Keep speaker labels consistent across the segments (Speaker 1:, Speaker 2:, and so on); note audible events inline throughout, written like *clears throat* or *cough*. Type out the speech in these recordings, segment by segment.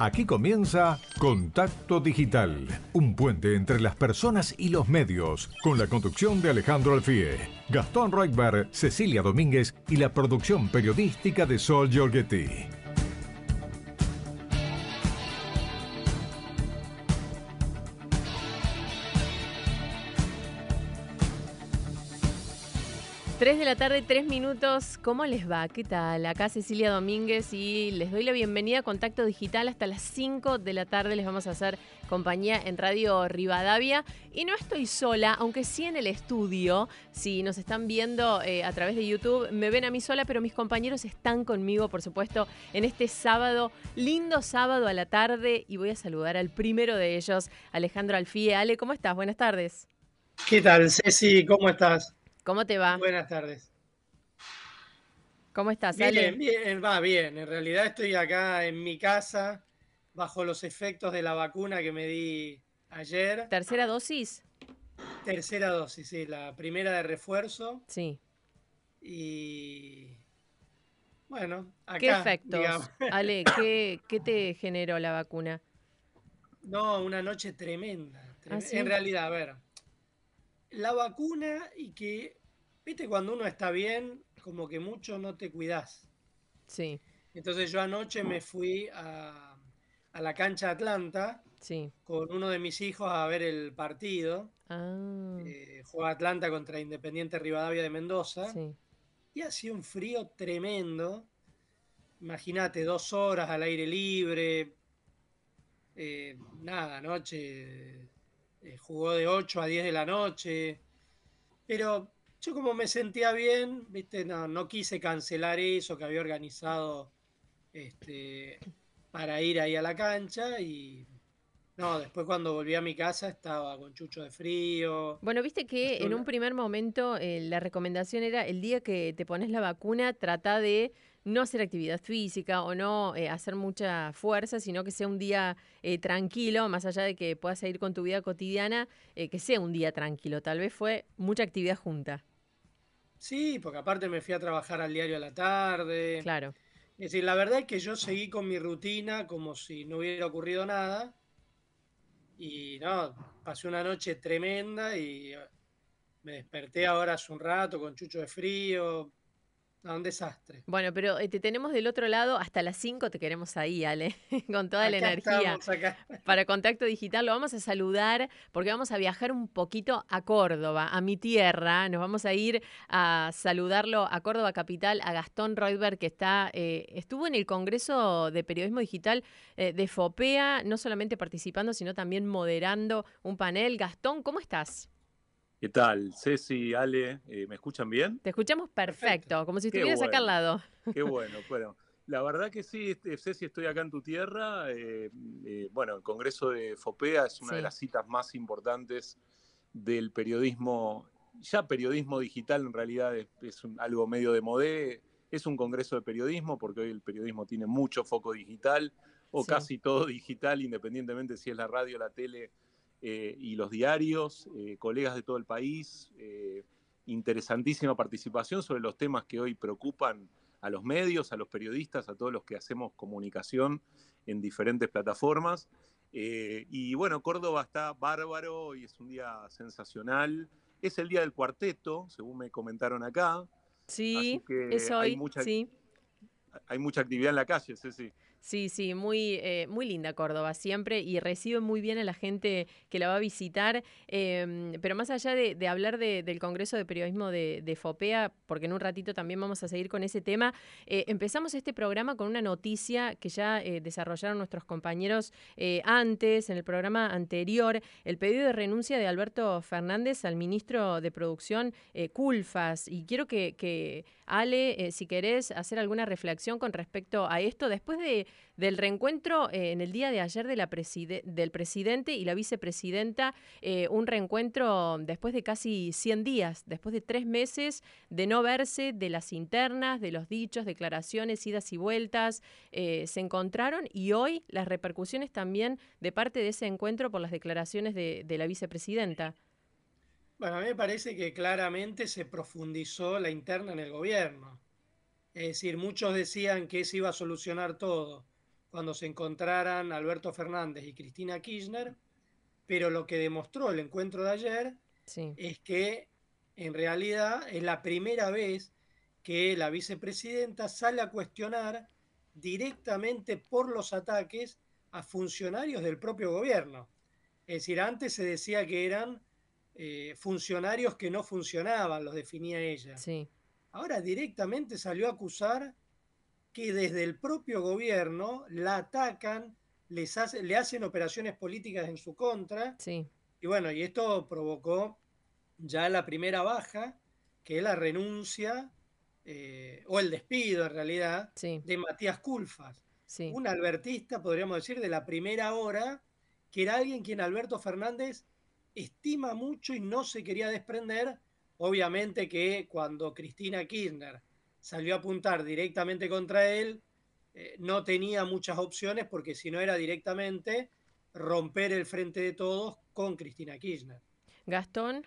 Speaker 1: Aquí comienza Contacto Digital, un puente entre las personas y los medios, con la conducción de Alejandro Alfie, Gastón Reutberg, Cecilia Domínguez y la producción periodística de Sol Giorgetti.
Speaker 2: 3 de la tarde, 3 minutos. ¿Cómo les va? ¿Qué tal? Acá Cecilia Domínguez y les doy la bienvenida a Contacto Digital. Hasta las 5 de la tarde les vamos a hacer compañía en Radio Rivadavia. Y no estoy sola, aunque sí en el estudio. Si nos están viendo eh, a través de YouTube, me ven a mí sola, pero mis compañeros están conmigo, por supuesto, en este sábado, lindo sábado a la tarde. Y voy a saludar al primero de ellos, Alejandro Alfie. Ale, ¿cómo estás? Buenas tardes.
Speaker 3: ¿Qué tal, Ceci? ¿Cómo estás?
Speaker 2: ¿Cómo te va?
Speaker 3: Buenas tardes.
Speaker 2: ¿Cómo estás,
Speaker 3: Bien, bien, va bien. En realidad estoy acá en mi casa bajo los efectos de la vacuna que me di ayer.
Speaker 2: ¿Tercera dosis?
Speaker 3: Tercera dosis, sí. La primera de refuerzo.
Speaker 2: Sí.
Speaker 3: Y bueno, acá. *laughs*
Speaker 2: ¿Qué efectos? Ale, ¿qué, te generó la vacuna?
Speaker 3: No, una noche tremenda. ¿Ah, en realidad, a ver, la vacuna y que, viste, cuando uno está bien, como que mucho no te cuidas.
Speaker 2: Sí.
Speaker 3: Entonces yo anoche me fui a, la cancha Atlanta
Speaker 2: sí.
Speaker 3: con uno de mis hijos a ver el partido.
Speaker 2: Ah.
Speaker 3: Eh, juega Atlanta contra Independiente Rivadavia de Mendoza.
Speaker 2: Sí.
Speaker 3: Y hacía un frío tremendo. Imagínate, dos horas al aire libre. Eh, nada, anoche eh, jugó de 8 a 10 de la noche, pero yo como me sentía bien, viste, no, no quise cancelar eso que había organizado este, para ir ahí a la cancha y no, después cuando volví a mi casa estaba con chucho de frío.
Speaker 2: Bueno, viste que en un primer momento eh, la recomendación era el día que te pones la vacuna, trata de no hacer actividad física o no eh, hacer mucha fuerza, sino que sea un día eh, tranquilo, más allá de que puedas seguir con tu vida cotidiana, eh, que sea un día tranquilo. Tal vez fue mucha actividad junta.
Speaker 3: Sí, porque aparte me fui a trabajar al diario a la tarde.
Speaker 2: Claro.
Speaker 3: Es decir, la verdad es que yo seguí con mi rutina como si no hubiera ocurrido nada. Y no, pasé una noche tremenda y me desperté ahora hace un rato con chucho de frío, un desastre.
Speaker 2: Bueno, pero eh, te tenemos del otro lado, hasta las 5 te queremos ahí, Ale, *laughs* con toda la energía. Para Contacto Digital lo vamos a saludar porque vamos a viajar un poquito a Córdoba, a mi tierra. Nos vamos a ir a saludarlo a Córdoba Capital, a Gastón Reutberg, que está, eh, estuvo en el Congreso de Periodismo Digital eh, de FOPEA, no solamente participando, sino también moderando un panel. Gastón, ¿cómo estás?
Speaker 4: ¿Qué tal? Ceci, Ale, eh, ¿me escuchan bien?
Speaker 2: Te escuchamos perfecto, como si estuvieras acá al lado.
Speaker 4: Qué *laughs* bueno, bueno. La verdad que sí, este, Ceci, estoy acá en tu tierra. Eh, eh, bueno, el Congreso de FOPEA es una de las citas más importantes del periodismo, ya periodismo digital en realidad es, algo medio de modé, es un congreso de periodismo porque hoy el periodismo tiene mucho foco digital o casi todo digital, independientemente si es la radio, la tele eh, y los diarios, eh, colegas de todo el país, eh, interesantísima participación sobre los temas que hoy preocupan a los medios, a los periodistas, a todos los que hacemos comunicación en diferentes plataformas. y bueno, Córdoba está bárbaro y es un día sensacional. Es el día del cuarteto, según me comentaron acá.
Speaker 2: Sí, es hoy. sí.
Speaker 4: Hay mucha actividad en la calle, sí, sí.
Speaker 2: Sí, sí, muy, eh, muy linda Córdoba siempre y recibe muy bien a la gente que la va a visitar. Em, pero más allá de, hablar del Congreso de Periodismo de, FOPEA, porque en un ratito también vamos a seguir con ese tema, eh, empezamos este programa con una noticia que ya eh, desarrollaron nuestros compañeros antes, en el programa anterior, el pedido de renuncia de Alberto Fernández al ministro de Producción, Culfas. Y quiero que, que Ale, si querés hacer alguna reflexión con respecto a esto, después de del reencuentro eh, en el día de ayer de la del presidente y la vicepresidenta, eh, un reencuentro después de casi 100 días, después de tres meses de no verse, de las internas, de los dichos, declaraciones, idas y vueltas, eh, se encontraron y hoy las repercusiones también de parte de ese encuentro por las declaraciones de, de la vicepresidenta.
Speaker 3: Bueno, a mí me parece que claramente se profundizó la interna en el gobierno. Es decir, muchos decían que se iba a solucionar todo cuando se encontraran Alberto Fernández y Cristina Kirchner, pero lo que demostró el encuentro de ayer es que en realidad es la primera vez que la vicepresidenta sale a cuestionar directamente por los ataques a funcionarios del propio gobierno. Es decir, antes se decía que eran eh, funcionarios que no funcionaban, los definía ella. Ahora directamente salió a acusar que desde el propio gobierno la atacan, les le hacen operaciones políticas en su contra. Y bueno, y esto provocó ya la primera baja, que es la renuncia eh, o el despido en realidad de Matías Culfas, un albertista, podríamos decir, de la primera hora, que era alguien quien Alberto Fernández estima mucho y no se quería desprender. Obviamente que cuando Cristina Kirchner salió a apuntar directamente contra él, eh, no tenía muchas opciones porque si no era directamente romper el frente de todos con Cristina Kirchner.
Speaker 2: Gastón.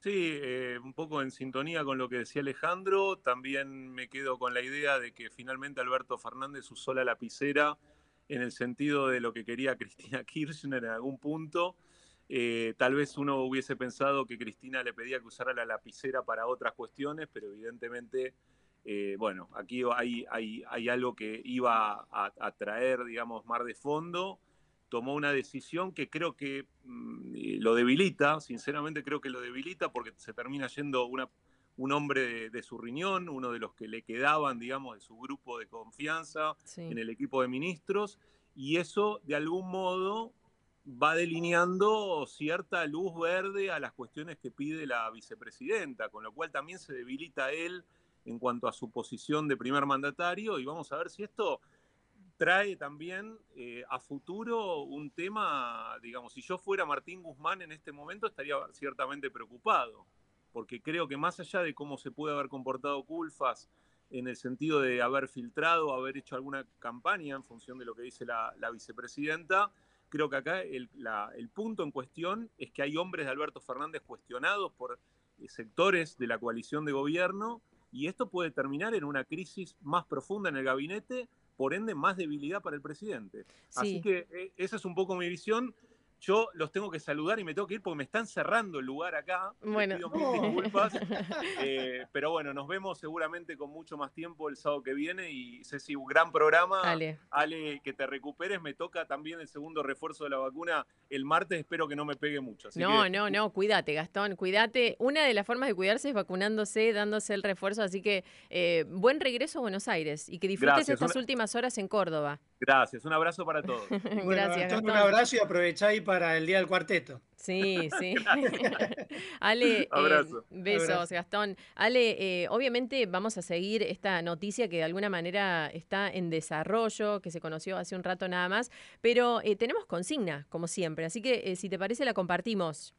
Speaker 4: Sí, eh, un poco en sintonía con lo que decía Alejandro, también me quedo con la idea de que finalmente Alberto Fernández usó la lapicera en el sentido de lo que quería *laughs* Cristina Kirchner en algún punto. Eh, tal vez uno hubiese pensado que Cristina le pedía que usara la lapicera para otras cuestiones, pero evidentemente, eh, bueno, aquí hay, hay, algo que iba a, traer, digamos, mar de fondo. Tomó una decisión que creo que mm, lo debilita, sinceramente creo que lo debilita porque se termina yendo un hombre de, su riñón, uno de los que le quedaban, digamos, de su grupo de confianza en el equipo de ministros, y eso de algún modo va delineando cierta luz verde a las cuestiones que pide la vicepresidenta, con lo cual también se debilita él en cuanto a su posición de primer mandatario, y vamos a ver si esto trae también eh, a futuro un tema, digamos, si yo fuera Martín Guzmán en este momento estaría ciertamente preocupado, porque creo que más allá de cómo se puede haber comportado Culfas en el sentido de haber filtrado, haber hecho alguna campaña en función de lo que dice la, vicepresidenta, creo que acá el, el, punto en cuestión es que hay hombres de Alberto Fernández cuestionados por eh, sectores de la coalición de gobierno y esto puede terminar en una crisis más profunda en el gabinete por ende más debilidad para el presidente. Así que eh, esa es un poco mi visión. Yo los tengo que saludar y me tengo que ir porque me están cerrando el lugar acá. Bueno, pido mil disculpas. *laughs* Eh, pero bueno, nos vemos seguramente con mucho más tiempo el sábado que viene y Ceci, un gran programa. Ale. Ale, que te recuperes. Me toca también el segundo refuerzo de la vacuna el martes. Espero que no me pegue mucho.
Speaker 2: no, no, no. Cuídate, Gastón. Cuídate. Una de las formas de cuidarse es vacunándose, dándose el refuerzo. Así que eh, buen regreso a Buenos Aires y que disfrutes estas últimas horas en Córdoba.
Speaker 4: Gracias. Un abrazo para todos. *laughs*
Speaker 3: Gracias. Gastón. Un abrazo y aprovecháis para el día del cuarteto.
Speaker 2: Sí, sí. *laughs* *laughs* Ale, eh, besos, Gastón. Ale, eh, obviamente vamos a seguir esta noticia que de alguna manera está en desarrollo, que se conoció hace un rato nada más, pero eh, tenemos consigna, como siempre, así que si te parece la compartimos.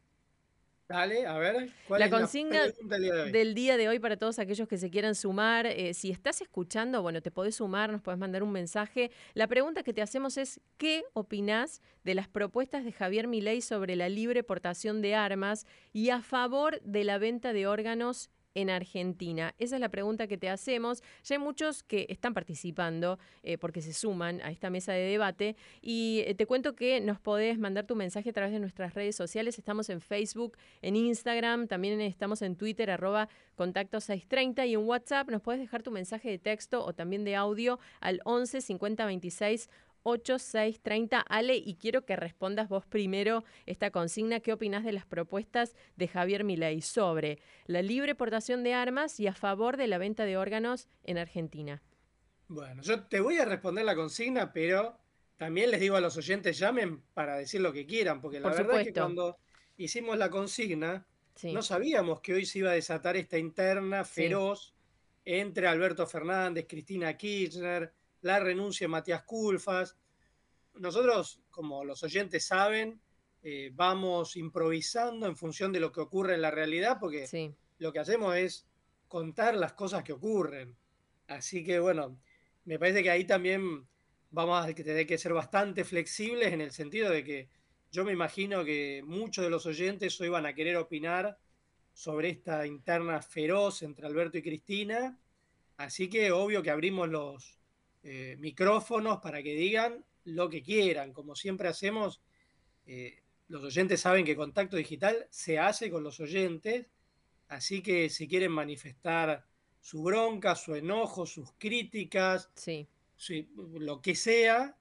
Speaker 3: Dale, a ver.
Speaker 2: ¿cuál la consigna del día, de hoy para todos aquellos que se quieran sumar. Eh, si estás escuchando, bueno, te podés sumar, nos podés mandar un mensaje. La pregunta que te hacemos es: ¿qué opinás de las propuestas de Javier Milei sobre la libre portación de armas y a favor de la venta de órganos en Argentina? Esa es la pregunta que te hacemos. Ya hay muchos que están participando eh, porque se suman a esta mesa de debate y eh, te cuento que nos podés mandar tu mensaje a través de nuestras redes sociales. Estamos en Facebook, en Instagram, también estamos en Twitter, arroba contacto 630 y en WhatsApp nos puedes dejar tu mensaje de texto o también de audio al 11 50 26 8630. Ale, y quiero que respondas vos primero esta consigna. ¿Qué opinas de las propuestas de Javier Milei sobre la libre portación de armas y a favor de la venta de órganos en Argentina?
Speaker 3: Bueno, yo te voy a responder la consigna, pero también les digo a los oyentes, llamen para decir lo que quieran, porque la verdad es que cuando hicimos la consigna, no sabíamos que hoy se iba a desatar esta interna feroz entre Alberto Fernández, Cristina Kirchner, la renuncia de Matías Culfas. Nosotros, como los oyentes saben, eh, vamos improvisando en función de lo que ocurre en la realidad, porque lo que hacemos es contar las cosas que ocurren. Así que bueno, me parece que ahí también vamos a tener que ser bastante flexibles en el sentido de que yo me imagino que muchos de los oyentes hoy van a querer opinar sobre esta interna feroz entre Alberto y Cristina. Así que obvio que abrimos los, eh, micrófonos para que digan lo que quieran. Como siempre hacemos, eh, los oyentes saben que contacto digital se hace con los oyentes, así que si quieren manifestar su bronca, su enojo, sus críticas,
Speaker 2: sí.
Speaker 3: lo que sea,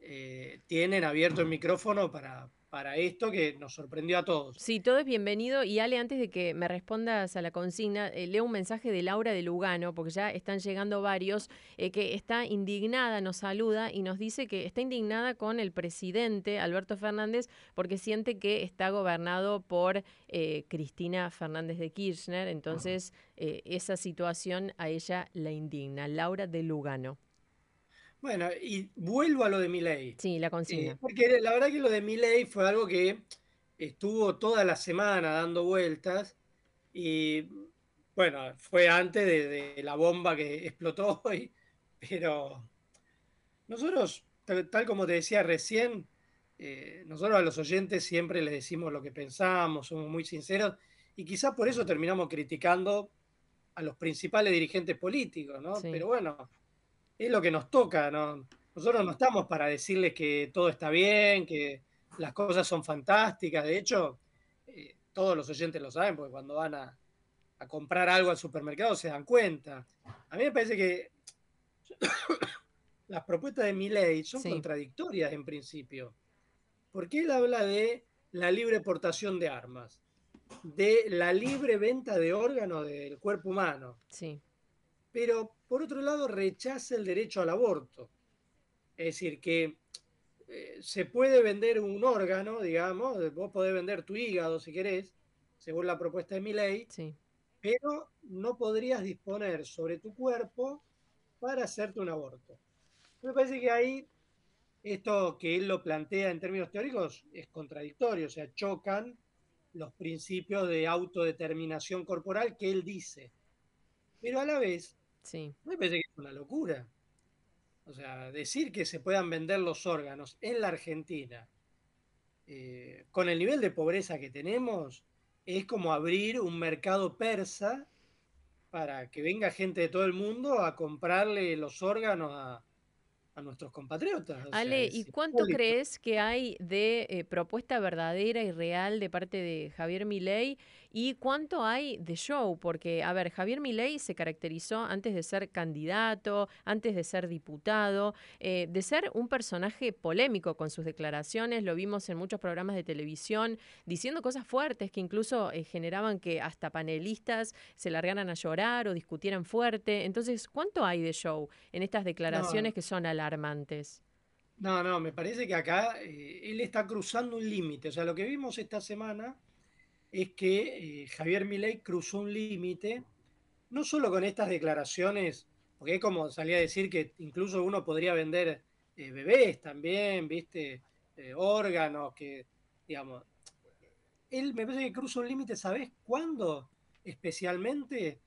Speaker 3: eh, tienen abierto el micrófono para, para esto que nos sorprendió a todos.
Speaker 2: Sí, todo es bienvenido. Y Ale, antes de que me respondas a la consigna, eh, leo un mensaje de Laura de Lugano, porque ya están llegando varios, eh, que está indignada, nos saluda y nos dice que está indignada con el presidente Alberto Fernández porque siente que está gobernado por eh, Cristina Fernández de Kirchner. Entonces, esa situación a ella la indigna. Laura de Lugano.
Speaker 3: Bueno, y vuelvo a lo de mi ley.
Speaker 2: Sí, la consigna.
Speaker 3: Eh, porque la verdad que lo de mi ley fue algo que estuvo toda la semana dando vueltas y bueno, fue antes de, la bomba que explotó *laughs* hoy, pero nosotros, tal, como te decía recién, eh, nosotros a los oyentes siempre les decimos lo que pensamos, somos muy sinceros y quizás por eso terminamos criticando a los principales dirigentes políticos, ¿no? Pero bueno, es lo que nos toca, ¿no? Nosotros no estamos para decirles que todo está bien, que las cosas son fantásticas. De hecho, eh, todos los oyentes lo saben, porque cuando van a, comprar algo al supermercado se dan cuenta. A mí me parece que *coughs* las propuestas de mi ley son contradictorias en principio. Porque él habla de la libre portación de armas, de la libre venta de órganos del cuerpo humano.
Speaker 2: Sí
Speaker 3: pero por otro lado rechaza el derecho al aborto. Es decir, que eh, se puede vender un órgano, digamos, vos podés vender tu hígado si querés, según la propuesta de mi ley, pero no podrías disponer sobre tu cuerpo para hacerte un aborto. Me parece que ahí esto que él lo plantea en términos teóricos es contradictorio, o sea, chocan los principios de autodeterminación corporal que él dice. Pero a la vez,
Speaker 2: Sí.
Speaker 3: Me parece que es una locura. O sea, decir que se puedan vender los órganos en la Argentina eh, con el nivel de pobreza que tenemos es como abrir un mercado persa para que venga gente de todo el mundo a comprarle los órganos a, a nuestros compatriotas.
Speaker 2: Ale, ¿y cuánto crees que hay de eh, propuesta verdadera y real de parte de Javier Milei y cuánto hay de show? Porque, a ver, Javier Milei se caracterizó antes de ser candidato, antes de ser diputado, eh, de ser un personaje polémico con sus declaraciones, lo vimos en muchos programas de televisión, diciendo cosas fuertes que incluso eh, generaban que hasta panelistas se largaran a llorar o discutieran fuerte. Entonces, ¿cuánto hay de show en estas declaraciones que son alarmantes.
Speaker 3: No, no, me parece que acá eh, él está cruzando un límite. O sea, lo que vimos esta semana es que eh, Javier Milei cruzó un límite, no solo con estas declaraciones, porque es como salía a decir que incluso uno podría vender eh, bebés también, viste, órganos, que, digamos, él me parece que cruza un límite, ¿sabes cuándo? Especialmente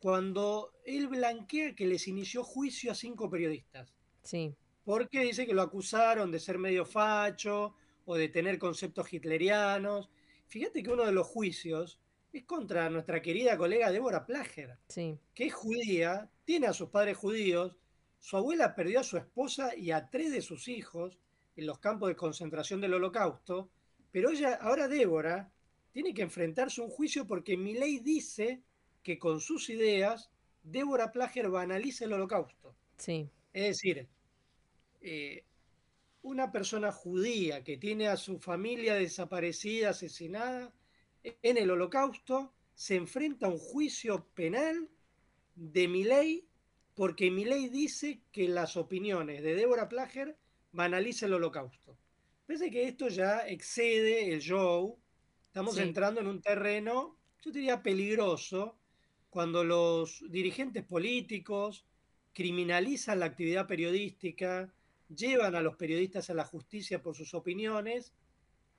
Speaker 3: cuando él blanquea que les inició juicio a cinco periodistas.
Speaker 2: Sí.
Speaker 3: Porque dice que lo acusaron de ser medio facho o de tener conceptos hitlerianos. Fíjate que uno de los juicios es contra nuestra querida colega Débora Plager,
Speaker 2: sí.
Speaker 3: que es judía, tiene a sus padres judíos, su abuela perdió a su esposa y a tres de sus hijos en los campos de concentración del holocausto, pero ella, ahora Débora, tiene que enfrentarse a un juicio porque mi ley dice que con sus ideas Débora Plager banaliza el holocausto.
Speaker 2: Sí.
Speaker 3: Es decir, eh, una persona judía que tiene a su familia desaparecida, asesinada en el holocausto, se enfrenta a un juicio penal de mi ley porque mi ley dice que las opiniones de Débora Plager banalizan el holocausto. Parece que esto ya excede el show. Estamos entrando en un terreno, yo diría, peligroso, cuando los dirigentes políticos, criminalizan la actividad periodística, llevan a los periodistas a la justicia por sus opiniones,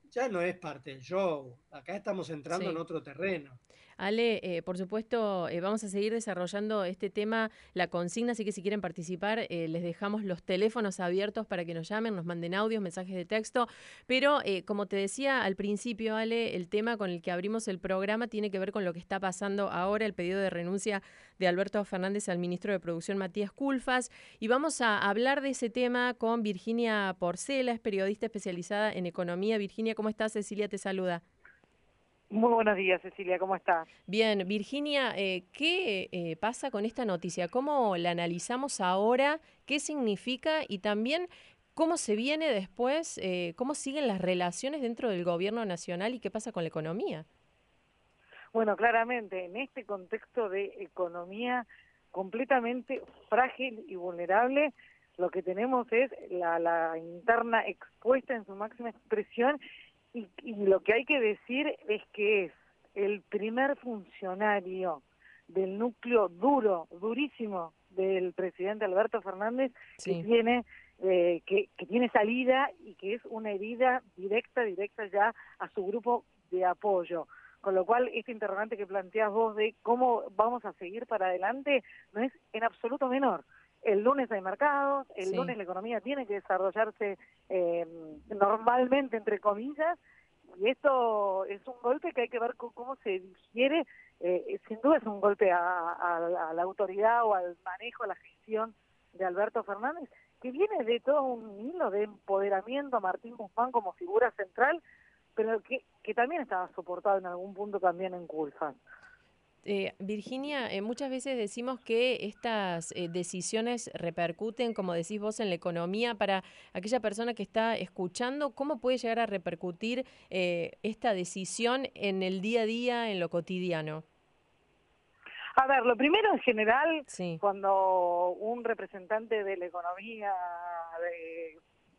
Speaker 3: ya no es parte del show. Acá estamos entrando en otro terreno.
Speaker 2: Ale, eh, por supuesto, eh, vamos a seguir desarrollando este tema, la consigna, así que si quieren participar, eh, les dejamos los teléfonos abiertos para que nos llamen, nos manden audios, mensajes de texto. Pero, como te decía al principio, Ale, el tema con el que abrimos el programa tiene que ver con lo que está pasando ahora, el pedido de renuncia de Alberto Fernández al ministro de Producción, Matías Culfas. Y vamos a hablar de ese tema con Virginia Porcela, es periodista especializada en economía. Virginia, ¿cómo estás? Cecilia te saluda.
Speaker 5: Muy buenos días, Cecilia, ¿cómo estás?
Speaker 2: Bien, Virginia, eh, ¿qué eh, pasa con esta noticia? ¿Cómo la analizamos ahora? ¿Qué significa? Y también, ¿cómo se viene después? Eh, ¿Cómo siguen las relaciones dentro del gobierno nacional y qué pasa con la economía?
Speaker 5: Bueno, claramente, en este contexto de economía completamente frágil y vulnerable, lo que tenemos es la, la interna expuesta en su máxima expresión y, lo que hay que decir es que es el primer funcionario del núcleo duro, durísimo del presidente Alberto Fernández que tiene eh, que, que tiene salida y que es una herida directa, directa ya a su grupo de apoyo. Con lo cual, este interrogante que planteas vos de cómo vamos a seguir para adelante no es en absoluto menor. El lunes hay mercados, el lunes la economía tiene que desarrollarse eh, normalmente, entre comillas, y esto es un golpe que hay que ver cómo se digiere. Eh, sin duda es un golpe a, la autoridad o al manejo, a la gestión de Alberto Fernández, que viene de todo un hilo de empoderamiento a Martín Guzmán como figura central, pero que, que también estaba soportado en algún punto también en Culfan.
Speaker 2: Eh, Virginia, eh, muchas veces decimos que estas eh, decisiones repercuten, como decís vos, en la economía. Para aquella persona que está escuchando, ¿cómo puede llegar a repercutir esta decisión en el día a día, en lo cotidiano?
Speaker 5: A ver, lo primero en general, cuando un representante de la economía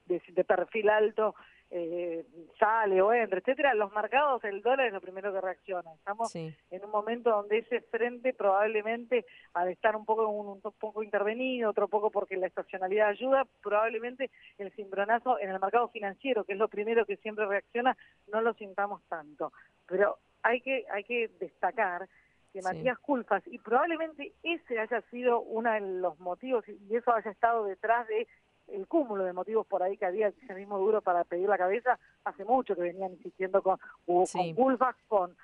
Speaker 5: de perfil alto eh, sale o entra, etcétera, los mercados, el dólar es lo primero que reacciona. Estamos en un momento donde ese frente probablemente, al estar un poco un, poco intervenido, otro poco porque la estacionalidad ayuda, probablemente el cimbronazo en el mercado financiero, que es lo primero que siempre reacciona, no lo sintamos tanto. Pero hay que, hay que destacar que Matías Culpas, y probablemente ese haya sido uno de los motivos, y eso haya estado detrás de el cúmulo de motivos por ahí que había ese mismo duro para pedir la cabeza, hace mucho que venían insistiendo con, con con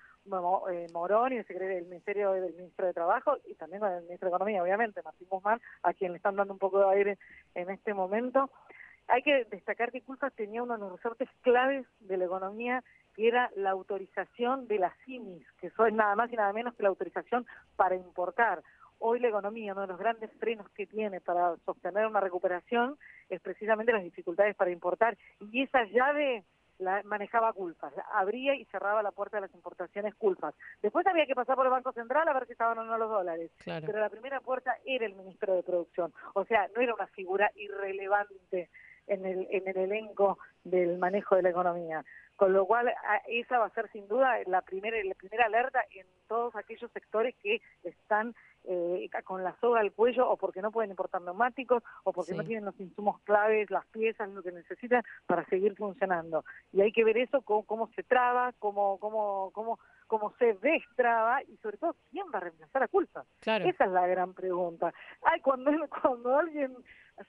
Speaker 5: eh, Morón y el secretario del Ministerio del Ministro de Trabajo y también con el Ministro de Economía, obviamente, Martín Guzmán, a quien le están dando un poco de aire en este momento. Hay que destacar que Culfas tenía uno de los resortes claves de la economía que era la autorización de las CIMIS, que son nada más y nada menos que la autorización para importar. Hoy la economía, uno de los grandes frenos que tiene para sostener una recuperación es precisamente las dificultades para importar. Y esa llave la manejaba Culpas, abría y cerraba la puerta de las importaciones Culpas. Después había que pasar por el Banco Central a ver si estaban o no los dólares, pero la primera puerta era el ministro de Producción, o sea, no era una figura irrelevante en el, en el elenco del manejo de la economía. Con lo cual, esa va a ser sin duda la primera, la primera alerta en todos aquellos sectores que están eh, con la soga al cuello o porque no pueden importar neumáticos o porque no tienen los insumos claves, las piezas, lo que necesitan para seguir funcionando. Y hay que ver eso, cómo, cómo se traba, cómo, cómo, cómo, cómo se destraba y sobre todo quién va a reemplazar a culpa. Esa es la gran pregunta. Ay, cuando, *laughs* cuando alguien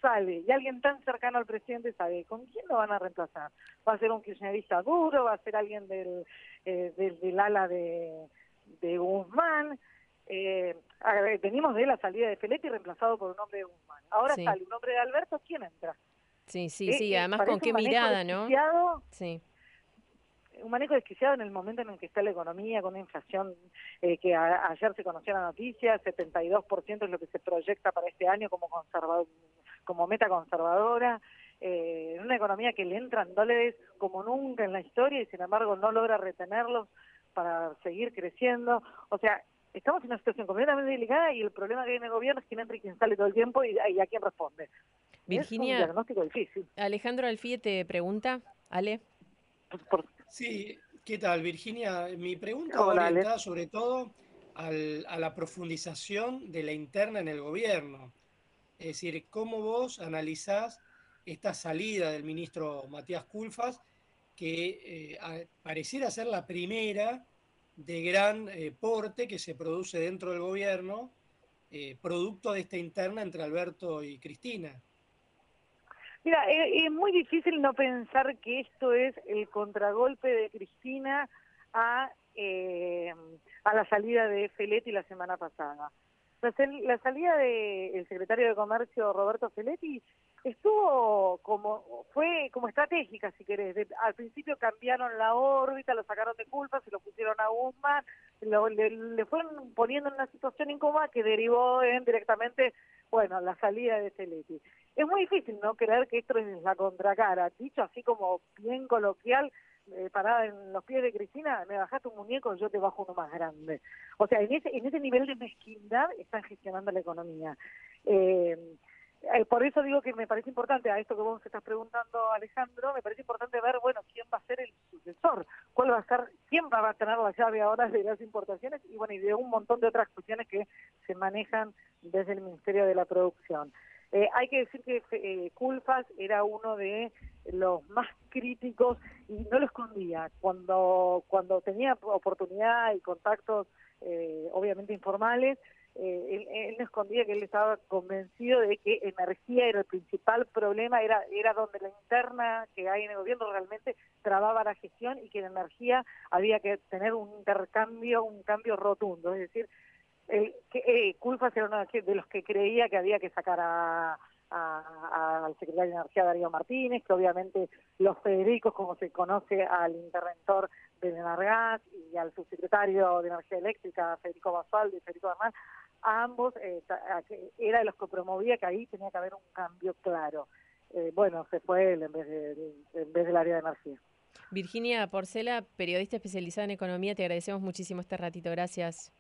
Speaker 5: sale y alguien tan cercano al presidente sabe con quién lo van a reemplazar. Va a ser un kirchnerista duro, va a ser alguien del, eh, del, ala de, de Guzmán. Eh, venimos de la salida de Feletti reemplazado por un hombre de Guzmán. Ahora sale un hombre de Alberto, ¿quién entra?
Speaker 2: Sí, sí, sí, eh, además con qué mirada, ¿no? Sí
Speaker 5: un manejo desquiciado en el momento en el que está la economía, con una inflación eh, que ayer se conoció la noticia, 72% es lo que se proyecta para este año como conservador, como meta conservadora, eh, una economía que le entran dólares como nunca en la historia y sin embargo no logra retenerlos para seguir creciendo. O sea, estamos en una situación completamente delicada y el problema que en el gobierno es quién entra y quién sale todo el tiempo y, a quién responde.
Speaker 2: Virginia,
Speaker 5: es un diagnóstico difícil.
Speaker 2: Alejandro Alfie te pregunta, Ale.
Speaker 3: Sí, ¿qué tal, Virginia? Mi pregunta va orientada sobre todo a la profundización de la interna en el gobierno. Es decir, ¿cómo vos analizás esta salida del ministro Matías Culfas, que eh, pareciera ser la primera de gran eh, porte que se produce dentro del gobierno, eh, producto de esta interna entre Alberto y Cristina.
Speaker 6: Mira, es muy difícil no pensar que esto es el contragolpe de Cristina a, a la salida de Feletti la semana pasada. La, salida del secretario de Comercio Roberto Feletti estuvo como fue como estratégica si querés al principio cambiaron la órbita lo sacaron de culpa se lo pusieron a Guzmán le, fueron poniendo en una situación incómoda que derivó en directamente bueno la salida de Feletti es muy difícil no creer que esto es la contracara dicho así como bien coloquial eh, parada en los pies de Cristina, me bajaste un muñeco, yo te bajo uno más grande. O sea, en ese, en ese nivel de mezquindad están gestionando la economía. Eh, eh, por eso digo que me parece importante, a esto que vos estás preguntando, Alejandro, me parece importante ver, bueno, quién va a ser el sucesor, cuál va a ser, quién va a tener la llave ahora de las importaciones y, bueno, y de un montón de otras cuestiones que se manejan desde el Ministerio de la Producción. Eh, hay que decir que eh, Culfas era uno de los más críticos y no lo escondía. Cuando, cuando tenía oportunidad y contactos, eh, obviamente informales, él, él, no escondía que él estaba convencido de que energía era el principal problema, era, era donde la interna que hay en el gobierno realmente trababa la gestión y que en energía había que tener un intercambio, un cambio rotundo. Es decir, el, que, eh, Culfas era uno de los que creía que había que sacar a, al secretario de Energía Darío Martínez, que obviamente los Federicos, como se conoce al interventor de y al subsecretario de Energía Eléctrica, Federico Basualdo y Federico Bernal, ambos eh, era de los que promovía que ahí tenía que haber un cambio claro. Eh, bueno, se fue él en vez, de, en vez del área de energía.
Speaker 2: Virginia Porcela, periodista especializada en economía, te agradecemos muchísimo este ratito. Gracias.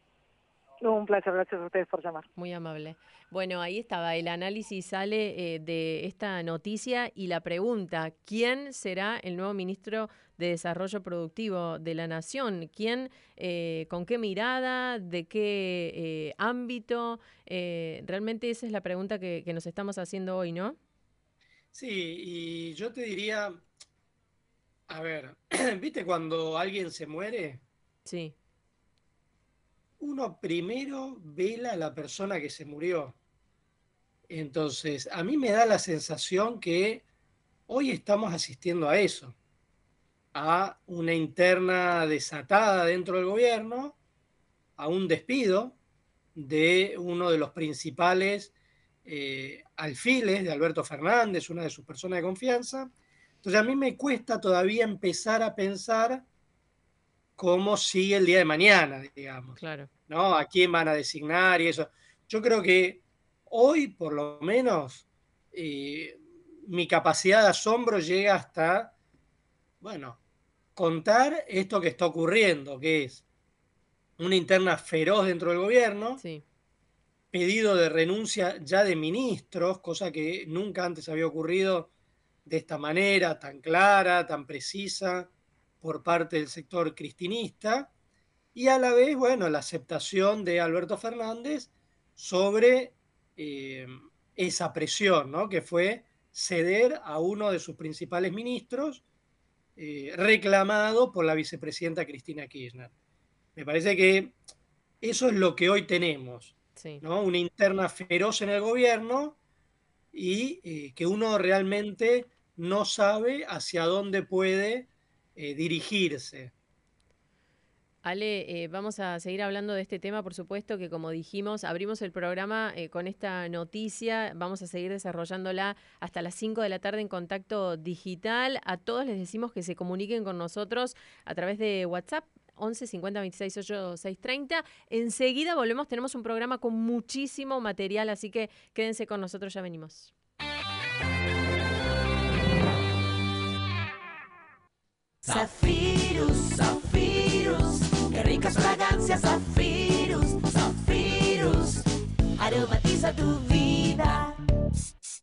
Speaker 6: Un placer, gracias a ustedes por llamar.
Speaker 2: Muy amable. Bueno, ahí estaba, el análisis sale eh, de esta noticia y la pregunta, ¿quién será el nuevo ministro de Desarrollo Productivo de la Nación? ¿Quién, eh, con qué mirada, de qué eh, ámbito? realmente esa es la pregunta que, que nos estamos haciendo hoy, ¿no?
Speaker 3: Sí, y yo te diría, a ver, *clears throat* ¿viste cuando alguien se muere?
Speaker 2: Sí
Speaker 3: uno primero vela a la persona que se murió. Entonces, a mí me da la sensación que hoy estamos asistiendo a eso, a una interna desatada dentro del gobierno, a un despido de uno de los principales eh, alfiles de Alberto Fernández, una de sus personas de confianza. Entonces, a mí me cuesta todavía empezar a pensar cómo sigue el día de mañana, digamos.
Speaker 2: Claro.
Speaker 3: ¿No? A quién van a designar y eso. Yo creo que hoy, por lo menos, eh, mi capacidad de asombro llega hasta, bueno, contar esto que está ocurriendo, que es una interna feroz dentro del gobierno, pedido de renuncia ya de ministros, cosa que nunca antes había ocurrido de esta manera, tan clara, tan precisa por parte del sector cristinista y a la vez, bueno, la aceptación de Alberto Fernández sobre eh, esa presión, ¿no? Que fue ceder a uno de sus principales ministros, eh, reclamado por la vicepresidenta Cristina Kirchner. Me parece que eso es lo que hoy tenemos, ¿no? Una interna feroz en el gobierno y eh, que uno realmente no sabe hacia dónde puede eh, dirigirse.
Speaker 2: Ale, eh, vamos a seguir hablando de este tema, por supuesto, que como dijimos, abrimos el programa eh, con esta noticia, vamos a seguir desarrollándola hasta las 5 de la tarde en contacto digital. A todos les decimos que se comuniquen con nosotros a través de WhatsApp. 11 50 26 8 6 30. Enseguida volvemos, tenemos un programa con muchísimo material, así que quédense con nosotros, ya venimos.
Speaker 7: Zafirus, Zafirus, ricas fragancias, Zafirus, Zafirus, aromatiza tu vida.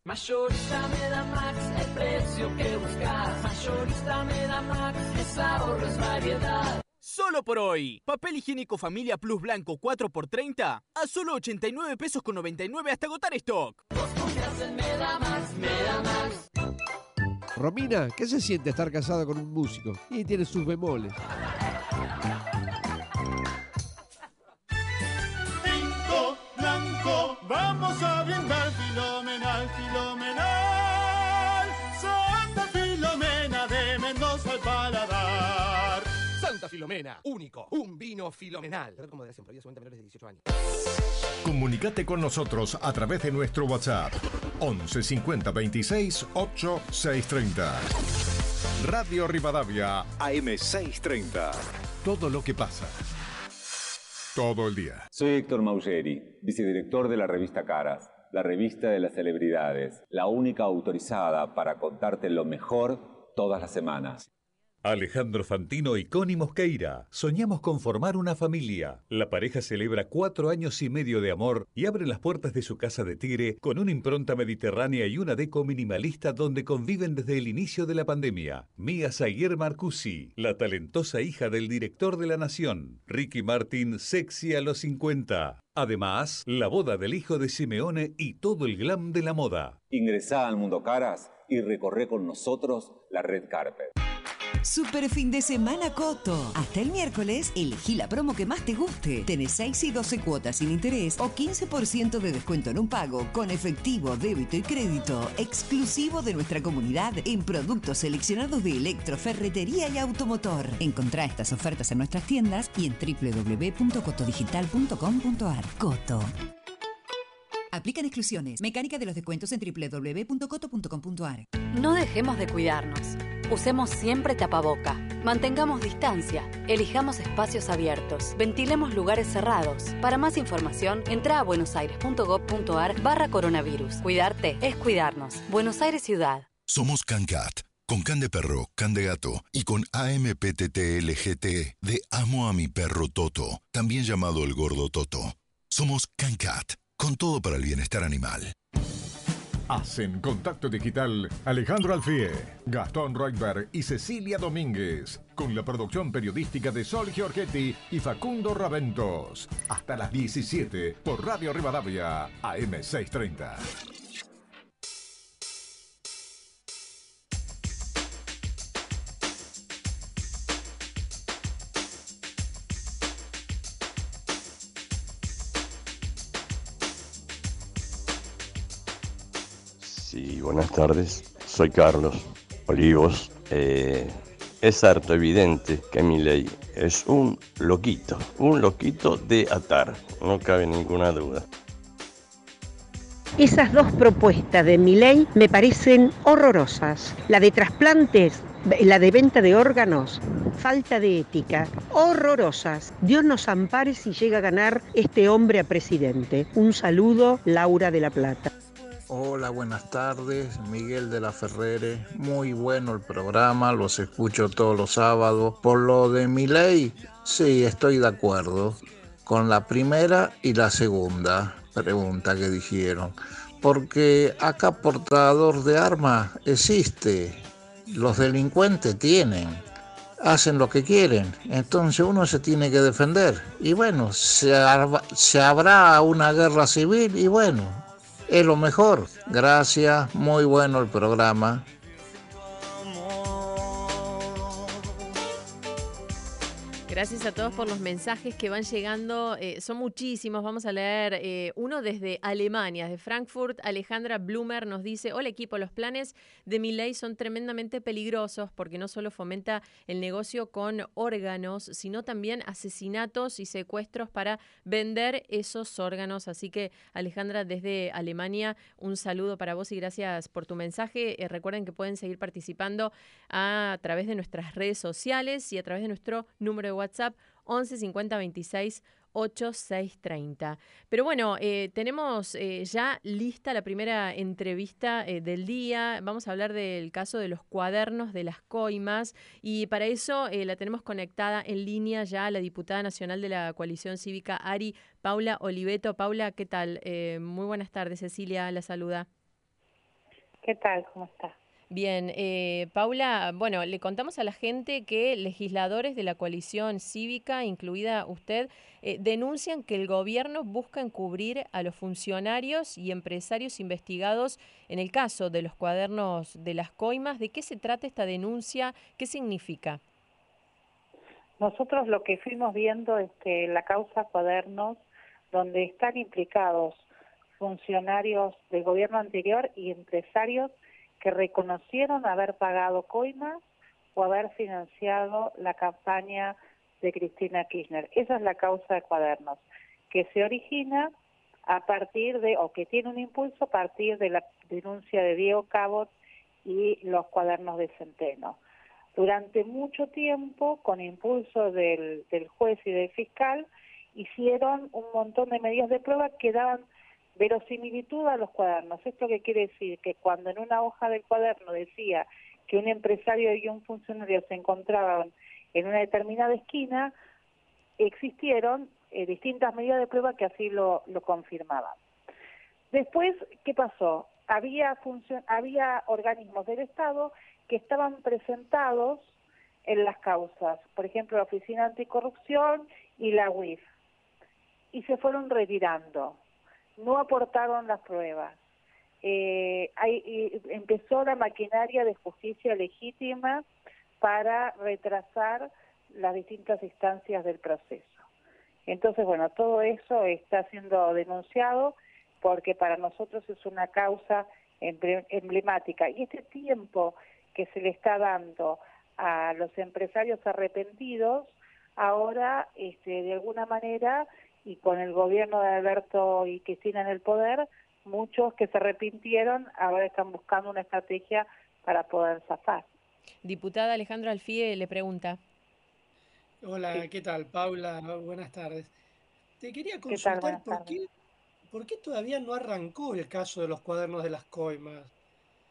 Speaker 7: Mayorista me da Max, el precio que buscas. Mayorista me da Max, es ahorro, es variedad.
Speaker 8: Solo por hoy. Papel higiénico Familia Plus Blanco 4x30 a solo 89 pesos con 99 hasta agotar stock.
Speaker 9: Romina, ¿qué se siente estar casada con un músico? Y tiene sus bemoles. vamos a brindar filomenal, filomenal.
Speaker 10: Santa Filomena de Mendoza al paladar. Santa Filomena, único, un vino filomenal. Como de siempre, menores de 18 años.
Speaker 1: Comunicate con nosotros a través de nuestro WhatsApp 11 50 26 8 630. Radio Rivadavia AM 630. Todo lo que pasa. Todo el día.
Speaker 11: Soy Héctor Maugeri, vicedirector de la revista Caras, la revista de las celebridades, la única autorizada para contarte lo mejor todas las semanas.
Speaker 12: Alejandro Fantino y Connie Mosqueira. Soñamos con formar una familia. La pareja celebra cuatro años y medio de amor y abre las puertas de su casa de Tigre con una impronta mediterránea y una deco minimalista donde conviven desde el inicio de la pandemia. Mía Zaguier Marcusi, la talentosa hija del director de la Nación. Ricky Martin, sexy a los 50. Además, la boda del hijo de Simeone y todo el glam de la moda.
Speaker 11: Ingresá al Mundo Caras y recorre con nosotros la red carpet.
Speaker 13: Super fin de semana Coto. Hasta el miércoles, elegí la promo que más te guste. Tenés 6 y 12 cuotas sin interés o 15% de descuento en un pago con efectivo, débito y crédito exclusivo de nuestra comunidad en productos seleccionados de electroferretería y automotor. Encontrá estas ofertas en nuestras tiendas y en www.cotodigital.com.ar. Coto. Aplican exclusiones. Mecánica de los descuentos en www.coto.com.ar.
Speaker 14: No dejemos de cuidarnos. Usemos siempre tapaboca. Mantengamos distancia. Elijamos espacios abiertos. Ventilemos lugares cerrados. Para más información, entra a buenosaires.gov.ar barra coronavirus. Cuidarte es cuidarnos. Buenos Aires Ciudad.
Speaker 15: Somos CanCat. Con can de perro, can de gato y con AMPTTLGT de Amo a mi perro Toto, también llamado el gordo Toto. Somos CanCat, con todo para el bienestar animal.
Speaker 1: Hacen contacto digital Alejandro Alfie, Gastón Reutberg y Cecilia Domínguez, con la producción periodística de Sol Giorgetti y Facundo Raventos. Hasta las 17 por Radio Rivadavia, AM630.
Speaker 16: Sí, buenas tardes. Soy Carlos Olivos. Eh, es harto evidente que mi ley es un loquito, un loquito de atar, no cabe ninguna duda.
Speaker 17: Esas dos propuestas de mi ley me parecen horrorosas. La de trasplantes, la de venta de órganos, falta de ética, horrorosas. Dios nos ampare si llega a ganar este hombre a presidente. Un saludo, Laura de la Plata.
Speaker 18: Hola, buenas tardes. Miguel de la Ferrere. Muy bueno el programa, los escucho todos los sábados. Por lo de mi ley, sí, estoy de acuerdo. Con la primera y la segunda pregunta que dijeron. Porque acá portador de armas existe. Los delincuentes tienen. Hacen lo que quieren. Entonces uno se tiene que defender. Y bueno, se, se habrá una guerra civil y bueno, es lo mejor. Gracias, muy bueno el programa.
Speaker 2: Gracias a todos por los mensajes que van llegando. Eh, son muchísimos. Vamos a leer eh, uno desde Alemania, de Frankfurt. Alejandra Blumer nos dice: Hola equipo, los planes de mi ley son tremendamente peligrosos porque no solo fomenta el negocio con órganos, sino también asesinatos y secuestros para vender esos órganos. Así que, Alejandra, desde Alemania, un saludo para vos y gracias por tu mensaje. Eh, recuerden que pueden seguir participando a través de nuestras redes sociales y a través de nuestro número de WhatsApp WhatsApp 11 50 26 8630. Pero bueno, eh, tenemos eh, ya lista la primera entrevista eh, del día. Vamos a hablar del caso de los cuadernos de las coimas y para eso la tenemos conectada en línea ya la diputada nacional de la coalición cívica ARI, Paula Oliveto. Paula, ¿qué tal? muy buenas tardes, Cecilia, la saluda.
Speaker 5: ¿Qué tal? ¿Cómo estás?
Speaker 2: Bien, eh, Paula, bueno, le contamos a la gente que legisladores de la coalición cívica, incluida usted, eh, denuncian que el gobierno busca encubrir a los funcionarios y empresarios investigados en el caso de los cuadernos de las coimas. ¿De qué se trata esta denuncia? ¿Qué significa?
Speaker 5: Nosotros lo que fuimos viendo es que la causa cuadernos, donde están implicados funcionarios del gobierno anterior y empresarios, que reconocieron haber pagado coimas o haber financiado la campaña de Cristina Kirchner. Esa es la causa de cuadernos, que se origina a partir de, o que tiene un impulso a partir de la denuncia de Diego Cabot y los cuadernos de Centeno. Durante mucho tiempo, con impulso del, del juez y del fiscal, hicieron un montón de medidas de prueba que daban verosimilitud a los cuadernos. ¿Esto qué quiere decir? Que cuando en una hoja del cuaderno decía que un empresario y un funcionario se encontraban en una determinada esquina, existieron eh, distintas medidas de prueba que así lo, confirmaban. Después, ¿qué pasó? Había, había organismos del Estado que estaban presentados en las causas, por ejemplo, la Oficina Anticorrupción y la UIF, y se fueron retirando, no aportaron las pruebas. Eh, empezó la maquinaria de justicia legítima para retrasar las distintas instancias del proceso. Entonces, bueno, todo eso está siendo denunciado porque para nosotros es una causa emblemática. Y este tiempo que se le está dando a los empresarios arrepentidos, ahora, este, de alguna manera, y con el gobierno de Alberto y Cristina en el poder, muchos que se arrepintieron ahora están buscando una estrategia para poder zafar.
Speaker 2: Diputada Alejandra Alfie le pregunta.
Speaker 3: Hola, ¿qué tal? Paula, buenas tardes. Te quería consultar por qué, por qué todavía no arrancó el caso de los cuadernos de las coimas.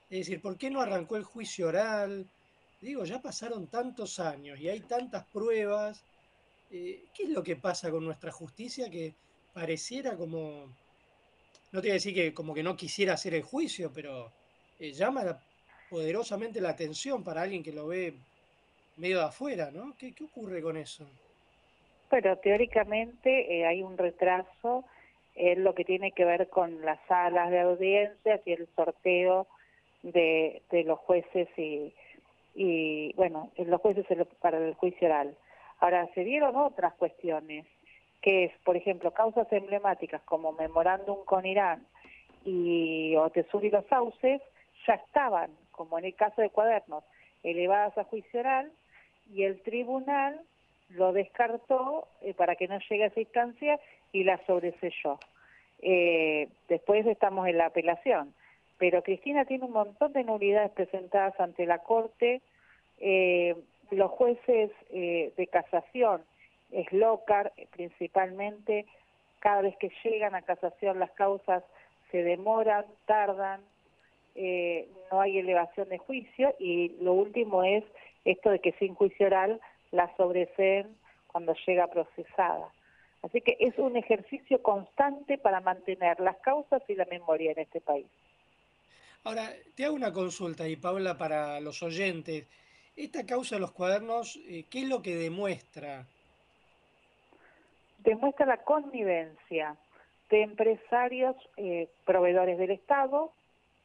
Speaker 3: Es decir, ¿por qué no arrancó el juicio oral? Digo, ya pasaron tantos años y hay tantas pruebas. Eh, ¿Qué es lo que pasa con nuestra justicia que pareciera como, no te voy a decir que como que no quisiera hacer el juicio, pero eh, llama poderosamente la atención para alguien que lo ve medio de afuera, ¿no? ¿Qué, ocurre con eso?
Speaker 5: Bueno, teóricamente eh, hay un retraso en lo que tiene que ver con las salas de audiencias y el sorteo de, de los jueces y, y, bueno, los jueces para el juicio oral. Ahora, se dieron otras cuestiones, que es, por ejemplo, causas emblemáticas como memorándum con Irán y Otesur y los sauces, ya estaban, como en el caso de cuadernos, elevadas a juicio oral y el tribunal lo descartó eh, para que no llegue a esa instancia y la sobreselló. Eh, después estamos en la apelación, pero Cristina tiene un montón de nulidades presentadas ante la Corte, eh, los jueces eh, de casación, Eslocar principalmente, cada vez que llegan a casación las causas se demoran, tardan, eh, no hay elevación de juicio y lo último es esto de que sin juicio oral la sobreseen cuando llega procesada. Así que es un ejercicio constante para mantener las causas y la memoria en este país.
Speaker 3: Ahora, te hago una consulta y Paula para los oyentes. Esta causa de los cuadernos, eh, ¿qué es lo que demuestra?
Speaker 5: Demuestra la connivencia de empresarios eh, proveedores del Estado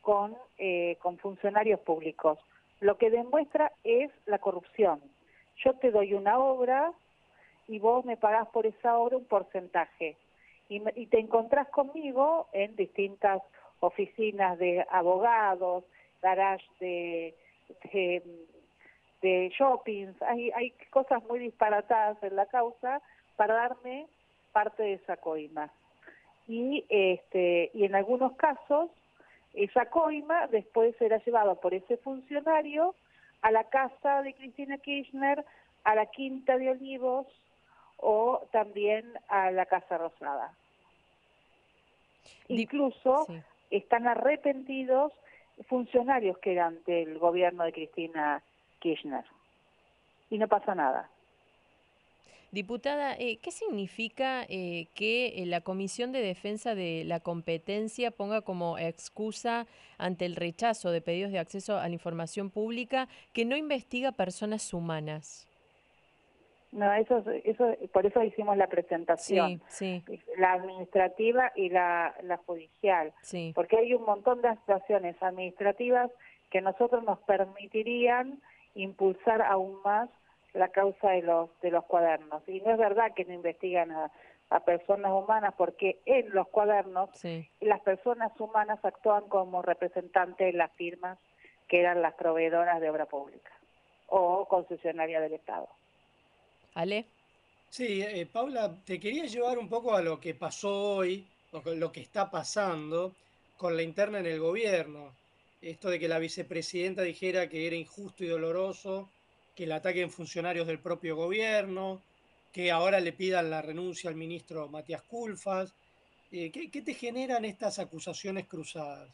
Speaker 5: con, eh, con funcionarios públicos. Lo que demuestra es la corrupción. Yo te doy una obra y vos me pagás por esa obra un porcentaje. Y, te encontrás conmigo en distintas oficinas de abogados, garage de, shoppings, hay, hay cosas muy disparatadas en la causa para darme parte de esa coima. Y, este, y en algunos casos, esa coima después será llevada por ese funcionario a la casa de Cristina Kirchner, a la Quinta de Olivos o también a la Casa Rosada. Incluso están arrepentidos funcionarios que eran del gobierno de Cristina Kirchner. Y no pasa nada.
Speaker 2: Diputada, eh, ¿qué significa eh, que eh, la Comisión de Defensa de la Competencia ponga como excusa ante el rechazo de pedidos de acceso a la información pública que no investiga personas humanas?
Speaker 5: No, eso, eso, por eso hicimos la presentación, la administrativa y la, la judicial, porque hay un montón de actuaciones administrativas que nosotros nos permitirían impulsar aún más la causa de los de los cuadernos. Y no es verdad que no investigan a, a personas humanas, porque en los cuadernos las personas humanas actúan como representantes de las firmas que eran las proveedoras de obra pública o concesionarias del Estado.
Speaker 2: Ale.
Speaker 3: Sí, eh, Paula, te quería llevar un poco a lo que pasó hoy, lo que está pasando con la interna en el gobierno. Esto de que la vicepresidenta dijera que era injusto y doloroso que le ataquen funcionarios del propio gobierno, que ahora le pidan la renuncia al ministro Matías Culfas. Eh, ¿qué, te generan estas acusaciones cruzadas?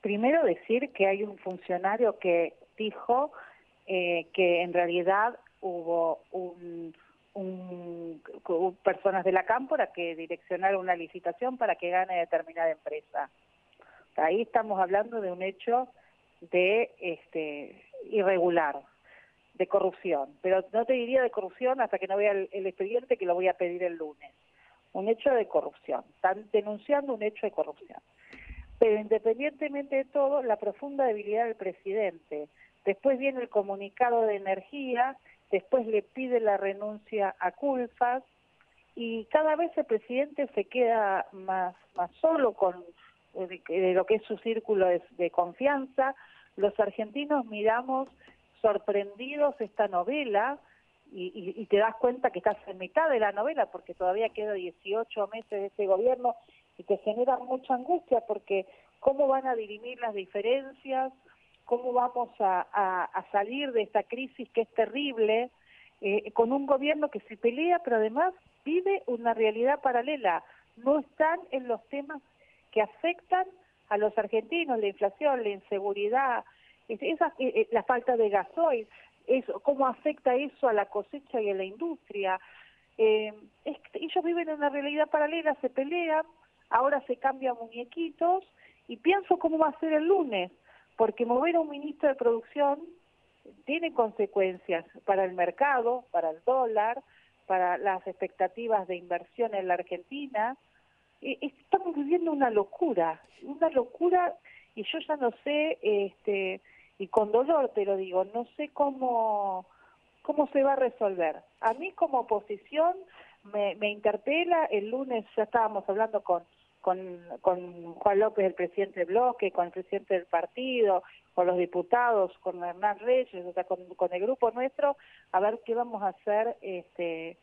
Speaker 5: Primero decir que hay un funcionario que dijo eh, que en realidad hubo un, personas de la cámpora que direccionaron una licitación para que gane determinada empresa. Ahí estamos hablando de un hecho de este irregular, de corrupción, pero no te diría de corrupción hasta que no vea el, expediente que lo voy a pedir el lunes. Un hecho de corrupción, están denunciando un hecho de corrupción. Pero independientemente de todo, la profunda debilidad del presidente. Después viene el comunicado de energía después le pide la renuncia a Culfas y cada vez el presidente se queda más, más solo con de, lo que es su círculo de, confianza. Los argentinos miramos sorprendidos esta novela y, y, te das cuenta que estás en mitad de la novela porque todavía queda 18 meses de este gobierno y te genera mucha angustia porque cómo van a dirimir las diferencias, cómo vamos a, salir de esta crisis que es terrible, eh, con un gobierno que se pelea, pero además vive una realidad paralela. No están en los temas que afectan a los argentinos, la inflación, la inseguridad, eh, eh, la falta de gasoil, eso, cómo afecta eso a la cosecha y a la industria. ellos viven en una realidad paralela, se pelean, ahora se cambian muñequitos y pienso cómo va a ser el lunes porque mover a un ministro de producción tiene consecuencias para el mercado, para el dólar, para las expectativas de inversión en la Argentina. Estamos viviendo una locura, una locura, y yo ya no sé, este, y con dolor te lo digo, no sé cómo, cómo se va a resolver. A mí como oposición me, interpela, el lunes ya estábamos hablando con con, con Juan López, el presidente del bloque, con el presidente del partido, con los diputados, con Hernán Reyes, o sea, con, el grupo nuestro, a ver qué vamos a hacer, este,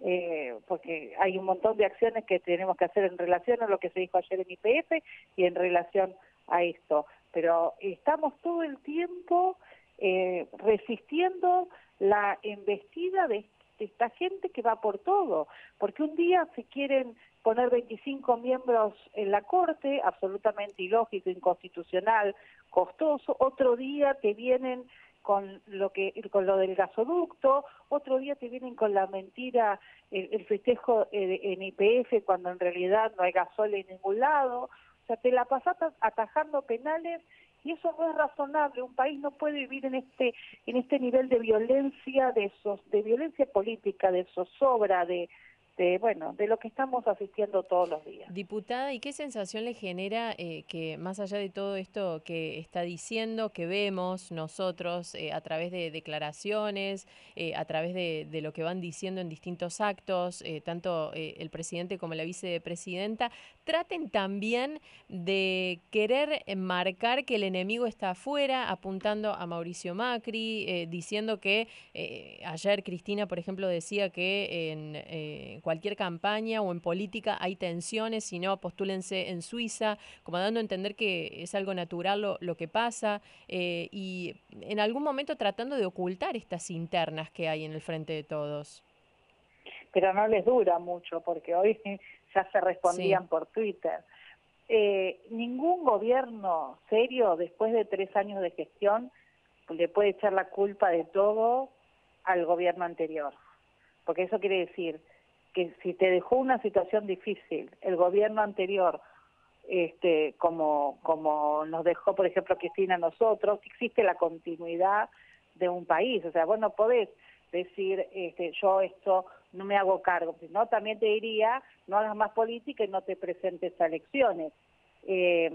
Speaker 5: eh, porque hay un montón de acciones que tenemos que hacer en relación a lo que se dijo ayer en IPF y en relación a esto. Pero estamos todo el tiempo eh, resistiendo la embestida de esta gente que va por todo, porque un día se quieren poner 25 miembros en la Corte, absolutamente ilógico, inconstitucional, costoso. Otro día te vienen con lo que con lo del gasoducto, otro día te vienen con la mentira, el, festejo eh, en IPF cuando en realidad no hay gasol en ningún lado. O sea, te la pasas atajando penales y eso no es razonable. Un país no puede vivir en este en este nivel de violencia, de de violencia política, de zozobra, de bueno, de lo que estamos asistiendo todos los días.
Speaker 2: Diputada, ¿y qué sensación le genera eh, que más allá de todo esto que está diciendo, que vemos nosotros eh, a través de declaraciones, eh, a través de, lo que van diciendo en distintos actos, tanto el presidente como la vicepresidenta, traten también de querer marcar que el enemigo está afuera, apuntando a Mauricio Macri, diciendo que ayer Cristina, por ejemplo, decía que en cualquier campaña o en política hay tensiones, si no, postúlense en Suiza, como dando a entender que es algo natural lo, que pasa eh, y en algún momento tratando de ocultar estas internas que hay en el frente de todos.
Speaker 5: Pero no les dura mucho porque hoy ya se respondían por Twitter. Eh, ningún gobierno serio después de tres años de gestión le puede echar la culpa de todo al gobierno anterior, porque eso quiere decir que si te dejó una situación difícil el gobierno anterior, este, como, como nos dejó, por ejemplo, Cristina a nosotros, existe la continuidad de un país. O sea, vos no podés decir, este, yo esto no me hago cargo, no, también te diría, no hagas más política y no te presentes a elecciones. Eh,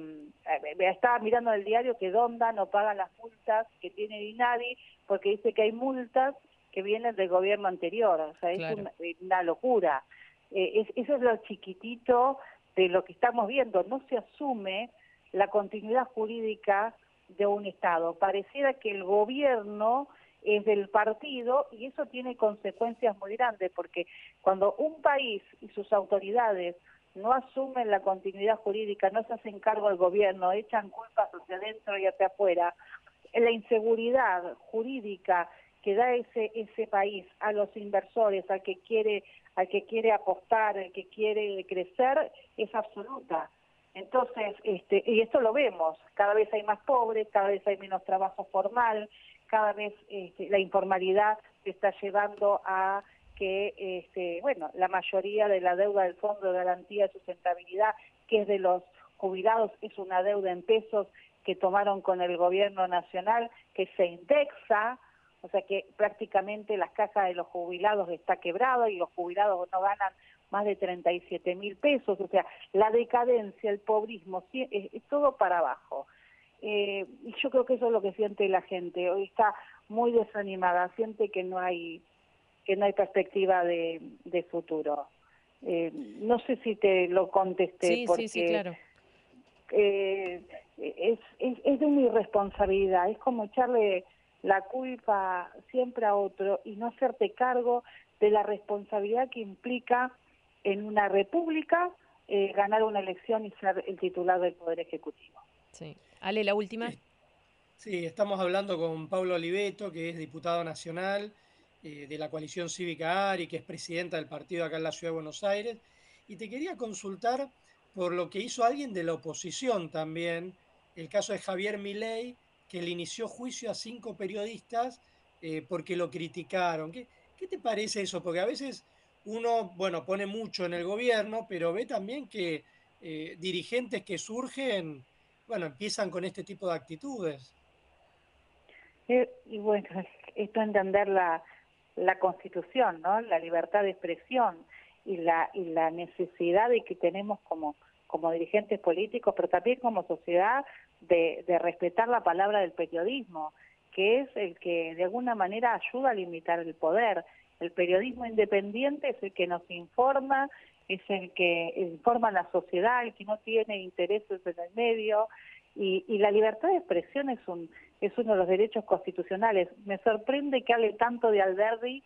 Speaker 5: estaba mirando en el diario que Donda no paga las multas que tiene Dinadi porque dice que hay multas que vienen del gobierno anterior, o sea, es una, locura. Eh, eso es lo chiquitito de lo que estamos viendo, no se asume la continuidad jurídica de un Estado. Pareciera que el gobierno es del partido y eso tiene consecuencias muy grandes porque cuando un país y sus autoridades no asumen la continuidad jurídica, no se hacen cargo del gobierno, echan culpas hacia adentro y hacia afuera, la inseguridad jurídica que da ese ese país a los inversores, al que quiere al que quiere apostar, al que quiere crecer es absoluta. Entonces, este, y esto lo vemos, cada vez hay más pobres, cada vez hay menos trabajo formal, cada vez este, la informalidad se está llevando a que, este, bueno, la mayoría de la deuda del Fondo de Garantía de Sustentabilidad, que es de los jubilados, es una deuda en pesos que tomaron con el gobierno nacional, que se indexa, o sea que prácticamente las cajas de los jubilados está quebrado y los jubilados no ganan más de 37 mil pesos, o sea, la decadencia, el pobrismo, es, todo para abajo. Eh, y yo creo que eso es lo que siente la gente, hoy está muy desanimada, siente que no hay que no hay perspectiva de, futuro. Eh, no sé si te lo contesté porque sí, sí, claro. Eh, es, es, es de mi irresponsabilidad, es como echarle la culpa siempre a otro y no hacerte cargo de la responsabilidad que implica en una república eh, ganar una elección y ser el titular del Poder Ejecutivo.
Speaker 2: Sí. Ale, la última.
Speaker 3: Sí, estamos hablando con Pablo Oliveto, que es diputado nacional eh, de la coalición cívica ARI, que es presidenta del partido acá en la Ciudad de Buenos Aires. Y te quería consultar por lo que hizo alguien de la oposición también, el caso de Javier Milei, que le inició juicio a cinco periodistas eh, porque lo criticaron. ¿Qué, ¿Qué te parece eso? Porque a veces uno, bueno, pone mucho en el gobierno, pero ve también que eh, dirigentes que surgen, bueno, empiezan con este tipo de actitudes.
Speaker 5: Eh, y bueno, *laughs* esto entender la, la Constitución, ¿no? La libertad de expresión y la, y la necesidad de que tenemos como, como dirigentes políticos, pero también como sociedad, de, de respetar la palabra del periodismo, que es el que de alguna manera ayuda a limitar el poder el periodismo independiente es el que nos informa, es el que informa a la sociedad, el que no tiene intereses en el medio, y, la libertad de expresión es, un, es uno de los derechos constitucionales. Me sorprende que hable tanto de Alberdi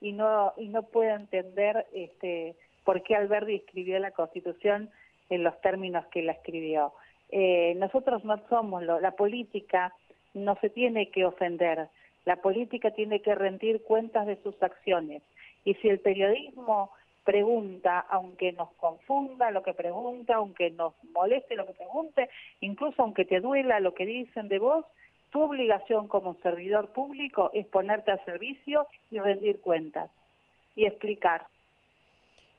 Speaker 5: y no, y no pueda entender este, por qué Alberdi escribió la Constitución en los términos que la escribió. Eh, nosotros no somos, la política no se tiene que ofender, la política tiene que rendir cuentas de sus acciones. Y si el periodismo pregunta, aunque nos confunda lo que pregunta, aunque nos moleste lo que pregunte, incluso aunque te duela lo que dicen de vos, tu obligación como servidor público es ponerte a servicio y rendir cuentas y explicar.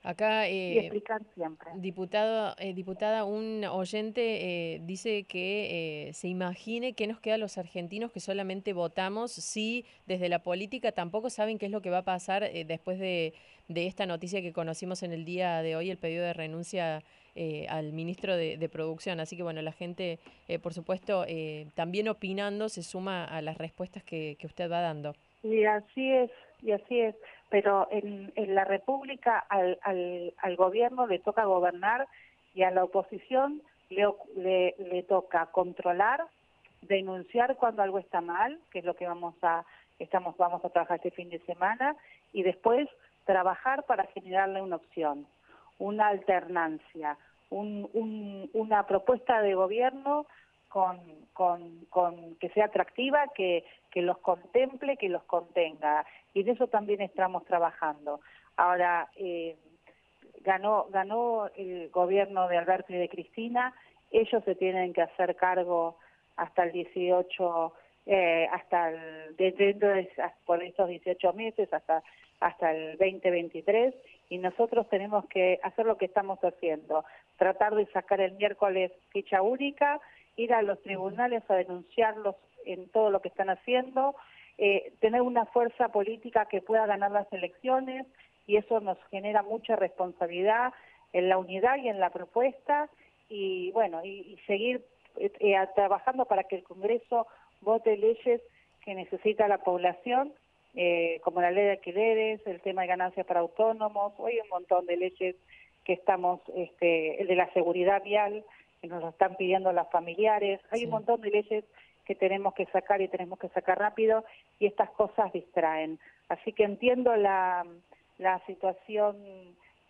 Speaker 2: Acá,
Speaker 5: eh, siempre.
Speaker 2: Diputado, eh, diputada, un oyente eh, dice que eh, se imagine qué nos queda a los argentinos que solamente votamos si desde la política tampoco saben qué es lo que va a pasar después de, de, esta noticia que conocimos en el día de hoy, el pedido de renuncia al ministro de, Producción. Así que, bueno, la gente, por supuesto, también opinando, se suma a las respuestas que, que usted va dando.
Speaker 5: Y así es, y así es pero en, en la República al, al, al, gobierno le toca gobernar y a la oposición le, le, le, toca controlar, denunciar cuando algo está mal, que es lo que vamos a estamos vamos a trabajar este fin de semana y después trabajar para generarle una opción, una alternancia, un, un, una propuesta de gobierno con, que sea atractiva, que, los contemple, que los contenga. Y de eso también estamos trabajando. Ahora, eh, ganó, ganó el gobierno de Alberto y de Cristina, ellos se tienen que hacer cargo hasta el 18, eh, hasta dentro de, por estos 18 meses, hasta, hasta el 2023, y nosotros tenemos que hacer lo que estamos haciendo, tratar de sacar el miércoles ficha única, ir a los tribunales a denunciarlos en todo lo que están haciendo, eh, tener una fuerza política que pueda ganar las elecciones y eso nos genera mucha responsabilidad en la unidad y en la propuesta y bueno, y, seguir eh, eh, trabajando para que el Congreso vote leyes que necesita la población, como la ley de alquileres, el tema de ganancias para autónomos, hoy un montón de leyes que estamos, este, el de la seguridad vial, que nos están pidiendo las familiares, hay un montón de leyes que tenemos que sacar y tenemos que sacar rápido y estas cosas distraen. Así que entiendo la, la situación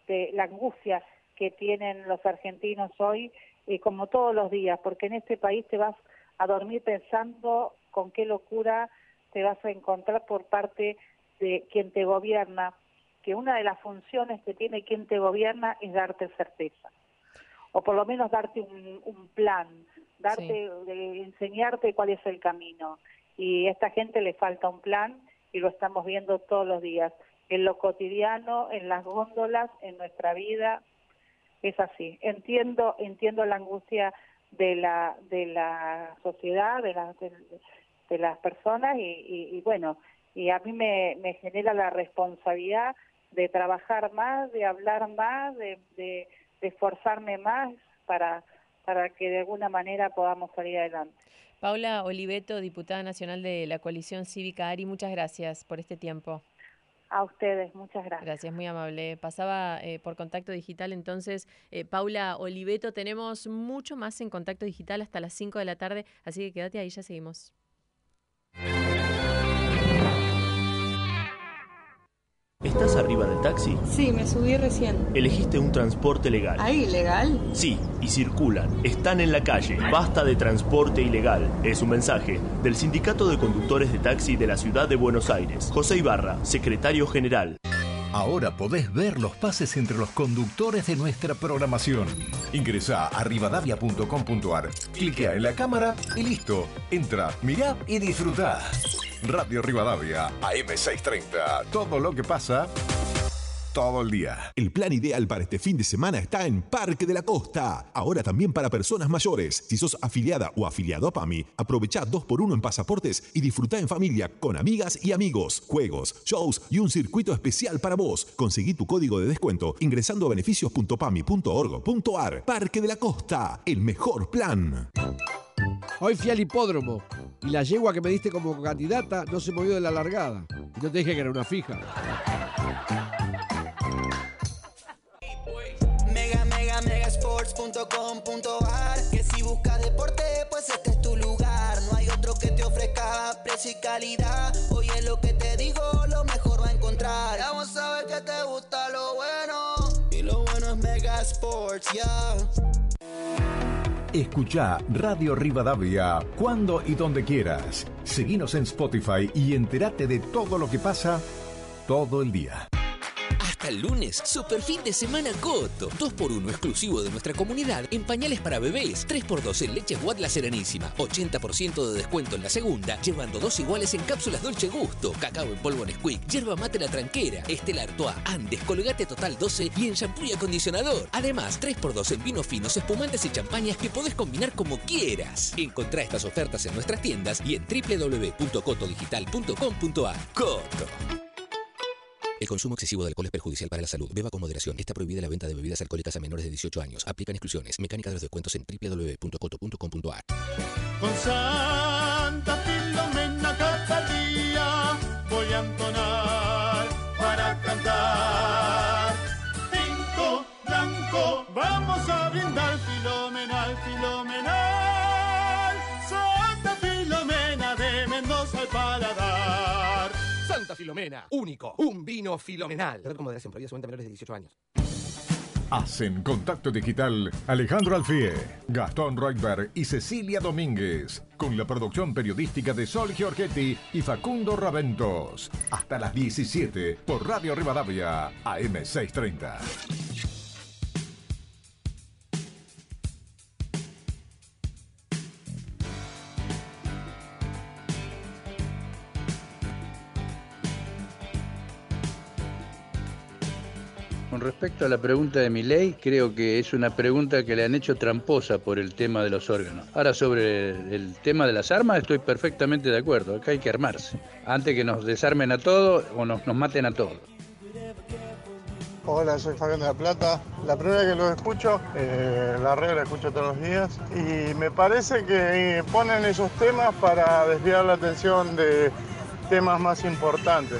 Speaker 5: de la angustia que tienen los argentinos hoy, y como todos los días, porque en este país te vas a dormir pensando con qué locura te vas a encontrar por parte de quien te gobierna, que una de las funciones que tiene quien te gobierna es darte certeza, o por lo menos darte un, plan, darte, enseñarte cuál es el camino. Y a esta gente le falta un plan y lo estamos viendo todos los días, en lo cotidiano, en las góndolas, en nuestra vida, es así. Entiendo, entiendo la angustia de la de la sociedad, de, la, de, las personas y, bueno, y a mí me, me genera la responsabilidad de trabajar más, de hablar más, de, de, esforzarme más para, para que de alguna manera podamos salir adelante.
Speaker 2: Paula Oliveto, diputada nacional de la coalición cívica ARI, muchas gracias por este tiempo.
Speaker 5: A ustedes, muchas gracias.
Speaker 2: Gracias, muy amable. Pasaba eh, por contacto digital entonces eh, Paula Oliveto. Tenemos mucho más en contacto digital hasta las 5 de la tarde, así que quédate ahí, ya seguimos.
Speaker 19: ¿Estás arriba del taxi?
Speaker 20: Sí, me subí recién.
Speaker 19: Elegiste un transporte legal.
Speaker 20: ¿Ahí legal?
Speaker 19: Sí, y circulan. Están en la calle. Basta de transporte ilegal. Es un mensaje del Sindicato de Conductores de Taxi de la Ciudad de Buenos Aires. José Ibarra, secretario general.
Speaker 1: Ahora podés ver los pases entre los conductores de nuestra programación. Ingresa a rivadavia.com.ar, cliquea en la cámara y listo. Entra, mirá y disfruta. Radio Rivadavia, AM630. Todo lo que pasa todo el día.
Speaker 21: El plan ideal para este fin de semana está en Parque de la Costa. Ahora también para personas mayores. Si sos afiliada o afiliado a PAMI, aprovecha 2x1 en pasaportes y disfruta en familia con amigas y amigos, juegos, shows y un circuito especial para vos. Conseguí tu código de descuento ingresando a beneficios.pami.org.ar. Parque de la Costa, el mejor plan.
Speaker 9: Hoy fui al hipódromo y la yegua que me diste como candidata no se movió de la largada. Y no te dije que era una fija.
Speaker 7: megasports.com.ar Que si buscas deporte, pues este es tu lugar. No hay otro que te ofrezca precio y calidad. Oye, lo que te digo, lo mejor va a encontrar. Vamos a ver que te gusta lo bueno. Y lo bueno es Mega Sports, ya.
Speaker 1: Escucha Radio Rivadavia cuando y donde quieras. Seguinos en Spotify y entérate de todo lo que pasa todo el día.
Speaker 22: Hasta el lunes, super fin de semana Coto. 2x1 exclusivo de nuestra comunidad en pañales para bebés. 3x2 en leche Watt La Serenísima. 80% de descuento en la segunda, llevando dos iguales en cápsulas Dolce Gusto. Cacao en polvo Nesquik, yerba mate La Tranquera, Estela Artois, Andes, Colgate Total 12 y en shampoo y acondicionador. Además, 3x2 en vinos finos, espumantes y champañas que podés combinar como quieras. Encontrá estas ofertas en nuestras tiendas y en www.cotodigital.com.ar. Coto. El consumo excesivo de alcohol es perjudicial para la salud. Beba con moderación. Está prohibida la venta de bebidas alcohólicas a menores de 18 años. Aplican exclusiones. Mecánica de los descuentos en www.coto.com.ar.
Speaker 23: Con Santa Filomena voy a entonar para cantar. Blanco, vamos a brindar Filomena,
Speaker 10: único, un vino filomenal. Prohibida su venta a menores de 18 años.
Speaker 1: Hacen contacto digital Alejandro Alfie, Gastón Reutberg y Cecilia Domínguez, con la producción periodística de Sol Giorgetti y Facundo Raventos. Hasta las 17 por Radio Rivadavia, AM630.
Speaker 24: Con respecto a la pregunta de mi ley, creo que es una pregunta que le han hecho tramposa por el tema de los órganos. Ahora, sobre el tema de las armas, estoy perfectamente de acuerdo. Acá hay que armarse. Antes que nos desarmen a todos o nos, maten a todos.
Speaker 25: Hola, soy Fabián de la Plata. La primera vez que lo escucho, eh, la red la escucho todos los días y me parece que ponen esos temas para desviar la atención de temas más importantes.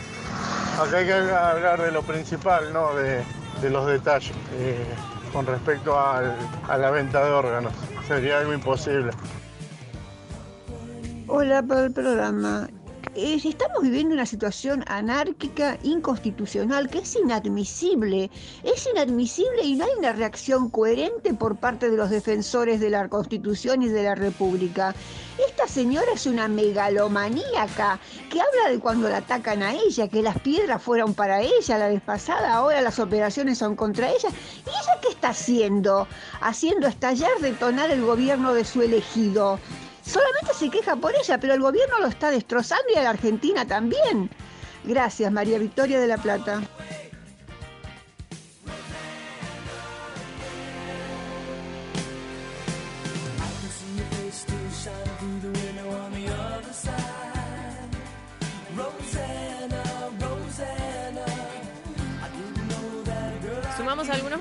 Speaker 25: Acá hay que hablar de lo principal, no de, de los detalles. eh, con respecto a la venta de órganos, sería algo imposible.
Speaker 26: Hola para el programa. Eh, estamos viviendo una situación anárquica, inconstitucional, que es inadmisible. Es inadmisible y no hay una reacción coherente por parte de los defensores de la Constitución y de la República. Esta señora es una megalomaníaca que habla de cuando la atacan a ella, que las piedras fueron para ella la vez pasada, ahora las operaciones son contra ella. ¿Y ella qué está haciendo? Haciendo estallar, detonar el gobierno de su elegido. Solamente se queja por ella, pero el gobierno lo está destrozando y a la Argentina también. Gracias, María Victoria de la Plata.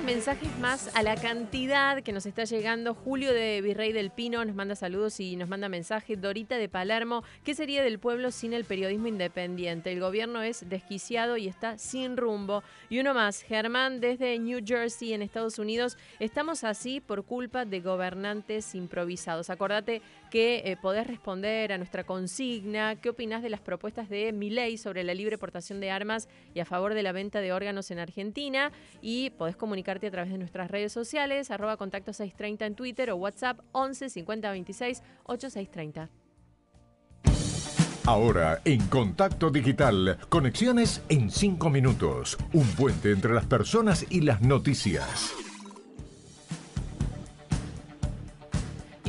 Speaker 2: Mensajes más a la cantidad que nos está llegando. Julio de Virrey del Pino nos manda saludos y nos manda mensaje. Dorita de Palermo, ¿qué sería del pueblo sin el periodismo independiente? El gobierno es desquiciado y está sin rumbo. Y uno más, Germán desde New Jersey en Estados Unidos. Estamos así por culpa de gobernantes improvisados. Acordate que eh, podés responder a nuestra consigna. ¿Qué opinás de las propuestas de Milei sobre la libre portación de armas y a favor de la venta de órganos en Argentina? Y podés comunicarte a través de nuestras redes sociales, arroba contacto 630 en Twitter o WhatsApp 11 50 26 8630.
Speaker 1: Ahora, en Contacto Digital, conexiones en 5 minutos. Un puente entre las personas y las noticias.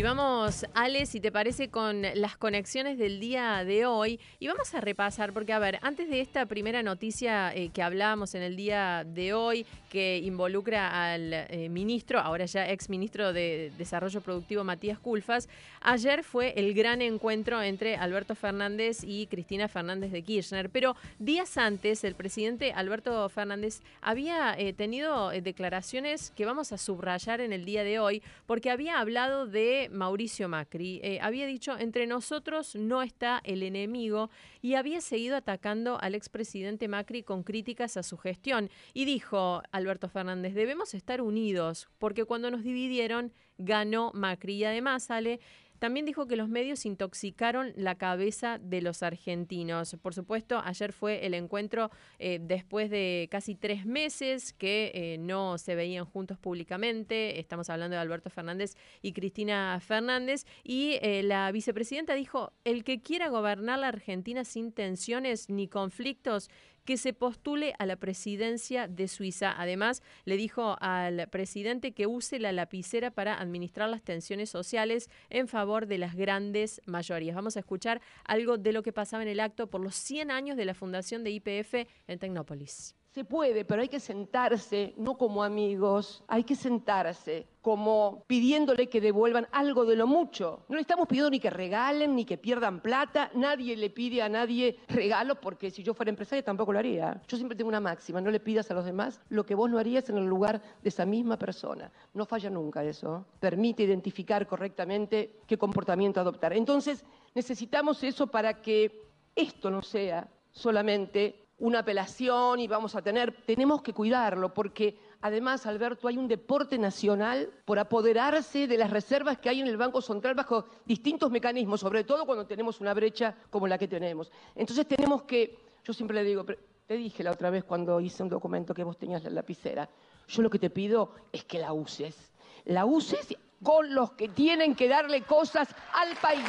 Speaker 2: Y vamos, Ale, si te parece, con las conexiones del día de hoy. Y vamos a repasar, porque a ver, antes de esta primera noticia eh, que hablábamos en el día de hoy, que involucra al eh, ministro, ahora ya ex ministro de Desarrollo Productivo, Matías Culfas, ayer fue el gran encuentro entre Alberto Fernández y Cristina Fernández de Kirchner. Pero días antes, el presidente Alberto Fernández había eh, tenido declaraciones que vamos a subrayar en el día de hoy, porque había hablado de Mauricio Macri. Eh, había dicho, entre nosotros no está el enemigo y había seguido atacando al expresidente Macri con críticas a su gestión. Y dijo Alberto Fernández, debemos estar unidos porque cuando nos dividieron ganó Macri. Y además, sale también dijo que los medios intoxicaron la cabeza de los argentinos. Por supuesto, ayer fue el encuentro eh, después de casi tres meses que eh, no se veían juntos públicamente. Estamos hablando de Alberto Fernández y Cristina Fernández. Y eh, la vicepresidenta dijo, el que quiera gobernar la Argentina sin tensiones ni conflictos, que se postule a la presidencia de Suiza. Además, le dijo al presidente que use la lapicera para administrar las tensiones sociales en favor de las grandes mayorías. Vamos a escuchar algo de lo que pasaba en el acto por los 100 años de la fundación de IPF en Tecnópolis.
Speaker 27: Se puede, pero hay que sentarse, no como amigos, hay que sentarse como pidiéndole que devuelvan algo de lo mucho. No le estamos pidiendo ni que regalen, ni que pierdan plata, nadie le pide a nadie regalo, porque si yo fuera empresaria tampoco lo haría. Yo siempre tengo una máxima, no le pidas a los demás lo que vos no harías en el lugar de esa misma persona. No falla nunca eso. Permite identificar correctamente qué comportamiento adoptar. Entonces, necesitamos eso para que esto no sea solamente una apelación y vamos a tener, tenemos que cuidarlo porque además, Alberto, hay un deporte nacional por apoderarse de las reservas que hay en el Banco Central bajo distintos mecanismos, sobre todo cuando tenemos una brecha como la que tenemos. Entonces tenemos que, yo siempre le digo, te dije la otra vez cuando hice un documento que vos tenías la lapicera, yo lo que te pido es que la uses. La uses con los que tienen que darle cosas al país.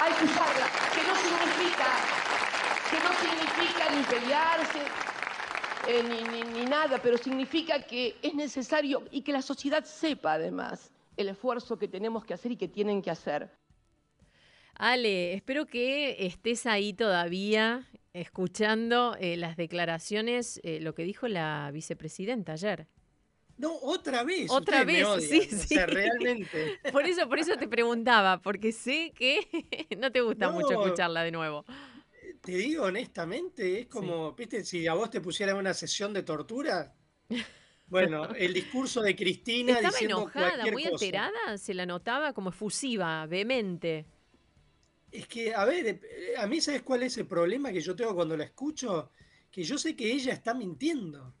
Speaker 27: Hay que usarla, que no significa que no significa ni pelearse eh, ni, ni, ni nada, pero significa que es necesario y que la sociedad sepa además el esfuerzo que tenemos que hacer y que tienen que hacer.
Speaker 2: Ale, espero que estés ahí todavía escuchando eh, las declaraciones, eh, lo que dijo la vicepresidenta ayer.
Speaker 3: No, otra vez.
Speaker 2: Otra vez,
Speaker 3: me
Speaker 2: sí,
Speaker 3: o
Speaker 2: sí. *laughs*
Speaker 3: realmente.
Speaker 2: Por eso, por eso te preguntaba, porque sé que *laughs* no te gusta mucho escucharla de nuevo.
Speaker 3: Te digo honestamente, es como, viste, si a vos te pusieran una sesión de tortura. *laughs* Bueno, el discurso de Cristina
Speaker 2: Estaba
Speaker 3: diciendo
Speaker 2: enojada,
Speaker 3: cualquier
Speaker 2: muy
Speaker 3: cosa.
Speaker 2: alterada, se la notaba como efusiva, vehemente.
Speaker 3: Es que, a ver, eh, a mí, ¿sabes cuál es el problema que yo tengo cuando la escucho? Que yo sé que ella está mintiendo.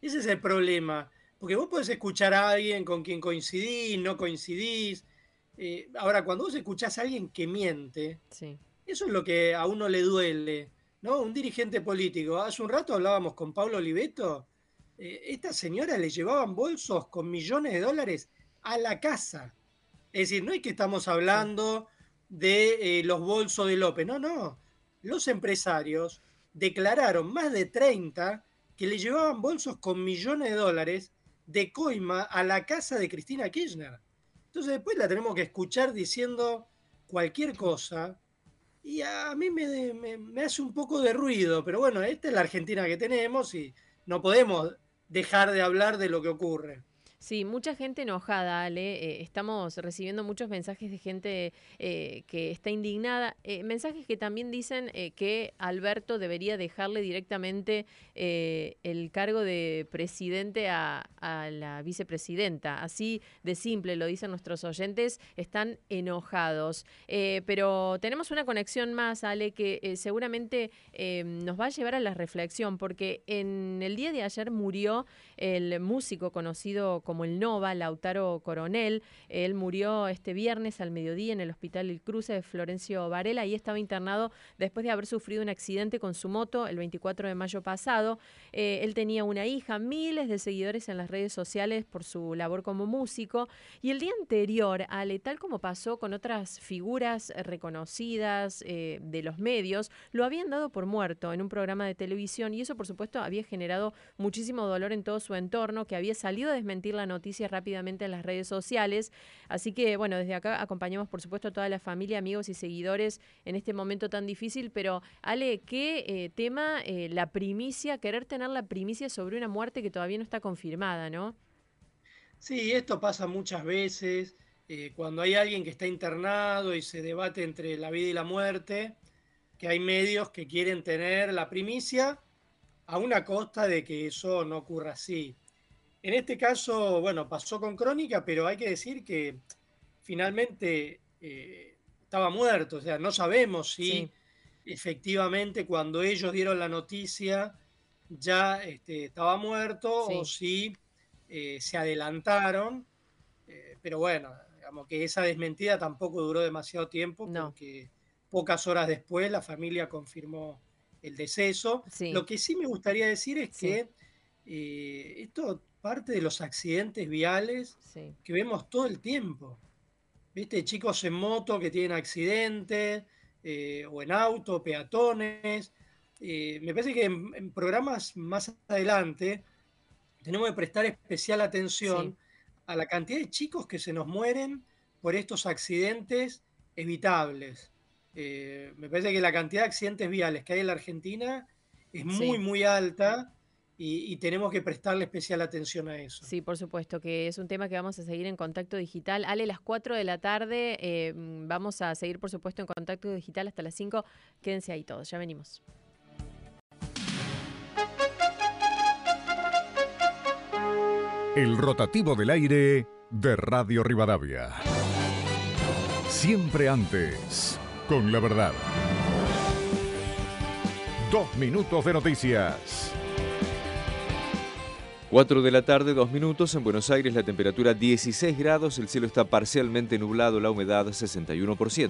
Speaker 3: Ese es el problema. Porque vos podés escuchar a alguien con quien coincidís, no coincidís, Eh, ahora, cuando vos escuchás a alguien que miente,
Speaker 2: Sí.
Speaker 3: Eso es lo que a uno le duele, ¿no? Un dirigente político. Hace un rato hablábamos con Pablo Oliveto. eh, esta señora le llevaban bolsos con millones de dólares a la casa. Es decir, no es que estamos hablando de eh, los bolsos de López, no, no. Los empresarios declararon más de 30 que le llevaban bolsos con millones de dólares de coima a la casa de Cristina Kirchner. Entonces después la tenemos que escuchar diciendo cualquier cosa y a mí me, me- me hace un poco de ruido, pero bueno, esta es la Argentina que tenemos y no podemos dejar de hablar de lo que ocurre.
Speaker 2: Sí, mucha gente enojada, Ale. eh, estamos recibiendo muchos mensajes de gente eh, que está indignada. eh, mensajes que también dicen que Alberto debería dejarle directamente el cargo de presidente a, a la vicepresidenta. Así de simple, lo dicen nuestros oyentes, están enojados. Pero tenemos una conexión más, Ale, que seguramente nos va a llevar a la reflexión, porque en el día de ayer murió el músico conocido como el Nova, Lautaro Coronel. Él murió este viernes al mediodía en el Hospital El Cruce de Florencio Varela y estaba internado después de haber sufrido un accidente con su moto el 24 de mayo pasado. Eh, él tenía una hija, miles de seguidores en las redes sociales por su labor como músico. Y el día anterior, Ale, tal como pasó con otras figuras reconocidas eh, de los medios, lo habían dado por muerto en un programa de televisión y eso, por supuesto, había generado muchísimo dolor en todo su entorno, que había salido a desmentir la noticia rápidamente en las redes sociales. Así que, bueno, desde acá acompañamos, por supuesto, a toda la familia, amigos y seguidores en este momento tan difícil. Pero, Ale, ¿qué eh, tema eh, la primicia, querer tener la primicia sobre una muerte que todavía no está confirmada, ¿no?
Speaker 3: Sí, esto pasa muchas veces eh, cuando hay alguien que está internado y se debate entre la vida y la muerte, que hay medios que quieren tener la primicia a una costa de que eso no ocurra así. En este caso, bueno, pasó con Crónica, pero hay que decir que finalmente eh, estaba muerto, o sea, no sabemos si
Speaker 2: Sí.
Speaker 3: efectivamente cuando ellos dieron la noticia ya este, estaba muerto o si eh, se adelantaron, eh, pero bueno, digamos que esa desmentida tampoco duró demasiado tiempo porque pocas horas después la familia confirmó el deceso.
Speaker 2: Sí.
Speaker 3: Lo que sí me gustaría decir es que esto parte de los accidentes viales que vemos todo el tiempo. ¿Viste? Chicos en moto que tienen accidentes, eh, o en auto, peatones. Eh, me parece que en, en programas más adelante tenemos que prestar especial atención a la cantidad de chicos que se nos mueren por estos accidentes evitables. Eh, me parece que la cantidad de accidentes viales que hay en la Argentina es muy,
Speaker 2: Sí.
Speaker 3: muy alta y, y tenemos que prestarle especial atención a eso.
Speaker 2: Sí, por supuesto, que es un tema que vamos a seguir en contacto digital. Ale, las 4 de la tarde eh, vamos a seguir, por supuesto, en contacto digital hasta las 5. Quédense ahí todos, ya venimos.
Speaker 1: El rotativo del aire de Radio Rivadavia. Siempre antes, con la verdad. Dos minutos de noticias.
Speaker 28: 4 de la tarde, 2 minutos. En Buenos Aires la temperatura 16 grados, el cielo está parcialmente nublado, la humedad 61%.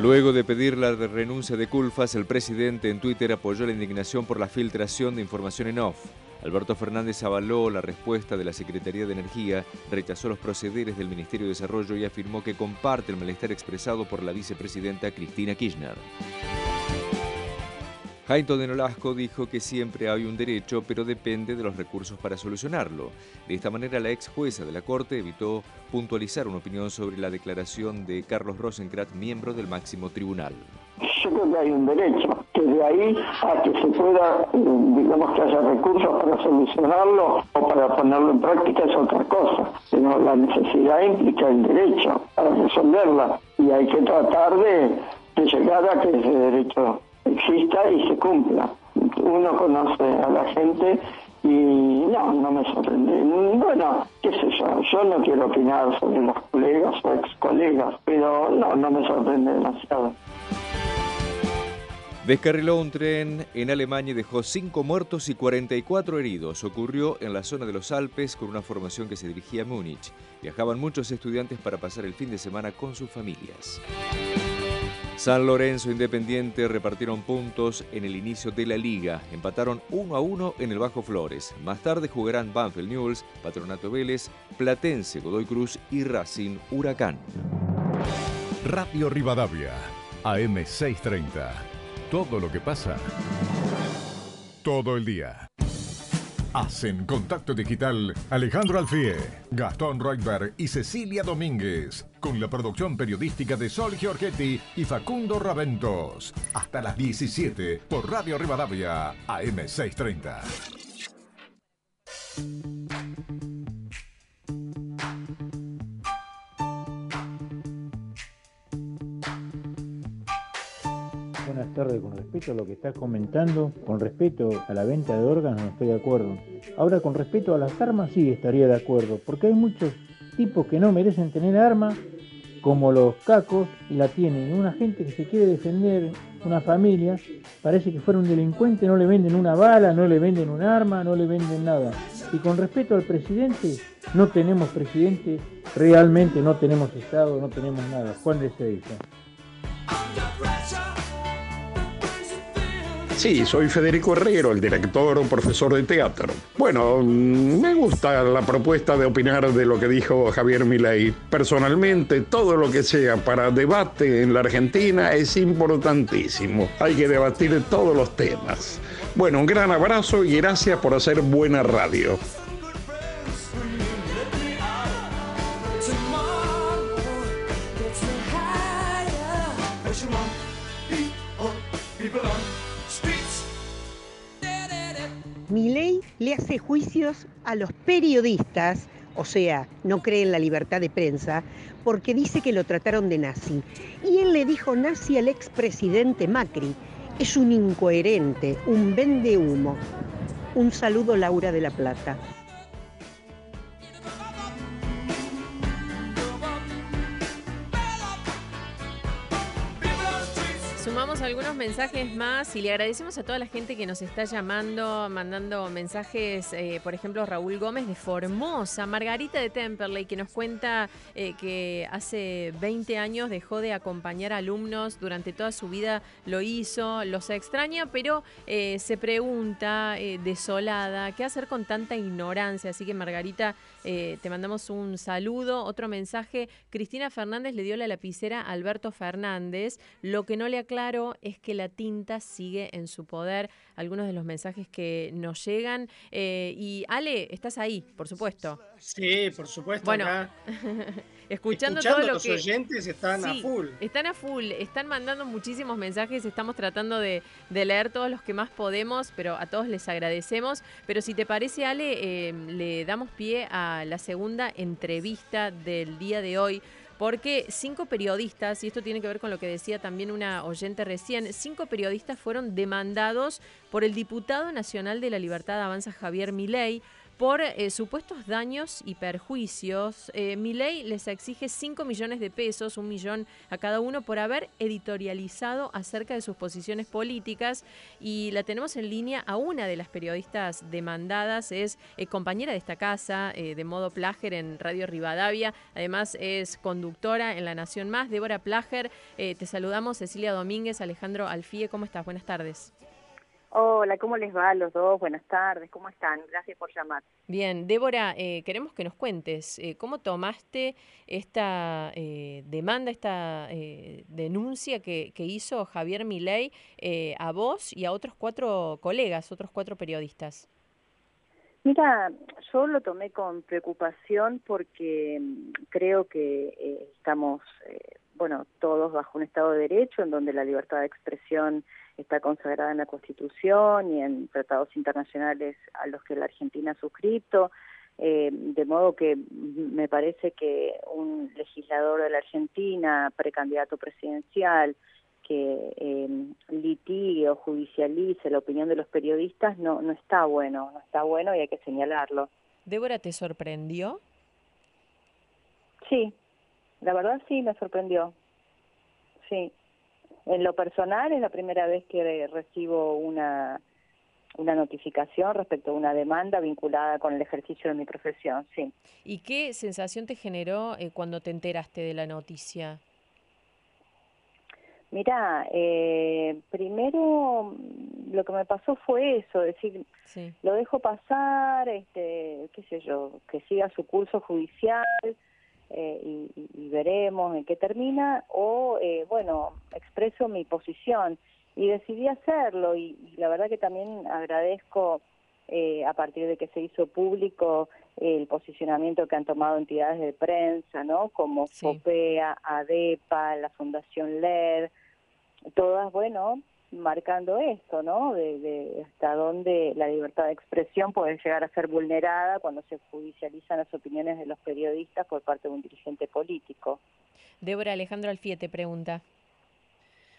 Speaker 28: Luego de pedir la renuncia de Culfas, el presidente en Twitter apoyó la indignación por la filtración de información en off. Alberto Fernández avaló la respuesta de la Secretaría de Energía, rechazó los procederes del Ministerio de Desarrollo y afirmó que comparte el malestar expresado por la vicepresidenta Cristina Kirchner. Jaito de Nolasco dijo que siempre hay un derecho, pero depende de los recursos para solucionarlo. De esta manera, la ex jueza de la Corte evitó puntualizar una opinión sobre la declaración de Carlos Rosencrantz, miembro del máximo tribunal.
Speaker 29: Yo creo que hay un derecho, que de ahí a que se pueda, eh, digamos que haya recursos para solucionarlo o para ponerlo en práctica es otra cosa. Pero la necesidad implica el derecho para resolverla y hay que tratar de llegar a que ese derecho exista y se cumpla. Uno conoce a la gente y no, no me sorprende. Bueno, qué sé yo, yo no quiero opinar sobre los colegas o ex colegas, pero no, no me sorprende demasiado.
Speaker 28: Descarriló un tren en Alemania y dejó 5 muertos y 44 heridos. Ocurrió en la zona de los Alpes con una formación que se dirigía a Múnich. Viajaban muchos estudiantes para pasar el fin de semana con sus familias. San Lorenzo Independiente repartieron puntos en el inicio de la liga. Empataron 1 a 1 en el Bajo Flores. Más tarde jugarán Banfield News, Patronato Vélez, Platense, Godoy Cruz y Racing Huracán.
Speaker 1: Radio Rivadavia, AM630. Todo lo que pasa, todo el día. Hacen contacto digital Alejandro Alfie, Gastón Reutberg y Cecilia Domínguez, con la producción periodística de Sol Giorgetti y Facundo Raventos. Hasta las 17 por Radio Rivadavia, AM630.
Speaker 30: Buenas tardes, con respecto a lo que estás comentando, con respecto a la venta de órganos no estoy de acuerdo. Ahora con respecto a las armas sí estaría de acuerdo, porque hay muchos tipos que no merecen tener armas, como los cacos, y la tienen. Una gente que se quiere defender una familia, parece que fuera un delincuente, no le venden una bala, no le venden un arma, no le venden nada. Y con respecto al presidente, no tenemos presidente, realmente no tenemos Estado, no tenemos nada. Juan de Seiza.
Speaker 31: Sí, soy Federico Herrero, el director o profesor de teatro. Bueno, mm, me gusta la propuesta de opinar de lo que dijo Javier Milei. Personalmente, todo lo que sea para debate en la Argentina es importantísimo. Hay que debatir todos los temas. Bueno, un gran abrazo y gracias por hacer buena radio.
Speaker 17: Milei le hace juicios a los periodistas, o sea, no cree en la libertad de prensa, porque dice que lo trataron de nazi. Y él le dijo nazi al expresidente Macri. Es un incoherente, un vende humo. Un saludo Laura de la Plata.
Speaker 2: Sumamos algunos mensajes más y le agradecemos a toda la gente que nos está llamando, mandando mensajes, eh, por ejemplo, Raúl Gómez de Formosa, Margarita de Temperley, que nos cuenta eh, que hace 20 años dejó de acompañar alumnos, durante toda su vida lo hizo, los extraña, pero eh, se pregunta, desolada, ¿qué hacer con tanta ignorancia? Así que Margarita, te mandamos un saludo. Otro mensaje, Cristina Fernández le dio la lapicera a Alberto Fernández, lo que no le claro es que la tinta sigue en su poder. Algunos de los mensajes que nos llegan. Eh, y Ale, estás ahí, por supuesto.
Speaker 3: Sí, por supuesto.
Speaker 2: Bueno, *laughs* escuchando, todo lo
Speaker 3: los
Speaker 2: que
Speaker 3: oyentes están a full.
Speaker 2: Están a full, están mandando muchísimos mensajes, estamos tratando de, de leer todos los que más podemos, pero a todos les agradecemos. Pero si te parece, Ale, eh, le damos pie a la segunda entrevista del día de hoy. Porque cinco periodistas, y esto tiene que ver con lo que decía también una oyente recién, cinco periodistas fueron demandados por el diputado nacional de la Libertad Avanza Javier Milei por eh, supuestos daños y perjuicios. Eh, Milei les exige 5 millones de pesos, un millón a cada uno, por haber editorializado acerca de sus posiciones políticas. Y la tenemos en línea a una de las periodistas demandadas, es eh, compañera de esta casa, eh, de modo Plager en Radio Rivadavia. Además es conductora en La Nación Más. Débora Plager, te saludamos. Cecilia Domínguez, Alejandro Alfie, ¿cómo estás? Buenas tardes.
Speaker 32: Hola, ¿cómo les va a los dos? Buenas tardes, ¿cómo están? Gracias por llamar.
Speaker 2: Bien, Débora, eh, queremos que nos cuentes eh, cómo tomaste esta eh, demanda, esta eh, denuncia que, que hizo Javier Milei eh, a vos y a otros cuatro colegas, otros cuatro periodistas.
Speaker 32: Mira, yo lo tomé con preocupación porque mm, creo que estamos, eh, bueno, todos bajo un Estado de Derecho en donde la libertad de expresión está consagrada en la Constitución y en tratados internacionales a los que la Argentina ha suscrito. Eh, de modo que me parece que un legislador de la Argentina, precandidato presidencial, que eh, litigue o judicialice la opinión de los periodistas no, no está bueno, no está bueno y hay que señalarlo.
Speaker 2: Débora, ¿te sorprendió?
Speaker 32: Sí, la verdad sí me sorprendió. Sí. En lo personal es la primera vez que recibo una una notificación respecto a una demanda vinculada con el ejercicio de mi profesión, sí.
Speaker 2: ¿Y qué sensación te generó eh, cuando te enteraste de la noticia?
Speaker 32: Mira, eh, primero lo que me pasó fue eso, decir, lo dejo pasar, este, qué sé yo, que siga su curso judicial eh, y, y veremos en qué termina, o eh, bueno, expreso mi posición y decidí hacerlo y, y la verdad que también agradezco eh, a partir de que se hizo público el posicionamiento que han tomado entidades de prensa, ¿no? Como FOPEA, ADEPA, la Fundación LED, todas, bueno, marcando esto, ¿no? De, de hasta dónde la libertad de expresión puede llegar a ser vulnerada cuando se judicializan las opiniones de los periodistas por parte de un dirigente político.
Speaker 2: Débora Alejandro Alfie te pregunta.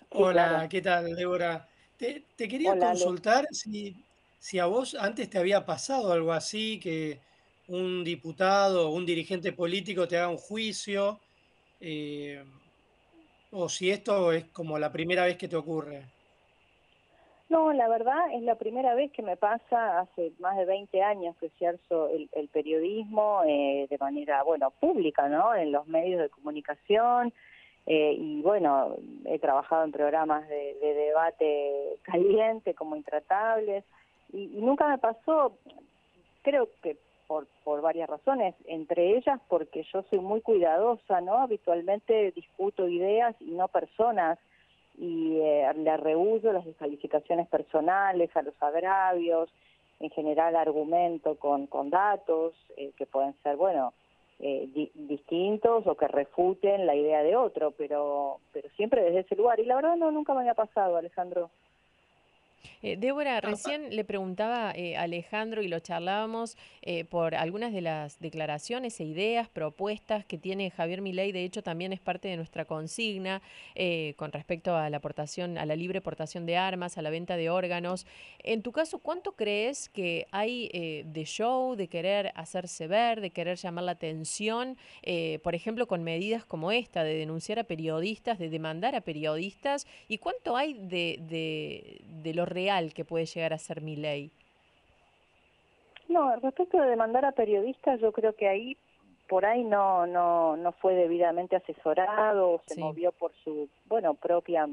Speaker 3: Hola,
Speaker 32: claro.
Speaker 3: ¿qué tal, Débora? Te, te quería
Speaker 32: Hola, Ale.
Speaker 3: consultar si, si a vos antes te había pasado algo así, que un diputado o un dirigente político te haga un juicio, eh, o si esto es como la primera vez que te ocurre.
Speaker 32: No, la verdad es la primera vez que me pasa, hace más de 20 años que ejerzo el, el periodismo eh, de manera, bueno, pública, ¿no? En los medios de comunicación eh, y bueno, he trabajado en programas de, de debate caliente como Intratables y, y nunca me pasó, creo que por, por varias razones, entre ellas porque yo soy muy cuidadosa, ¿no? Habitualmente discuto ideas y no personas y eh, le rehuso las descalificaciones personales, a los agravios, en general argumento con, con datos eh, que pueden ser, bueno, eh, di- distintos o que refuten la idea de otro, pero, pero siempre desde ese lugar. Y la verdad no, nunca me había pasado, Alejandro.
Speaker 2: Eh, Débora, recién le preguntaba eh, a Alejandro y lo charlábamos eh, por algunas de las declaraciones e ideas, propuestas que tiene Javier Milei. De hecho, también es parte de nuestra consigna eh, con respecto a la aportación, a la libre portación de armas, a la venta de órganos. En tu caso, ¿cuánto crees que hay de show, de querer hacerse ver, de querer llamar la atención, por ejemplo, con medidas como esta, de denunciar a periodistas, de demandar a periodistas? ¿Y cuánto hay de, de, de lo real que puede llegar a ser mi ley?
Speaker 32: No, respecto de demandar a periodistas, yo creo que ahí por ahí no no no fue debidamente asesorado se
Speaker 2: Sí.
Speaker 32: movió por su bueno propia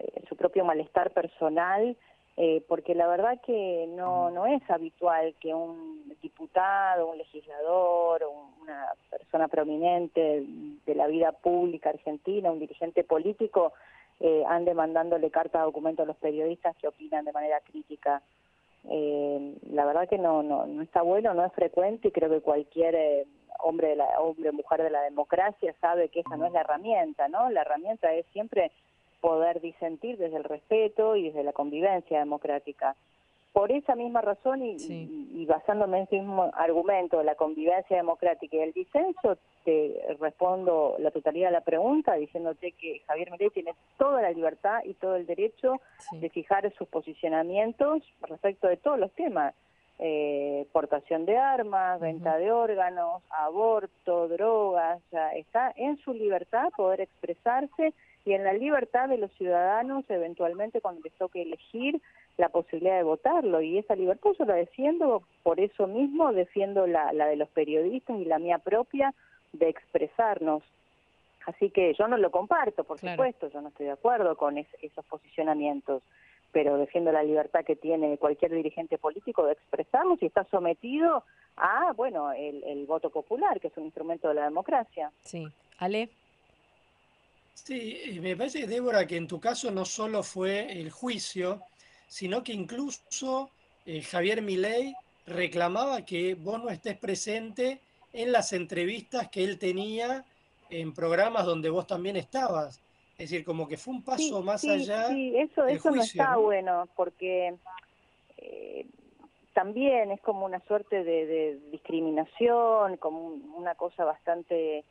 Speaker 32: eh, su propio malestar personal eh, porque la verdad que no no es habitual que un diputado un legislador un- una persona prominente de la vida pública argentina un dirigente político eh, ande mandándole cartas documento a los periodistas que opinan de manera crítica eh, la verdad que no, no no está bueno, no es frecuente y creo que cualquier eh, hombre de la hombre mujer de la democracia sabe que esa no es la herramienta, ¿no? La herramienta es siempre poder disentir desde el respeto y desde la convivencia democrática. Por esa misma razón y, y- y basándome en ese mismo argumento de la convivencia democrática y el disenso, te respondo la totalidad de la pregunta diciéndote que Javier Milei tiene toda la libertad y todo el derecho de fijar sus posicionamientos respecto de todos los temas. Eh, portación de armas, venta de órganos, aborto, drogas, sea, está en su libertad poder expresarse y en la libertad de los ciudadanos eventualmente cuando les toque elegir la posibilidad de votarlo y esa libertad yo la defiendo por eso mismo defiendo la, la de los periodistas y la mía propia de expresarnos así que yo no lo comparto por supuesto yo no estoy de acuerdo con es- esos posicionamientos pero defiendo la libertad que tiene cualquier dirigente político de expresarnos y está sometido a bueno el, el voto popular que es un instrumento de la democracia
Speaker 2: Sí. Ale.
Speaker 3: Sí, me parece, Débora, que en tu caso no solo fue el juicio, sino que incluso eh, Javier Milei reclamaba que vos no estés presente en las entrevistas que él tenía en programas donde vos también estabas. Es decir, como que fue un paso
Speaker 32: Sí,
Speaker 3: más
Speaker 32: sí,
Speaker 3: allá
Speaker 32: sí, eso,
Speaker 3: del
Speaker 32: eso no está
Speaker 3: ¿no?
Speaker 32: bueno, porque eh, también es como una suerte de, de discriminación, como un- una cosa bastante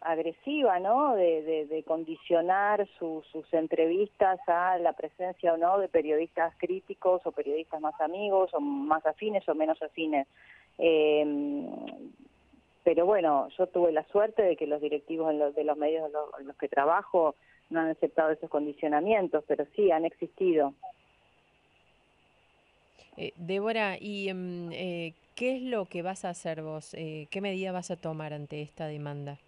Speaker 32: agresiva, ¿no? De, de- de condicionar su- sus entrevistas a la presencia o no de periodistas críticos o periodistas más amigos o más afines o menos afines. Eh, pero bueno, yo tuve la suerte de que los directivos en los- de los medios en los, en los que trabajo no han aceptado esos condicionamientos, pero sí han existido.
Speaker 2: Eh, Débora, ¿y em, eh, qué es lo que vas a hacer vos? Eh, ¿Qué medida vas a tomar ante esta demanda?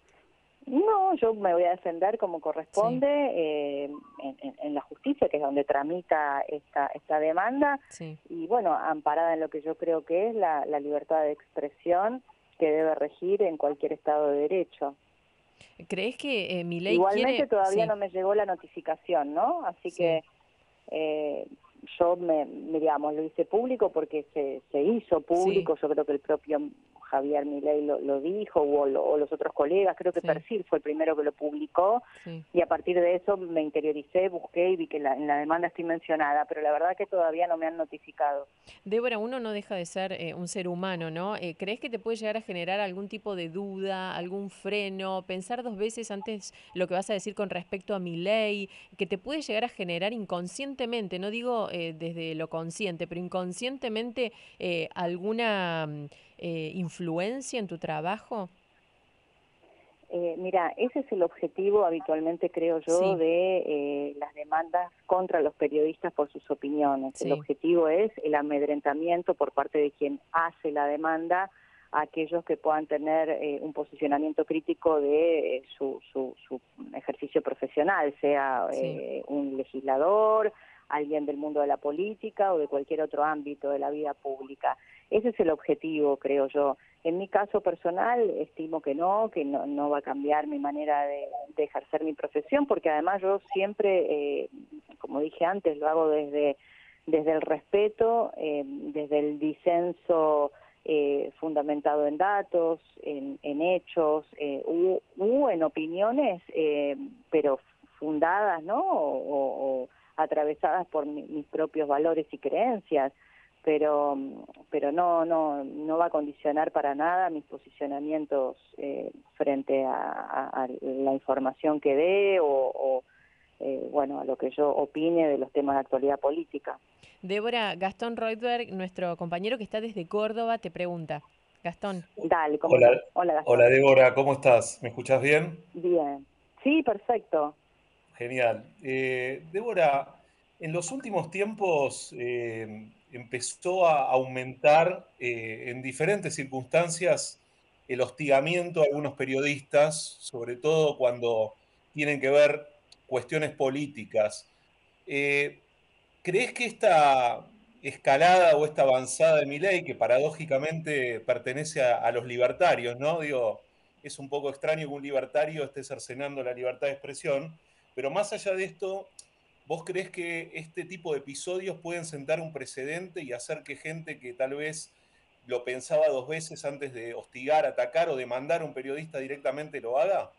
Speaker 32: No, yo me voy a defender como corresponde eh, en, en- en la justicia, que es donde tramita esta, esta demanda,
Speaker 2: Sí.
Speaker 32: y bueno, amparada en lo que yo creo que es la, la libertad de expresión que debe regir en cualquier Estado de Derecho.
Speaker 2: ¿Crees que eh, mi ley
Speaker 32: Igualmente
Speaker 2: quiere...
Speaker 32: todavía
Speaker 2: sí.
Speaker 32: no me llegó la notificación, ¿no? Así que eh, yo me, me, digamos, lo hice público porque se, se hizo público, yo creo que el propio Javier Milei lo, lo dijo, o, lo- o los otros colegas, creo que
Speaker 2: Sí.
Speaker 32: Persil fue el primero que lo publicó,
Speaker 2: Sí.
Speaker 32: y a partir de eso me interioricé, busqué y vi que la, en la demanda estoy mencionada, pero la verdad que todavía no me han notificado.
Speaker 2: Débora, uno no deja de ser eh, un ser humano, ¿no? Eh, ¿Crees que te puede llegar a generar algún tipo de duda, algún freno, pensar dos veces antes lo que vas a decir con respecto a mi ley, que te puede llegar a generar inconscientemente, no digo eh, desde lo consciente, pero inconscientemente alguna mm, eh, influencia en tu trabajo?
Speaker 32: Eh, mira, ese es el objetivo habitualmente, creo yo,
Speaker 2: Sí.
Speaker 32: de eh, las demandas contra los periodistas por sus opiniones. El objetivo es el amedrentamiento por parte de quien hace la demanda a aquellos que puedan tener eh, un posicionamiento crítico de eh, su, su, su ejercicio profesional, sea
Speaker 2: Sí.
Speaker 32: eh, un legislador, alguien del mundo de la política o de cualquier otro ámbito de la vida pública. Ese es el objetivo, creo yo. En mi caso personal, estimo que no, que no, no va a cambiar mi manera de, de ejercer mi profesión, porque además yo siempre, eh, como dije antes, lo hago desde, desde el respeto, eh, desde el disenso eh, fundamentado en datos, en, en hechos, eh, u, u en opiniones, eh, pero fundadas, ¿no? O, atravesadas por mi- mis propios valores y creencias pero pero no no no va a condicionar para nada mis posicionamientos eh, frente a, a- a la información que dé o, o, eh, bueno a lo que yo opine de los temas de actualidad política
Speaker 2: Débora, Gastón Reutberg, nuestro compañero que está desde Córdoba, te pregunta. Gastón.
Speaker 32: dale ¿cómo
Speaker 4: Hola,
Speaker 32: estás? hola Gastón.
Speaker 4: hola Débora, ¿cómo estás? ¿Me escuchás bien?
Speaker 32: bien sí perfecto
Speaker 4: Genial. Eh, Débora, en los últimos tiempos eh, empezó a aumentar eh, en diferentes circunstancias el hostigamiento a algunos periodistas, sobre todo cuando tienen que ver cuestiones políticas. ¿Crees que esta escalada o esta avanzada de Milei, que paradójicamente pertenece a, a los libertarios, ¿no? Digo, es un poco extraño que un libertario esté cercenando la libertad de expresión, pero más allá de esto, ¿vos crees que este tipo de episodios pueden sentar un precedente y hacer que gente que tal vez lo pensaba dos veces antes de hostigar, atacar o demandar a un periodista directamente lo haga?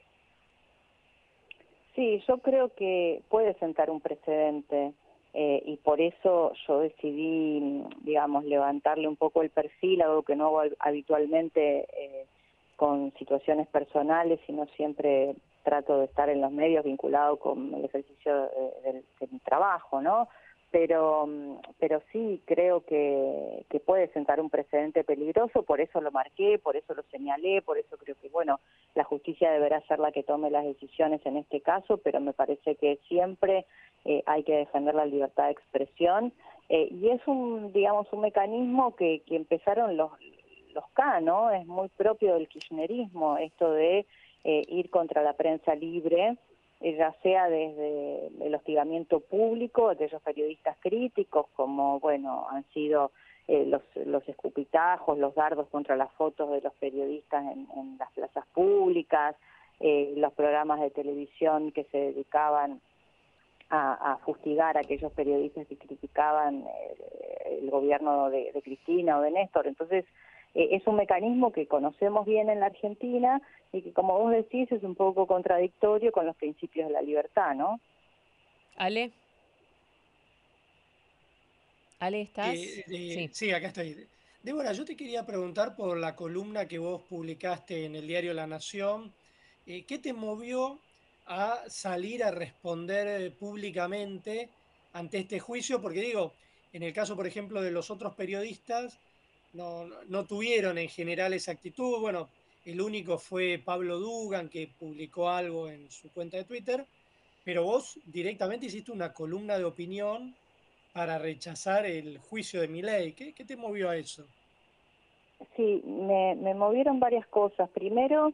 Speaker 32: Sí, yo creo que puede sentar un precedente eh, y por eso yo decidí, digamos, levantarle un poco el perfil, algo que no hago hab- habitualmente eh, con situaciones personales, sino siempre trato de estar en los medios vinculado con el ejercicio de, de- trabajo, ¿no? Pero, mm, pero sí creo que, que puede sentar un precedente peligroso, por eso lo marqué, por eso lo señalé, por eso creo que, bueno, la justicia deberá ser la que tome las decisiones en este caso, pero me parece que siempre eh, hay que defender la libertad de expresión eh, y es un, digamos, un mecanismo que, que empezaron los, los K, ¿no? Es muy propio del kirchnerismo esto de eh, ir contra la prensa libre, eh, ya sea desde el hostigamiento público, de aquellos periodistas críticos, como, bueno, han sido eh, los, los escupitajos, los dardos contra las fotos de los periodistas en, en las plazas públicas, eh, los programas de televisión que se dedicaban a, a fustigar a aquellos periodistas que criticaban eh, el gobierno de, de Cristina o de Néstor. Entonces, eh, es un mecanismo que conocemos bien en la Argentina y que, como vos decís, es un poco contradictorio con los principios de la libertad, ¿no?
Speaker 2: Ale. Ale, ¿estás?
Speaker 3: Eh, eh, sí. acá estoy. Débora, yo te quería preguntar por la columna que vos publicaste en el diario La Nación. Eh, ¿Qué te movió a salir a responder públicamente ante este juicio? Porque digo, en el caso, por ejemplo, de los otros periodistas, no, no- tuvieron en general esa actitud. Bueno, el único fue Pablo Dugan, que publicó algo en su cuenta de Twitter. pero vos directamente hiciste una columna de opinión para rechazar el juicio de Milei. ¿Qué, qué te movió a eso?
Speaker 32: Sí, me, me movieron varias cosas. Primero,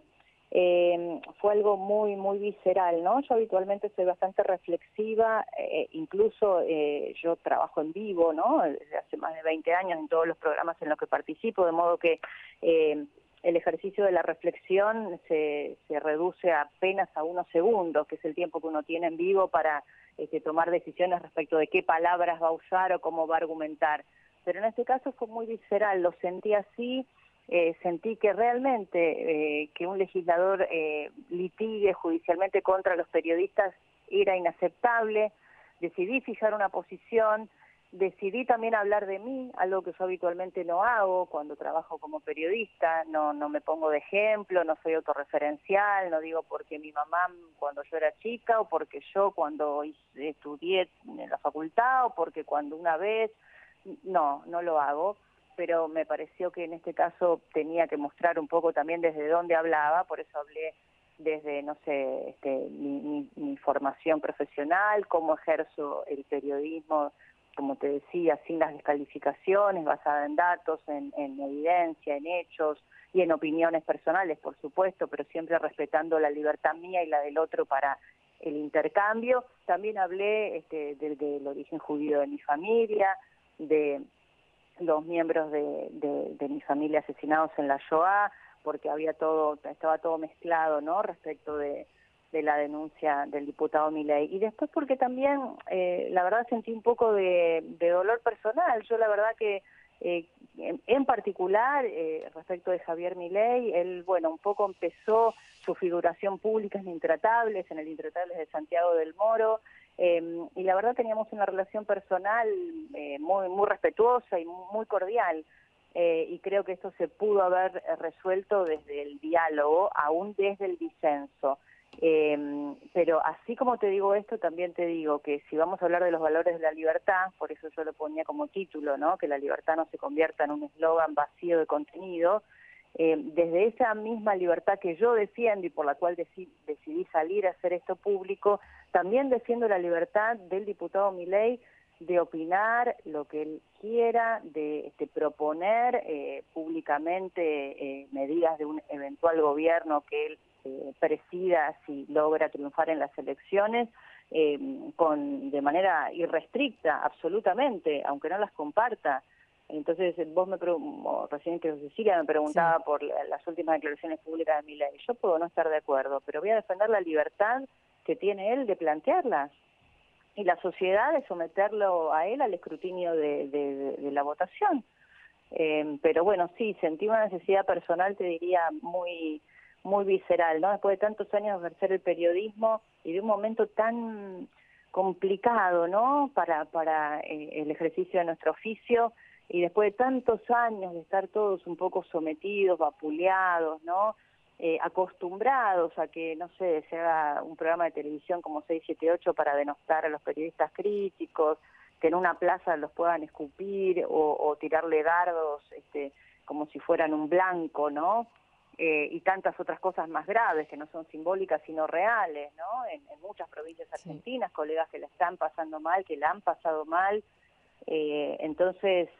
Speaker 32: eh, fue algo muy, muy visceral, ¿no? Yo habitualmente soy bastante reflexiva, eh, incluso eh, yo trabajo en vivo, ¿no? Desde hace más de 20 años en todos los programas en los que participo, de modo que eh, el ejercicio de la reflexión se, se reduce apenas a unos segundos, que es el tiempo que uno tiene en vivo para este, tomar decisiones respecto de qué palabras va a usar o cómo va a argumentar. Pero en este caso fue muy visceral, lo sentí así, eh, sentí que realmente eh, que un legislador eh, litigue judicialmente contra los periodistas era inaceptable, decidí fijar una posición, decidí también hablar de mí, algo que yo habitualmente no hago cuando trabajo como periodista, no, no me pongo de ejemplo, no soy autorreferencial, no digo porque mi mamá cuando yo era chica o porque yo cuando estudié en la facultad o porque cuando una vez, no, no lo hago, pero me pareció que en este caso tenía que mostrar un poco también desde dónde hablaba, por eso hablé desde, no sé, este, mi, mi- mi formación profesional, cómo ejerzo el periodismo, como te decía, sin las descalificaciones, basada en datos, en, en evidencia, en hechos y en opiniones personales, por supuesto, pero siempre respetando la libertad mía y la del otro para el intercambio. También hablé este, del origen judío de mi familia, de los miembros de, de, mi familia asesinados en la Shoah, porque había todo, estaba todo mezclado, ¿no? Respecto de, la denuncia del diputado Milei. Y después porque también, eh, la verdad, sentí un poco de, dolor personal. Yo la verdad que, eh, en, en particular, eh, respecto de Javier Milei, él, bueno, un poco empezó su figuración pública en Intratables, en el Intratables de Santiago del Moro, eh, y la verdad teníamos una relación personal eh, muy, muy respetuosa y muy cordial. Eh, y creo que esto se pudo haber eh, resuelto desde el diálogo, aún desde el disenso. Eh, pero así como te digo esto, también te digo que si vamos a hablar de los valores de la libertad, por eso yo lo ponía como título, ¿no? que la libertad no se convierta en un eslogan vacío de contenido, eh, desde esa misma libertad que yo defiendo y por la cual deci- decidí salir a hacer esto público, también defiendo la libertad del diputado Milei de opinar lo que él quiera, de este, proponer eh, públicamente eh, medidas de un eventual gobierno que él eh, presida si logra triunfar en las elecciones, eh, con de manera irrestricta, absolutamente, aunque no las comparta. Entonces, vos me recién que Cecilia me preguntaba por la- las últimas declaraciones públicas de mi ley. Yo puedo no estar de acuerdo, pero voy a defender la libertad que tiene él de plantearlas y la sociedad de someterlo a él al escrutinio de, de- de- de la votación. Eh, pero bueno, sí, sentí una necesidad personal, te diría, muy muy visceral, ¿no? Después de tantos años de ejercer el periodismo y de un momento tan complicado, ¿no? Para, para eh, el ejercicio de nuestro oficio y después de tantos años de estar todos un poco sometidos, vapuleados, ¿no? Eh, acostumbrados a que, no sé, se haga un programa de televisión como 678 para denostar a los periodistas críticos, que en una plaza los puedan escupir o, o tirarle dardos este, como si fueran un blanco, ¿no? Eh, y tantas otras cosas más graves que no son simbólicas sino reales, ¿no? En, en muchas provincias argentinas, colegas que la están pasando mal, que la han pasado mal. Eh, entonces,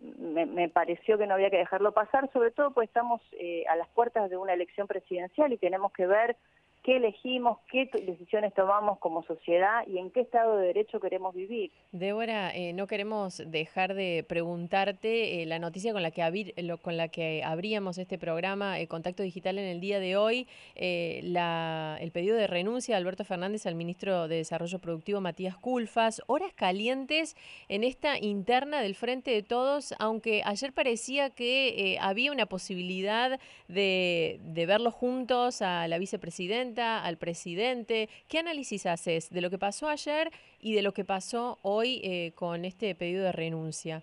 Speaker 32: me, me pareció que no había que dejarlo pasar, sobre todo pues estamos eh, a las puertas de una elección presidencial y tenemos que ver qué elegimos, qué decisiones tomamos como sociedad y en qué estado de derecho queremos vivir.
Speaker 2: Débora, eh, no queremos dejar de preguntarte eh, la noticia con la que lo- con la que abríamos este programa, eh, Contacto Digital en el día de hoy, eh, la- el pedido de renuncia de Alberto Fernández al ministro de Desarrollo Productivo Matías Culfas, horas calientes en esta interna del Frente de Todos, aunque ayer parecía que había una posibilidad de, de verlos juntos a la vicepresidenta, al presidente. ¿Qué análisis haces de lo que pasó ayer y de lo que pasó hoy eh, con este pedido de renuncia?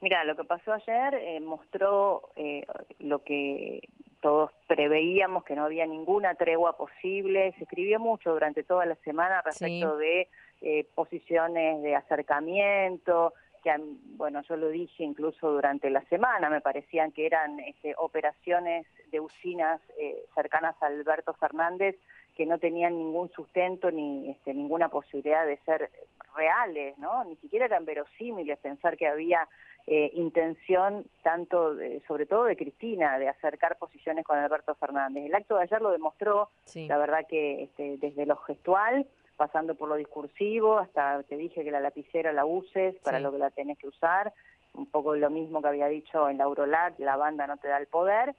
Speaker 32: Mira, lo que pasó ayer eh, mostró eh, lo que todos preveíamos, que no había ninguna tregua posible. Se escribió mucho durante toda la semana respecto de eh, posiciones de acercamiento, que, han- bueno, yo lo dije incluso durante la semana, me parecían que eran este, operaciones de usinas eh, cercanas a Alberto Fernández que no tenían ningún sustento ni este, ninguna posibilidad de ser reales, ¿no? Ni siquiera eran verosímiles pensar que había eh, intención tanto, de- sobre todo de Cristina, de acercar posiciones con Alberto Fernández. El acto de ayer lo demostró,
Speaker 2: Sí.
Speaker 32: la verdad que este, desde lo gestual, pasando por lo discursivo, hasta te dije que la lapicera la uses para
Speaker 2: Sí.
Speaker 32: lo que la tenés que usar, un poco lo mismo que había dicho en la Eurolat, la banda no te da el poder,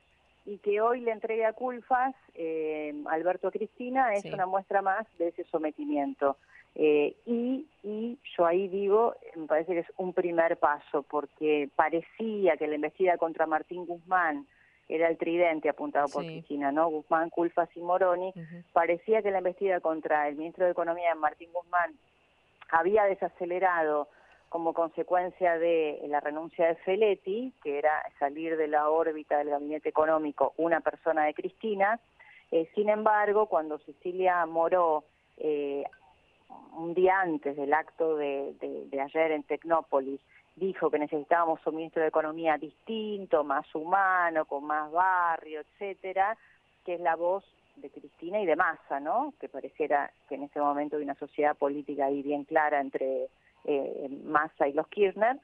Speaker 32: y que hoy le entregue a Culfas eh, Alberto Cristina es
Speaker 2: Sí.
Speaker 32: una muestra más de ese sometimiento. Eh, y, y yo ahí digo, me parece que es un primer paso, porque parecía que la embestida contra Martín Guzmán era el tridente apuntado por
Speaker 2: Sí.
Speaker 32: Cristina, ¿no? Guzmán, Culfas y Moroni. Parecía que la embestida contra el ministro de Economía, Martín Guzmán, había desacelerado como consecuencia de la renuncia de Feletti, que era salir de la órbita del gabinete económico una persona de Cristina. Eh, sin embargo, cuando Cecilia Moró, eh, un día antes del acto de, de- de ayer en Tecnópolis, dijo que necesitábamos un ministro de Economía distinto, más humano, con más barrio, etcétera, que es la voz de Cristina y de Massa, ¿no? Que pareciera que en ese momento hay una sociedad política ahí bien clara entre eh, Massa y los Kirchner,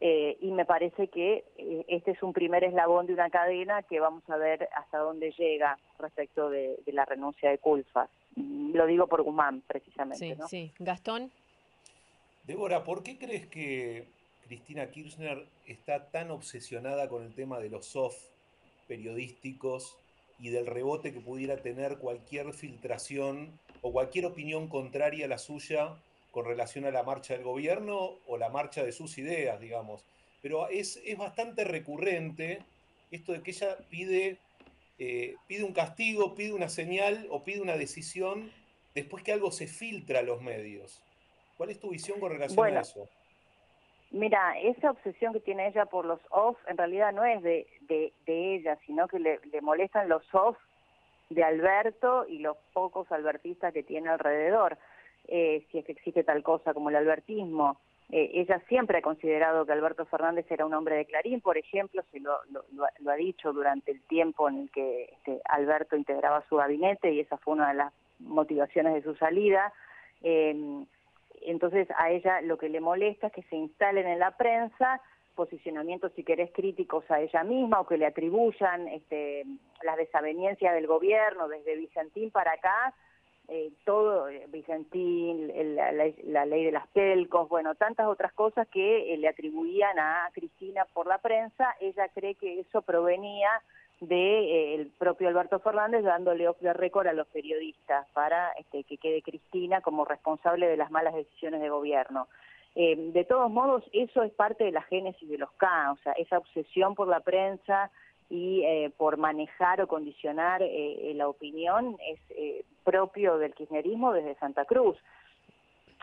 Speaker 32: eh, y me parece que eh, este es un primer eslabón de una cadena que vamos a ver hasta dónde llega respecto de, de la renuncia de Culfas. Mm, Lo digo por Guzmán, precisamente,
Speaker 2: Sí,
Speaker 32: ¿no?
Speaker 2: sí. Gastón.
Speaker 4: Débora, ¿por qué crees que Cristina Kirchner está tan obsesionada con el tema de los soft periodísticos y del rebote que pudiera tener cualquier filtración o cualquier opinión contraria a la suya con relación a la marcha del gobierno o la marcha de sus ideas, digamos? Pero es, es bastante recurrente esto de que ella pide, eh, pide un castigo, pide una señal o pide una decisión después que algo se filtra a los medios. ¿Cuál es tu visión con relación
Speaker 32: Bueno,
Speaker 4: a eso?
Speaker 32: Mira, esa obsesión que tiene ella por los off en realidad no es de, de, de ella, sino que le, le molestan los off de Alberto y los pocos albertistas que tiene alrededor, eh, si es que existe tal cosa como el albertismo. Eh, ella siempre ha considerado que Alberto Fernández era un hombre de Clarín, por ejemplo, se lo, lo, lo ha dicho durante el tiempo en el que este, Alberto integraba su gabinete y esa fue una de las motivaciones de su salida. Eh, entonces a ella lo que le molesta es que se instalen en la prensa posicionamientos, si querés, críticos a ella misma o que le atribuyan este, las desavenencias del gobierno desde Vicentín para acá, eh, todo, eh, Vicentín, el- la, la- ley de las pelcos, bueno, tantas otras cosas que eh, le atribuían a Cristina por la prensa, ella cree que eso provenía del propio Alberto Fernández dándole off the record a los periodistas para este, que quede Cristina como responsable de las malas decisiones de gobierno. Eh, de todos modos, eso es parte de la génesis de los K, o sea, esa obsesión por la prensa y eh, por manejar o condicionar eh, la opinión es eh, propio del kirchnerismo desde Santa Cruz.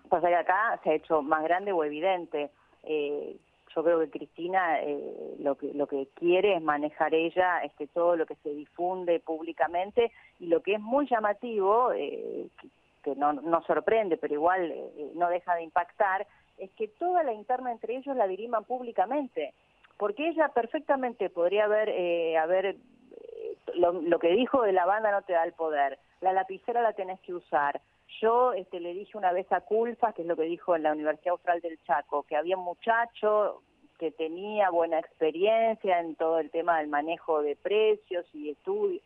Speaker 32: Pasa que acá se ha hecho más grande o evidente. Eh, yo creo que Cristina eh, lo que lo que quiere es manejar ella este todo lo que se difunde públicamente y lo que es muy llamativo eh, que, no, no sorprende pero igual eh, no deja de impactar es que toda la interna entre ellos la diriman públicamente porque ella perfectamente podría haber eh, haber eh, lo, lo que dijo de la banda no te da el poder la lapicera la tenés que usar yo este, le dije una vez a Culfas, que es lo que dijo en la Universidad Austral del Chaco, que había un muchacho que tenía buena experiencia en todo el tema del manejo de precios y estudios,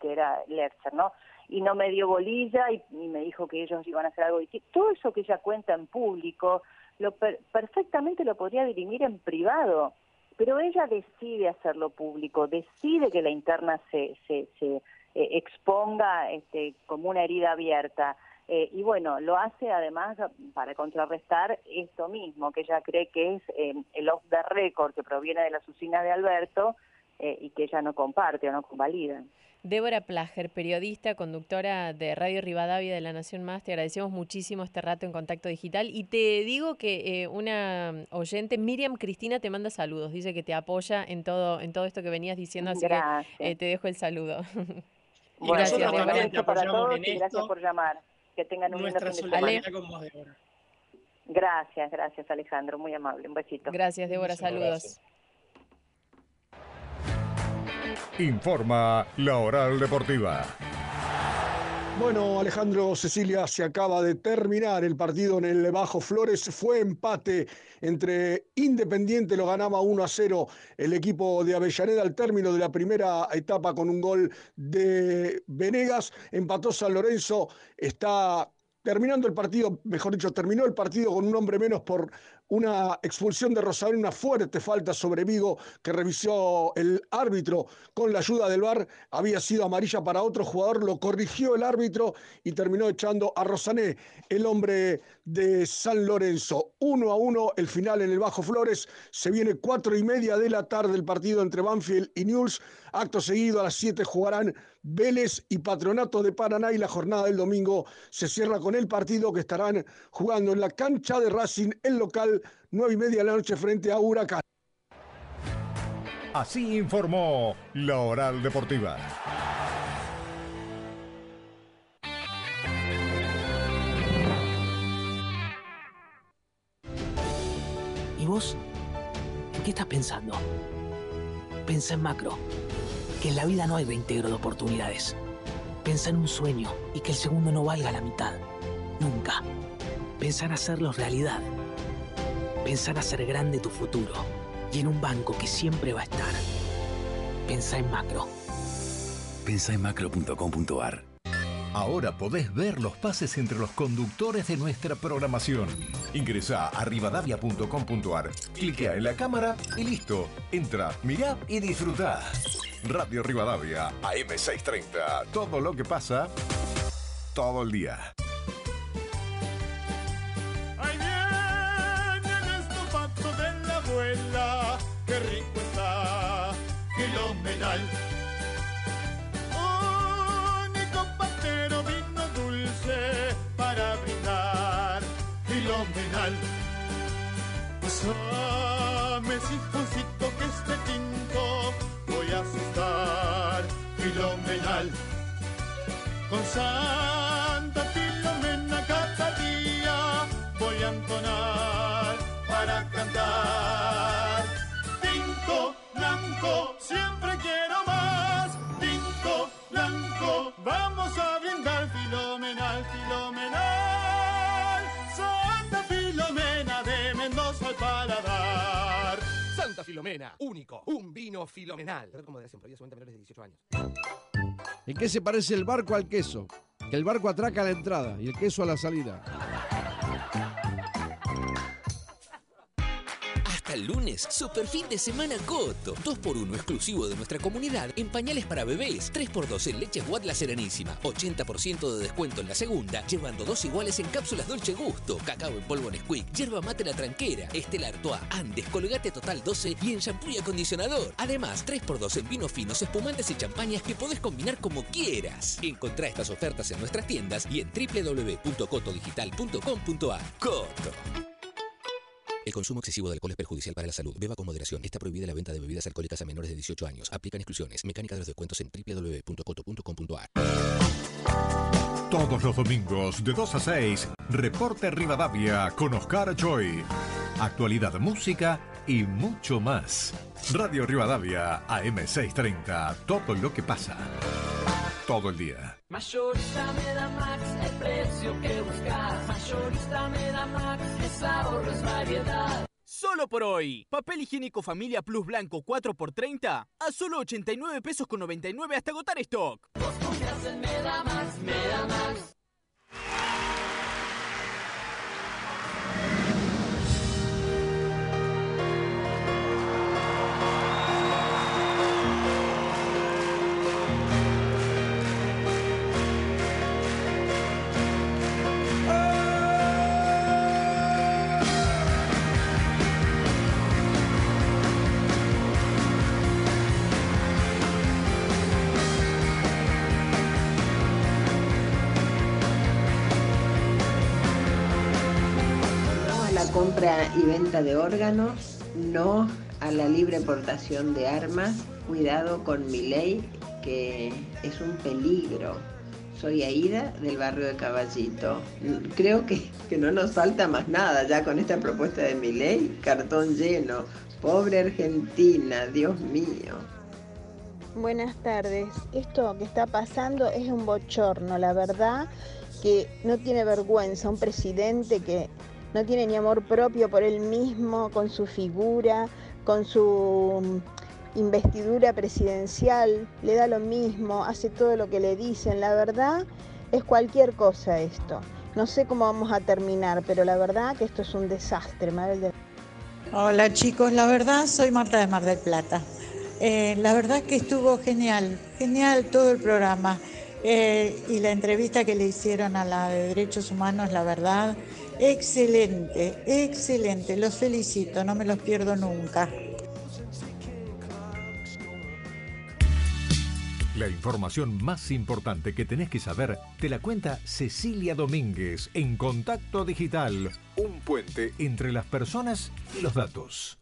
Speaker 32: que era Lercher, ¿no? Y no me dio bolilla y, me dijo que ellos iban a hacer algo distinto. Todo eso que ella cuenta en público, lo per- perfectamente lo podría dirimir en privado, pero ella decide hacerlo público, decide que la interna se, se, se eh, exponga este, como una herida abierta. Eh, y bueno, lo hace además para contrarrestar esto mismo, que ella cree que es eh, el off the record que proviene de las usinas de Alberto eh, y que ella no comparte o no convalida.
Speaker 2: Débora Plager, periodista, conductora de Radio Rivadavia de La Nación Más, te agradecemos muchísimo este rato en Contacto Digital y te digo que eh, una oyente, Miriam Cristina, te manda saludos, dice que te apoya en todo, en todo esto que venías diciendo, así
Speaker 32: Gracias.
Speaker 2: que eh, te dejo el saludo. *laughs*
Speaker 3: Y
Speaker 2: Gracias,
Speaker 3: nosotros
Speaker 2: Débora.
Speaker 3: también te
Speaker 32: para
Speaker 3: apoyamos
Speaker 32: todos
Speaker 3: en
Speaker 32: y gracias
Speaker 3: esto.
Speaker 32: por llamar. Que tengan un lindo
Speaker 3: Nuestra
Speaker 32: fin de semana.
Speaker 3: con vos, Débora.
Speaker 32: Gracias, gracias Alejandro, muy amable. Un besito.
Speaker 2: Gracias, Débora, saludos.
Speaker 1: Informa la Oral Deportiva.
Speaker 33: Bueno, Alejandro Cecilia, se acaba de terminar el partido en el Bajo Flores. Fue empate entre Independiente, lo ganaba 1 a 0 el equipo de Avellaneda al término de la primera etapa con un gol de Venegas. Empató San Lorenzo, está terminando el partido, mejor dicho, terminó el partido con un hombre menos por una expulsión de Rosario, una fuerte falta sobre Vigo que revisó el árbitro con la ayuda del VAR. Había sido amarilla para otro jugador, lo corrigió el árbitro y terminó echando a Rosané, el hombre de San Lorenzo. Uno a uno el final en el Bajo Flores. Se viene cuatro y media de la tarde el partido entre Banfield y Newell's. Acto seguido a las siete jugarán Vélez y Patronato de Paraná y la jornada del domingo se cierra con el partido que estarán jugando en la cancha de Racing, el local, nueve y media de la noche frente a Huracán.
Speaker 1: Así informó la Oral Deportiva.
Speaker 34: ¿Y vos? ¿En qué estás pensando? Pensa en macro, que en la vida no hay reintegro de oportunidades. Pensa en un sueño y que el segundo no valga la mitad. Nunca. Pensar en hacerlos realidad. Pensar en hacer grande tu futuro y en un banco que siempre va a estar. Pensa en macro.
Speaker 21: Pensa en macro.com.ar.
Speaker 1: Ahora podés ver los pases entre los conductores de nuestra programación. Ingresa a rivadavia.com.ar, cliquea en la cámara y listo. Entra, mirá y disfrutá. Radio Rivadavia, AM630. Todo lo que pasa, todo el día.
Speaker 23: Filomenal. Único vino dulce para brindar, filomenal. Pásame sifoncito que este tinto voy a asustar, filomenal. Con Santa Filomena cada día voy a entonar para cantar. Tinto blanco, siempre blanco, vamos a brindar filomenal, filomenal. Santa Filomena de Mendoza al paladar.
Speaker 10: Santa Filomena, único, un vino filomenal. A menores de 18 años.
Speaker 9: ¿En qué se parece el barco al queso? Que el barco atraca a la entrada y el queso a la salida.
Speaker 22: Lunes, super fin de semana Coto. 2x1 exclusivo de nuestra comunidad en pañales para bebés. 3x2 en leches Watt La Serenísima. 80% de descuento en la segunda, llevando dos iguales en cápsulas Dolce Gusto. Cacao en polvo Nesquik, yerba mate La Tranquera, Estela Artois, Andes, Colgate Total 12 y en shampoo y acondicionador. Además, 3x2 en vinos finos, espumantes y champañas que podés combinar como quieras. Encontrá estas ofertas en nuestras tiendas y en www.cotodigital.com.ar. Coto. El consumo excesivo de alcohol es perjudicial para la salud. Beba con moderación. Está prohibida la venta de bebidas alcohólicas a menores de 18 años. Aplican exclusiones. Mecánica de los descuentos en www.coto.com.ar.
Speaker 1: Todos los domingos de 2 a 6, Reporte Rivadavia con Oscar Choi. Actualidad, música y mucho más. Radio Rivadavia, AM630. Todo lo que pasa. Todo el día.
Speaker 7: Mayorista me da Max, el precio que buscas. Mayorista me da Max, es ahorro, es variedad.
Speaker 35: Solo por hoy. Papel higiénico Familia Plus Blanco 4x30 a solo 89 pesos con 99 hasta agotar stock.
Speaker 7: Confías en Medamax, Medamax.
Speaker 36: De órganos, no a la libre portación de armas, cuidado con mi ley que es un peligro. Soy Aida del barrio de Caballito. Creo que, que no nos falta más nada ya con esta propuesta de mi ley. Cartón lleno. Pobre Argentina, Dios mío.
Speaker 37: Buenas tardes. Esto que está pasando es un bochorno, la verdad, que no tiene vergüenza. Un presidente que no tiene ni amor propio por él mismo, con su figura, con su mm, investidura presidencial, le da lo mismo, hace todo lo que le dicen. La verdad es cualquier cosa esto. No sé cómo vamos a terminar, pero la verdad que esto es un desastre, Mabel de-
Speaker 38: Hola chicos, la verdad soy Marta de Mar del Plata. Eh, la verdad que estuvo genial, genial todo el programa. Eh, y la entrevista que le hicieron a la de Derechos Humanos, la verdad, excelente, excelente. Los felicito, no me los pierdo nunca.
Speaker 1: La información más importante que tenés que saber te la cuenta Cecilia Domínguez en Contacto Digital, un puente entre las personas y los datos.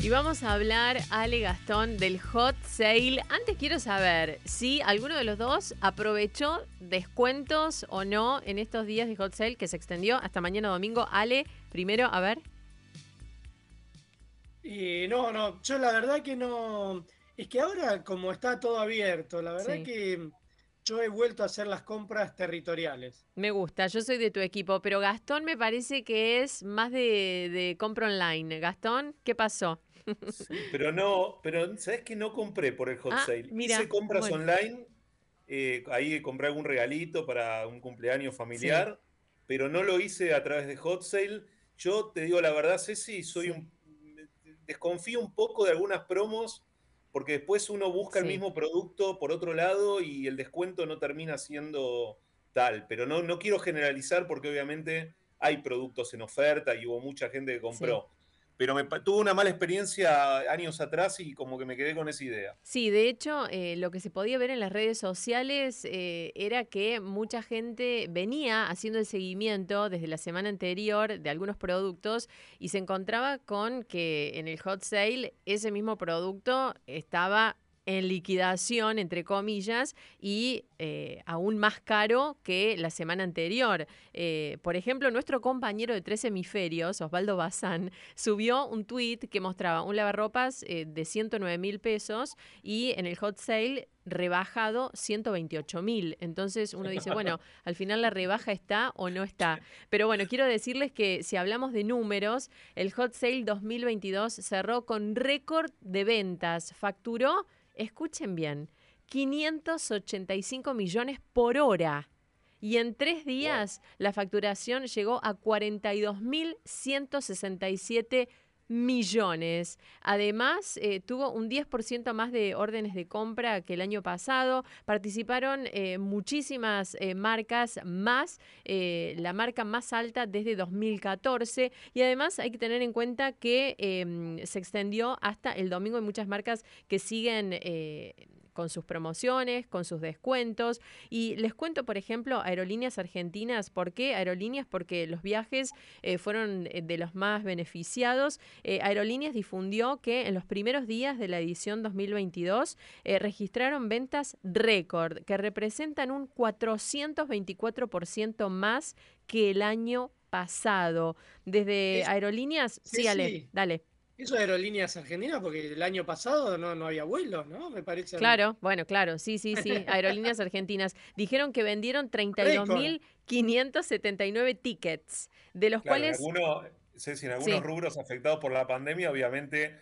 Speaker 2: Y vamos a hablar, Ale Gastón, del hot sale. Antes quiero saber si alguno de los dos aprovechó descuentos o no en estos días de hot sale que se extendió hasta mañana domingo. Ale, primero, a ver.
Speaker 3: Y no, no, yo la verdad que no. Es que ahora, como está todo abierto, la verdad
Speaker 2: Sí.
Speaker 3: que yo he vuelto a hacer las compras territoriales.
Speaker 2: Me gusta, yo soy de tu equipo, pero Gastón me parece que es más de, de compra online. Gastón, ¿qué pasó? *laughs*
Speaker 4: Pero no, pero ¿sabes que no compré por el hot
Speaker 2: Ah,
Speaker 4: sale?
Speaker 2: mira,
Speaker 4: Hice compras
Speaker 2: bueno.
Speaker 4: online, eh, ahí compré algún regalito para un cumpleaños familiar, pero no lo hice a través de hot sale. Yo te digo la verdad, Ceci, soy un desconfío un poco de algunas promos porque después uno busca el mismo producto por otro lado y el descuento no termina siendo tal. Pero no, no quiero generalizar porque obviamente hay productos en oferta y hubo mucha gente que compró. Pero me, tuve una mala experiencia años atrás y como que me quedé con esa idea.
Speaker 2: Sí, de hecho, eh, lo que se podía ver en las redes sociales eh, era que mucha gente venía haciendo el seguimiento desde la semana anterior de algunos productos y se encontraba con que en el hot sale ese mismo producto estaba en liquidación, entre comillas, y eh, aún más caro que la semana anterior. Eh, por ejemplo, nuestro compañero de Tres Hemisferios, Osvaldo Bazán, subió un tweet que mostraba un lavarropas eh, de 109 mil pesos y en el hot sale rebajado 128 mil. Entonces uno dice, bueno, *laughs* al final la rebaja está o no está. Pero bueno, quiero decirles que si hablamos de números, el hot sale 2022 cerró con récord de ventas. Facturó, escuchen bien, 585 millones por hora. Y en tres días la facturación llegó a 42.167 millones. Además, eh, tuvo un 10% más de órdenes de compra que el año pasado. Participaron eh, muchísimas eh, marcas más, la marca más alta desde 2014. Y además hay que tener en cuenta que em, se extendió hasta el domingo. Hay muchas marcas que siguen... con sus promociones, con sus descuentos. Y les cuento, por ejemplo, Aerolíneas Argentinas. ¿Por qué Aerolíneas? Porque los viajes eh, fueron eh, de los más beneficiados. Eh, Aerolíneas difundió que en los primeros días de la edición 2022 eh, registraron ventas récord, que representan un 424% más que el año pasado. Desde
Speaker 3: Es-
Speaker 2: Aerolíneas,
Speaker 3: Sí,
Speaker 2: sí, Ale,
Speaker 3: sí.
Speaker 2: dale.
Speaker 3: Eso de aerolíneas argentinas, porque el año pasado no, no había vuelos, ¿no? Me parece.
Speaker 2: Claro, bueno, claro, sí, sí, sí. *laughs* Aerolíneas Argentinas dijeron que vendieron 32.579 tickets, de los
Speaker 4: Claro, en
Speaker 2: cuales...
Speaker 4: algunos, Ceci, en algunos
Speaker 2: Sí.
Speaker 4: rubros afectados por la pandemia, obviamente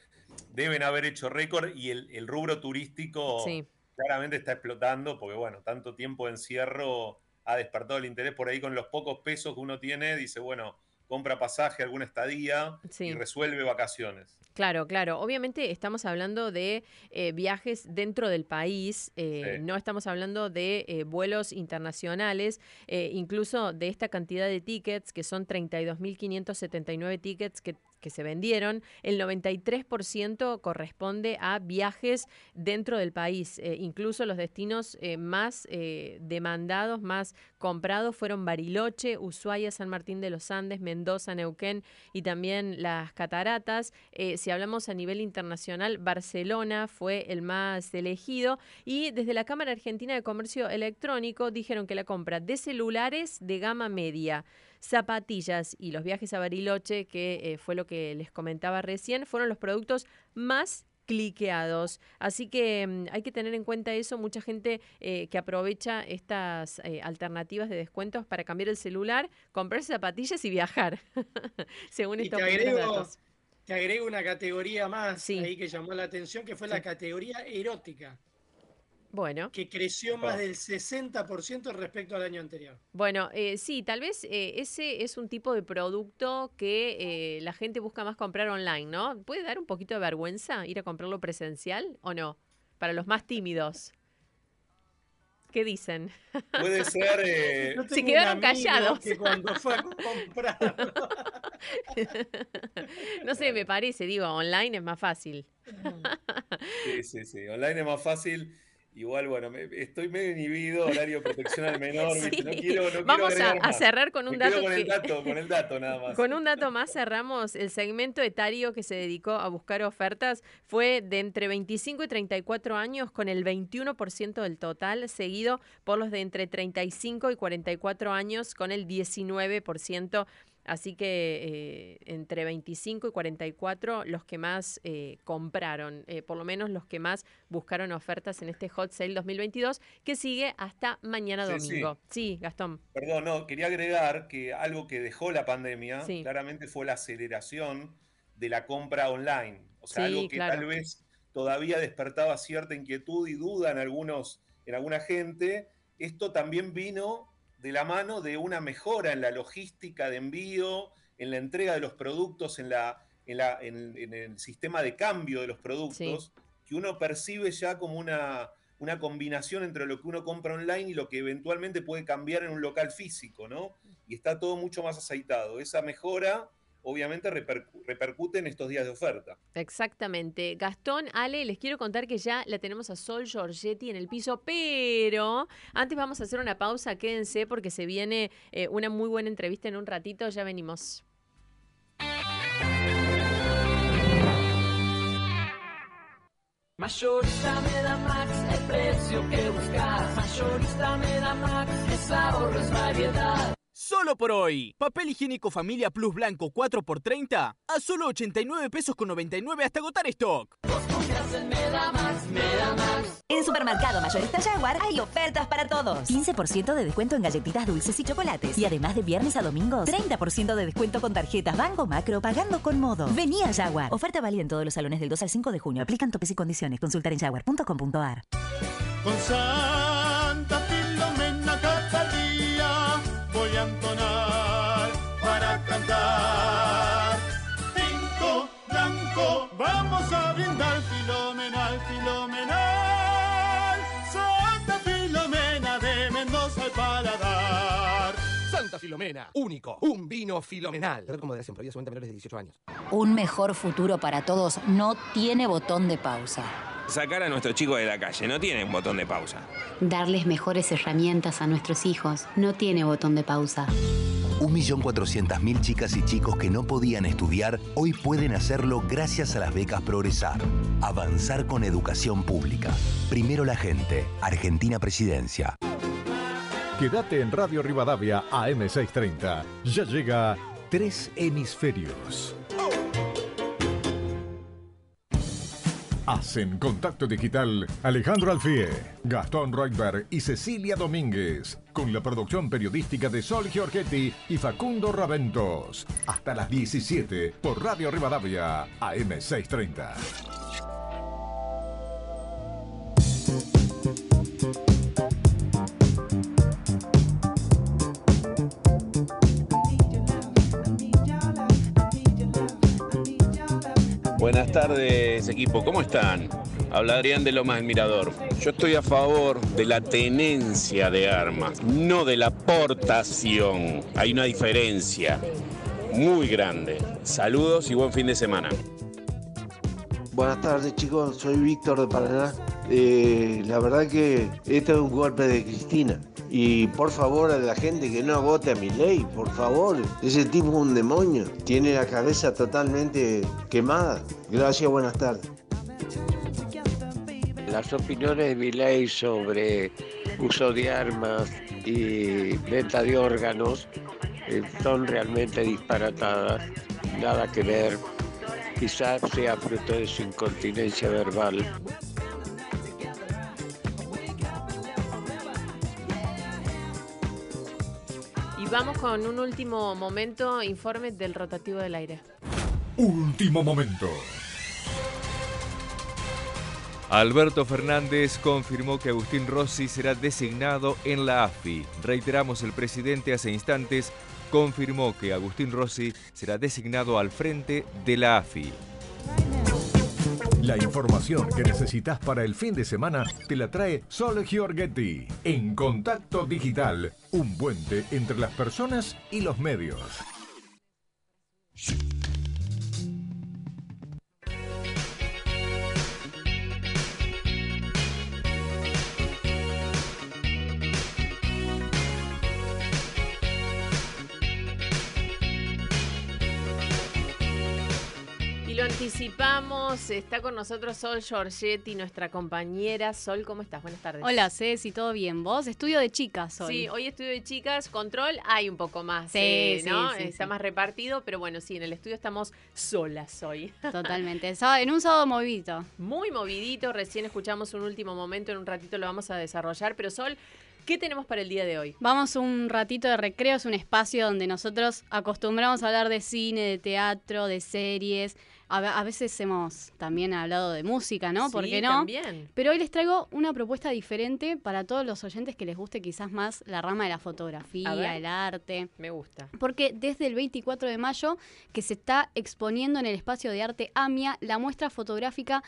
Speaker 4: deben haber hecho récord y el, el rubro turístico
Speaker 2: Sí.
Speaker 4: claramente está explotando porque, bueno, tanto tiempo de encierro ha despertado el interés por ahí con los pocos pesos que uno tiene, dice, bueno, compra pasaje, alguna estadía
Speaker 2: Sí.
Speaker 4: y resuelve vacaciones.
Speaker 2: Claro, claro. Obviamente estamos hablando de eh, viajes dentro del país, eh,
Speaker 4: Sí.
Speaker 2: no estamos hablando de eh, vuelos internacionales, incluso de esta cantidad de tickets, que son 32.579 tickets que, que se vendieron, el 93% corresponde a viajes dentro del país. Eh, incluso los destinos eh, más eh, demandados, más comprados fueron Bariloche, Ushuaia, San Martín de los Andes, Mendoza, Neuquén y también las cataratas. Si hablamos a nivel internacional, Barcelona fue el más elegido y desde la Cámara Argentina de Comercio Electrónico dijeron que la compra de celulares de gama media, zapatillas y los viajes a Bariloche, que eh, fue lo que les comentaba recién, fueron los productos más cliqueados. Así que mm, hay que tener en cuenta eso. Mucha gente eh, que aprovecha estas eh, alternativas de descuentos para cambiar el celular, comprarse zapatillas y viajar, *laughs* según
Speaker 3: Y
Speaker 2: estos
Speaker 3: te agrego,
Speaker 2: datos.
Speaker 3: te agrego una categoría más ahí que llamó la atención, que fue la categoría erótica,
Speaker 2: Bueno.
Speaker 3: que creció más del 60% respecto al año anterior.
Speaker 2: Bueno, eh, sí, tal vez eh, ese es un tipo de producto que eh, la gente busca más comprar online, ¿no? ¿Puede dar un poquito de vergüenza ir a comprarlo presencial o no? Para los más tímidos. ¿Qué dicen?
Speaker 4: Puede ser. eh,
Speaker 2: Se quedaron
Speaker 3: amigo
Speaker 2: callados.
Speaker 3: Que cuando fue a comprar,
Speaker 2: no sé, me parece, digo, online es más fácil.
Speaker 4: Sí, sí, sí. Online es más fácil. Igual, bueno, me- estoy medio inhibido, horario de protección al menor, *laughs* ¿viste? No quiero, no quiero
Speaker 2: Vamos a-
Speaker 4: agregar
Speaker 2: a cerrar con un dato
Speaker 4: con el
Speaker 2: que-
Speaker 4: dato, *laughs* con el dato nada más.
Speaker 2: Con un dato más cerramos. El segmento etario que se dedicó a buscar ofertas fue de entre 25 y 34 años con el 21% del total, seguido por los de entre 35 y 44 años con el 19%. Así que eh, entre 25 y 44 los que más eh, compraron, eh, por lo menos los que más buscaron ofertas en este Hot Sale 2022 que sigue hasta mañana
Speaker 4: Sí,
Speaker 2: domingo. Sí, Gastón.
Speaker 4: Perdón, no, quería agregar que algo que dejó la pandemia
Speaker 2: Sí.
Speaker 4: claramente fue la aceleración de la compra online. O sea, algo que
Speaker 2: claro.
Speaker 4: tal vez todavía despertaba cierta inquietud y duda en algunos, en alguna gente. Esto también vino de la mano de una mejora en la logística de envío, en la entrega de los productos, en, la, en, la- en- en el sistema de cambio de los productos, que uno percibe ya como una, una combinación entre lo que uno compra online y lo que eventualmente puede cambiar en un local físico, ¿no? Y está todo mucho más aceitado. Esa mejora, obviamente, repercu- repercute en estos días de oferta.
Speaker 2: Exactamente. Gastón, Ale, les quiero contar que ya la tenemos a Sol Giorgetti en el piso, pero antes vamos a hacer una pausa, quédense porque se viene eh, una muy buena entrevista en un ratito, ya venimos.
Speaker 7: Mayorista me da Max, el precio que buscas. Mayorista me da Max, es ahorro, es variedad.
Speaker 35: Solo por hoy. Papel higiénico Familia Plus Blanco 4x30 a solo 89 pesos con 99 hasta agotar stock.
Speaker 7: En
Speaker 39: Supermercado Mayorista Jaguar hay ofertas para todos. 15% de descuento en galletitas dulces y chocolates. Y además de viernes a domingos, 30% de descuento con tarjetas Banco Macro pagando con modo. Vení a Jaguar. Oferta válida en todos los salones del 2 al 5 de junio. Aplican topes y condiciones. Consultar en jaguar.com.ar.
Speaker 23: Filomena,
Speaker 10: único, un vino filomenal. Beber con moderación, prohibida solamente a menores de 18 años.
Speaker 40: Un mejor futuro para todos no tiene botón de pausa.
Speaker 41: Sacar a nuestros chicos de la calle no tiene un botón de pausa.
Speaker 42: Darles mejores herramientas a nuestros hijos no tiene botón de pausa.
Speaker 43: 1.400.000 chicas y chicos que no podían estudiar hoy pueden hacerlo gracias a las becas Progresar. Avanzar con educación pública. Primero la gente. Argentina Presidencia.
Speaker 1: Quédate en Radio Rivadavia AM630. Ya llega Tres Hemisferios. Hacen contacto digital Alejandro Alfie, Gastón Reutberg y Cecilia Domínguez, con la producción periodística de Sol Giorgetti y Facundo Raventos. Hasta las 17 por Radio Rivadavia AM630.
Speaker 41: Buenas tardes, equipo. ¿Cómo están? Habla Adrián de Lomas del Mirador. Yo estoy a favor de la tenencia de armas, no de la portación. Hay una diferencia muy grande. Saludos y buen fin de semana.
Speaker 44: Buenas tardes chicos, soy Víctor de Paraná. Eh, la verdad que este es un golpe de Cristina. Y por favor a la gente que no vote a mi ley, por favor. Ese tipo es un demonio. Tiene la cabeza totalmente quemada. Gracias, buenas tardes.
Speaker 45: Las opiniones de Milei sobre uso de armas y venta de órganos eh, son realmente disparatadas, nada que ver. Quizás sea fruto de su incontinencia verbal.
Speaker 2: Vamos con un último momento, informe del rotativo del aire.
Speaker 1: Último momento.
Speaker 46: Alberto Fernández confirmó que Agustín Rossi será designado en la AFI. Reiteramos, el presidente hace instantes confirmó que Agustín Rossi será designado al frente de la AFI.
Speaker 1: La información que necesitas para el fin de semana te la trae Sol Giorgetti en Contacto Digital, un puente entre las personas y los medios.
Speaker 2: Anticipamos, está con nosotros Sol Giorgetti, nuestra compañera. Sol, ¿cómo estás? Buenas tardes.
Speaker 47: Hola, Ceci, ¿todo bien? ¿Vos? Estudio de chicas hoy.
Speaker 2: Sí, hoy estudio de chicas, control, hay un poco más,
Speaker 47: Sí,
Speaker 2: eh, ¿no?
Speaker 47: sí,
Speaker 2: Está
Speaker 47: sí.
Speaker 2: más repartido, pero bueno, sí, en el estudio estamos solas hoy. *laughs*
Speaker 47: Totalmente. En un sábado movidito.
Speaker 2: Muy movidito, recién escuchamos un último momento, en un ratito lo vamos a desarrollar, pero Sol, ¿qué tenemos para el día de hoy?
Speaker 47: Vamos un ratito de recreo, es un espacio donde nosotros acostumbramos a hablar de cine, de teatro, de series. A, ve- a veces hemos también hablado de música, ¿no? ¿Por
Speaker 2: Sí,
Speaker 47: qué no?
Speaker 2: también.
Speaker 47: Pero hoy les traigo una propuesta diferente para todos los oyentes que les guste quizás más la rama de la fotografía, el arte.
Speaker 2: Me gusta.
Speaker 47: Porque desde el 24 de mayo que se está exponiendo en el espacio de arte AMIA la muestra fotográfica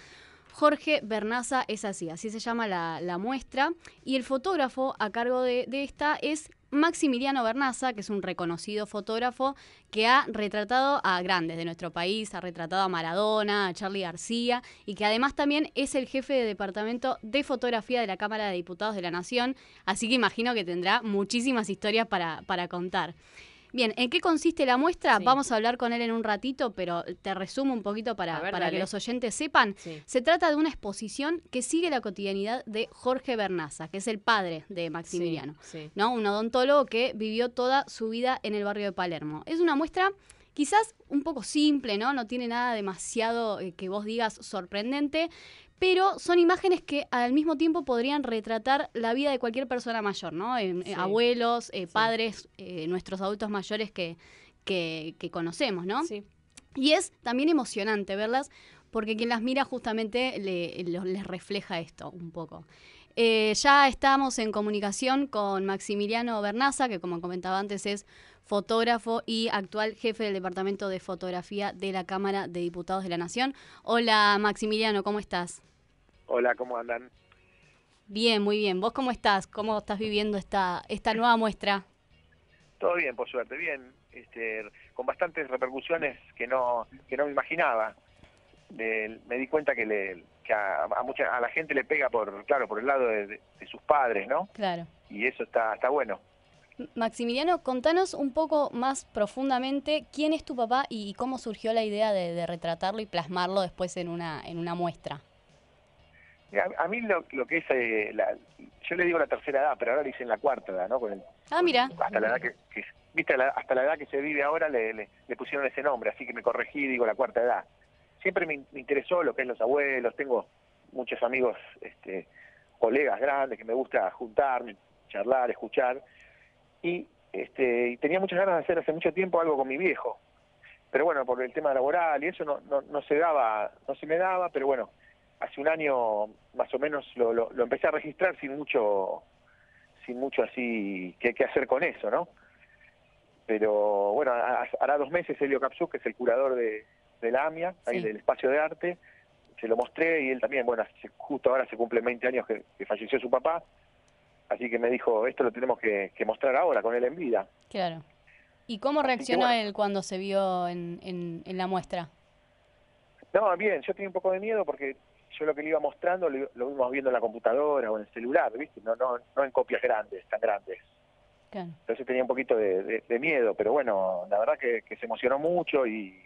Speaker 47: Jorge Bernaza es así, así se llama la, la muestra. Y el fotógrafo a cargo de, de esta es Maximiliano Bernaza, que es un reconocido fotógrafo que ha retratado a grandes de nuestro país, ha retratado a Maradona, a Charlie García, y que además también es el jefe de departamento de fotografía de la Cámara de Diputados de la Nación. Así que imagino que tendrá muchísimas historias para, para contar. Bien, ¿en qué consiste la muestra? Vamos a hablar con él en un ratito, pero te resumo un poquito para,
Speaker 2: ver,
Speaker 47: para que los oyentes sepan.
Speaker 2: Sí.
Speaker 47: Se trata de una exposición que sigue la cotidianidad de Jorge Bernaza, que es el padre de Maximiliano,
Speaker 2: sí.
Speaker 47: ¿no? Un odontólogo que vivió toda su vida en el barrio de Palermo. Es una muestra quizás un poco simple, ¿no? No tiene nada demasiado eh, que vos digas sorprendente, pero son imágenes que al mismo tiempo podrían retratar la vida de cualquier persona mayor, ¿no? Eh,
Speaker 2: Sí.
Speaker 47: abuelos, eh, padres, eh, nuestros adultos mayores que, que, que conocemos, ¿no?
Speaker 2: Sí.
Speaker 47: Y es también emocionante verlas porque quien las mira justamente le- les refleja esto un poco. Eh, ya estamos en comunicación con Maximiliano Bernaza, que como comentaba antes es fotógrafo y actual jefe del Departamento de Fotografía de la Cámara de Diputados de la Nación. Hola Maximiliano, ¿cómo estás?
Speaker 48: Hola, ¿cómo andan?
Speaker 47: Bien, muy bien. ¿Vos cómo estás? ¿Cómo estás viviendo esta, esta nueva muestra?
Speaker 48: Todo bien, por suerte, bien. Este, con bastantes repercusiones que no que no me imaginaba. Me di cuenta que, le, que a, a mucha, a la gente le pega por claro por el lado de, de- de sus padres, ¿no?
Speaker 47: Claro.
Speaker 48: Y eso está está bueno.
Speaker 47: Maximiliano, contanos un poco más profundamente quién es tu papá y cómo surgió la idea de, de retratarlo y plasmarlo después en una, en una muestra.
Speaker 48: A, a mí lo, lo que es eh, la, yo le digo la tercera edad, pero ahora le dicen la cuarta edad, ¿no? Con el,
Speaker 47: Ah, mira.
Speaker 48: hasta la edad que, que- viste la- hasta la edad que se vive ahora le, le- le pusieron ese nombre así que me corregí digo la cuarta edad siempre me, me interesó lo que es los abuelos tengo muchos amigos este colegas grandes que me gusta juntarme charlar escuchar y este y tenía muchas ganas de hacer hace mucho tiempo algo con mi viejo pero bueno por el tema laboral y eso no no, no se daba no se me daba pero bueno hace un año más o menos lo, lo, lo empecé a registrar sin mucho sin mucho así que, que hacer con eso, ¿no? Pero bueno, ha- hará dos meses Helio Capsú, que es el curador de, de la AMIA, ahí del espacio de arte, se lo mostré y él también, bueno, justo ahora se cumplen 20 años que, que falleció su papá, así que me dijo, esto lo tenemos que, que mostrar ahora con él en vida.
Speaker 47: Claro. ¿Y cómo reaccionó
Speaker 48: bueno.
Speaker 47: él cuando se vio en, en, en la muestra?
Speaker 48: No, bien, yo tenía un poco de miedo porque yo lo que le iba mostrando lo, lo vimos viendo en la computadora o en el celular, ¿viste? No, no, no en copias grandes, tan grandes.
Speaker 47: Claro.
Speaker 48: Entonces tenía un poquito de, de- de miedo, pero bueno, la verdad que, que se emocionó mucho y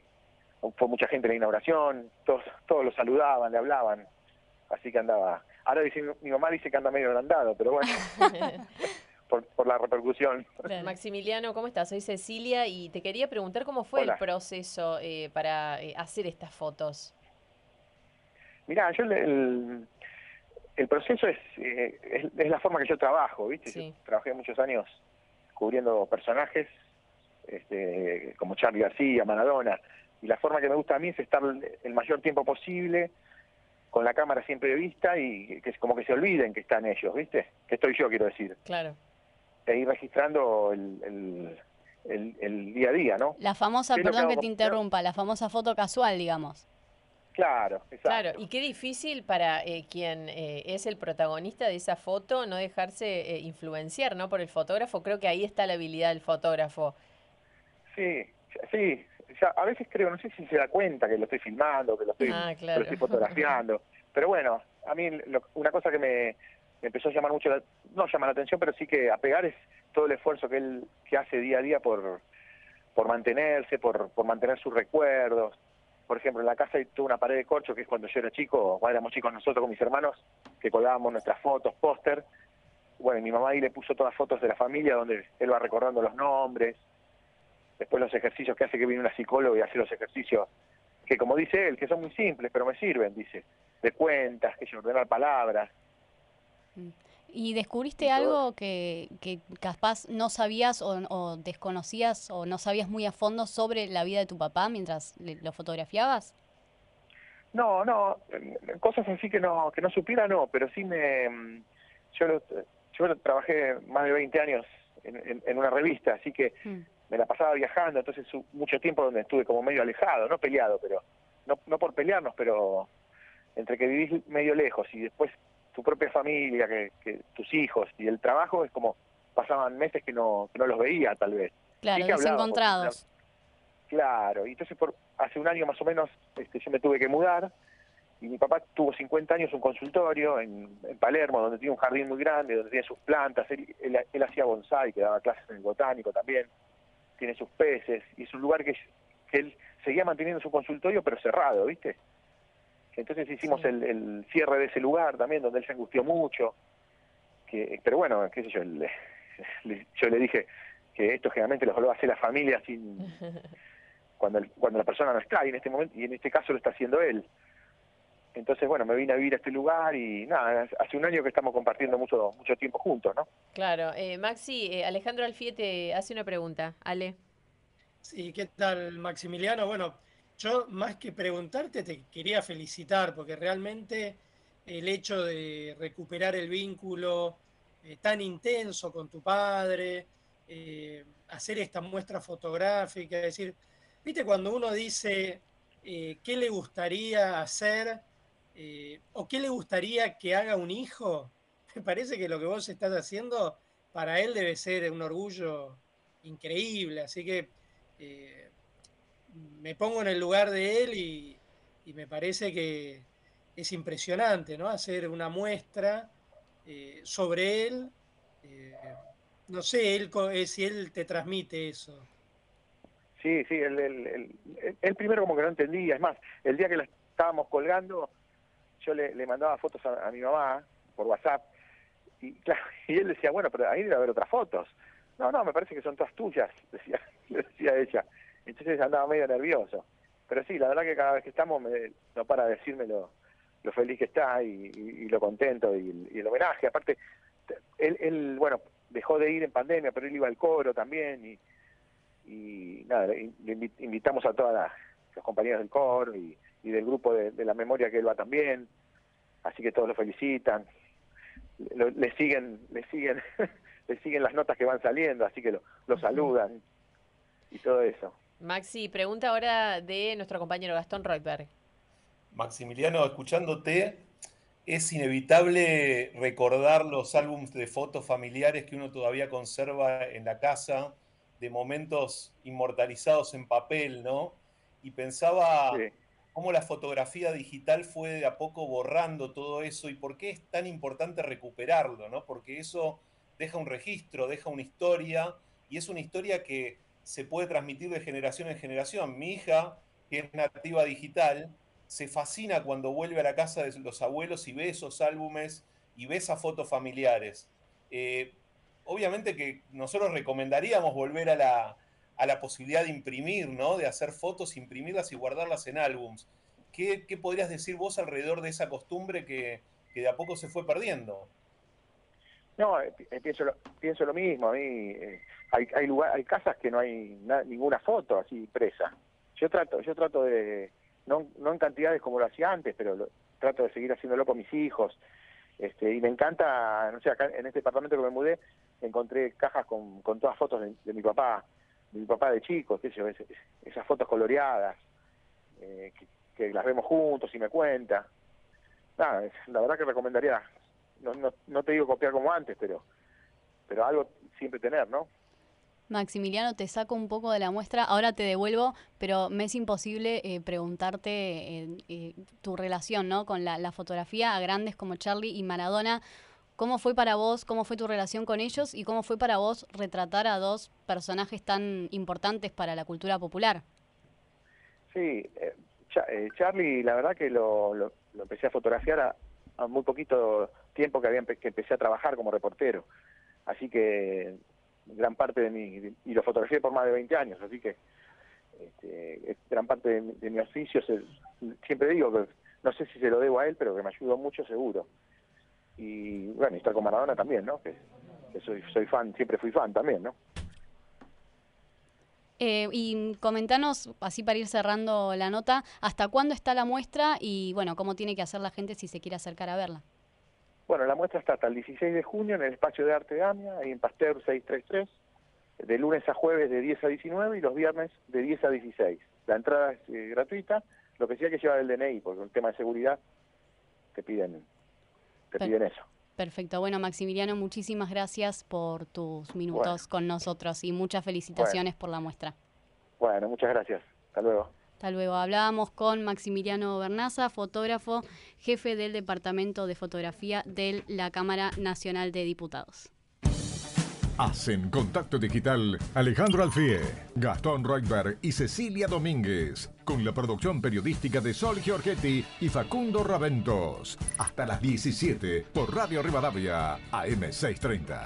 Speaker 48: fue mucha gente en la inauguración, todos, todos lo saludaban, le hablaban, así que andaba. Ahora dice, mi mamá dice que anda medio agrandado, pero bueno, *laughs* por, por la repercusión.
Speaker 2: Maximiliano, ¿cómo estás? Soy Cecilia y te quería preguntar cómo fue
Speaker 48: Hola.
Speaker 2: el proceso eh, para eh, hacer estas fotos.
Speaker 48: Mirá, yo el, el proceso es, eh, es, es la forma que yo trabajo, ¿viste? Yo trabajé muchos años cubriendo personajes este, como Charlie García, Maradona, y la forma que me gusta a mí es estar el mayor tiempo posible con la cámara siempre vista y que es como que se olviden que están ellos, ¿viste? Que estoy yo, quiero decir.
Speaker 2: Claro.
Speaker 48: E ir registrando el, el, el- el día a día, ¿no?
Speaker 47: La famosa, perdón que te interrumpa, la famosa foto casual, digamos.
Speaker 48: Claro, exacto.
Speaker 2: Claro, y qué difícil para eh, quien eh, es el protagonista de esa foto no dejarse eh, influenciar ¿no? por el fotógrafo. Creo que ahí está la habilidad del fotógrafo.
Speaker 48: Sí, sí. Ya a veces creo, no sé si se da cuenta que lo estoy filmando, que lo estoy,
Speaker 2: Ah, claro.
Speaker 48: lo estoy fotografiando. *laughs* Pero bueno, a mí lo- una cosa que me, me empezó a llamar mucho, la, no llama la atención, pero sí que a pegar es todo el esfuerzo que él que hace día a día por, por mantenerse, por, por mantener sus recuerdos. Por ejemplo, en la casa hay toda una pared de corcho, que es cuando yo era chico, cuando éramos chicos nosotros con mis hermanos, que colgábamos nuestras fotos, póster. Bueno, y mi mamá ahí le puso todas fotos de la familia donde él va recordando los nombres, después los ejercicios que hace que viene una psicóloga y hace los ejercicios que como dice él, que son muy simples, pero me sirven, dice, de cuentas, que es ordenar palabras.
Speaker 47: ¿Y descubriste algo que, que capaz no sabías o, o desconocías o no sabías muy a fondo sobre la vida de tu papá mientras le- lo fotografiabas?
Speaker 48: No, no, cosas así que no que no supiera no, pero sí me mm, yo lo- yo trabajé más de 20 años en, en- en una revista, así que me la pasaba viajando, entonces mucho tiempo donde estuve como medio alejado, no peleado, pero no no por pelearnos, pero entre que vivís medio lejos y después tu propia familia, que, que tus hijos y el trabajo es como pasaban meses que no que no los veía tal vez.
Speaker 47: Claro,
Speaker 48: Sí
Speaker 47: desencontrados.
Speaker 48: Claro, y entonces por hace un año más o menos este, yo me tuve que mudar y mi papá tuvo 50 años un consultorio en, en Palermo, donde tiene un jardín muy grande, donde tiene sus plantas, él, él, él hacía bonsai, que daba clases en el botánico también, tiene sus peces, y es un lugar que, que él seguía manteniendo su consultorio pero cerrado, ¿viste? Entonces hicimos el, el cierre de ese lugar también, donde él se angustió mucho, que, pero bueno, qué sé yo, le- *laughs* le- yo le dije que esto generalmente lo hace la familia sin *laughs* cuando el- cuando la persona no está y en este momento y en este caso lo está haciendo él entonces bueno me vine a vivir a este lugar y nada hace un año que estamos compartiendo mucho mucho tiempo juntos no
Speaker 2: Claro, eh, Maxi, eh, Alejandro Alfie te hace una pregunta. Ale.
Speaker 3: Sí, ¿qué tal, Maximiliano? Bueno, yo más que preguntarte te quería felicitar porque realmente el hecho de recuperar el vínculo eh, tan intenso con tu padre, eh, hacer esta muestra fotográfica, es decir, viste cuando uno dice eh, qué le gustaría hacer eh, o qué le gustaría que haga un hijo, *laughs* me parece que lo que vos estás haciendo para él debe ser un orgullo increíble, así que eh, me pongo en el lugar de él y, me parece que es impresionante, ¿no? Hacer una muestra eh, sobre él. no sé él, si él te transmite eso.
Speaker 48: sí sí él primero como que no entendía es más el día que la estábamos colgando yo le, le mandaba fotos a, mi mamá por WhatsApp y *laughs* claro y él decía bueno pero ahí debe haber otras fotos no no me parece que son todas tuyas *laughs* decía le decía ella. Entonces andaba medio nervioso. Pero sí la verdad que cada vez que estamos me, no para de decirme lo, lo feliz que está y, lo contento y, el- homenaje. Aparte él, él bueno dejó de ir en pandemia pero él iba al coro también y y nada, le le invi- invitamos a todos los compañeros del coro y, y del grupo de, de la memoria que él va también, así que todos lo felicitan, le siguen, le siguen, *laughs* le siguen las notas que van saliendo, así que lo, lo saludan y todo eso.
Speaker 2: Maxi, pregunta ahora de nuestro compañero Gastón Reutberg.
Speaker 4: Maximiliano, escuchándote, es inevitable recordar los álbumes de fotos familiares que uno todavía conserva en la casa, de momentos inmortalizados en papel, ¿no? Y pensaba cómo la fotografía digital fue de a poco borrando todo eso y por qué es tan importante recuperarlo, ¿no? Porque eso deja un registro, deja una historia y es una historia que se puede transmitir de generación en generación. Mi hija, que es nativa digital, se fascina cuando vuelve a la casa de los abuelos y ve esos álbumes y ve esas fotos familiares. Eh, obviamente que nosotros recomendaríamos volver a la, a la posibilidad de imprimir, ¿no? De hacer fotos, imprimirlas y guardarlas en álbums. ¿Qué, qué podrías decir vos alrededor de esa costumbre que, de a poco se fue perdiendo?
Speaker 48: No, eh, eh, pienso, lo, mismo. A mí eh, hay, hay, lugar, hay casas que no hay na- ninguna foto así impresa. Yo trato, yo trato de, no, no en cantidades como lo hacía antes, pero lo- trato de seguir haciéndolo con mis hijos. Este, y me encanta, no sé, acá en este departamento que me mudé, encontré cajas con, con todas fotos de, de mi papá, mi papá de chico, qué esas fotos coloreadas, eh, que, que las vemos juntos y me cuenta. Nada, la verdad que recomendaría, no, no, no te digo copiar como antes, pero, pero algo siempre tener, ¿no?
Speaker 47: Maximiliano, te saco un poco de la muestra, ahora te devuelvo, pero me es imposible eh, preguntarte eh, eh, tu relación ¿no? con la, la fotografía a grandes como Charlie y Maradona. ¿Cómo fue para vos, cómo fue tu relación con ellos y cómo fue para vos retratar a dos personajes tan importantes para la cultura popular?
Speaker 48: Sí, eh, eh, Charlie, la verdad que lo, lo, lo empecé a fotografiar a, muy poquito tiempo que, había que empecé a trabajar como reportero. Así que gran parte de mi, y lo fotografié por más de 20 años, así que este, es gran parte de, mi- de mi oficio, se- siempre digo no sé si se lo debo a él, pero que me ayudó mucho seguro. Y bueno, y estar con Maradona también, ¿no? Que, que soy, soy fan, siempre fui fan también, ¿no?
Speaker 47: Eh, y comentanos, así para ir cerrando la nota, ¿hasta cuándo está la muestra y bueno, cómo tiene que hacer la gente si se quiere acercar a verla?
Speaker 48: Bueno, la muestra está hasta el 16 de junio en el Espacio de Arte de AMIA, ahí en Pasteur 633, de lunes a jueves de 10 a 19 y los viernes de 10 a 16. La entrada es eh, gratuita, lo que sí hay que llevar el DNI, porque el tema de seguridad te piden, te
Speaker 47: Per-
Speaker 48: piden eso.
Speaker 47: Perfecto. Bueno, Maximiliano, muchísimas gracias por tus minutos con nosotros y muchas felicitaciones por la muestra.
Speaker 48: Bueno, muchas gracias. Hasta luego.
Speaker 47: Hasta luego. Hablábamos con Maximiliano Bernaza, fotógrafo, jefe del Departamento de Fotografía de la Cámara Nacional de Diputados.
Speaker 1: Hacen contacto digital Alejandro Alfie, Gastón Reutberg y Cecilia Domínguez, con la producción periodística de Sol Giorgetti y Facundo Raventos. Hasta las 17 por Radio Rivadavia, AM630.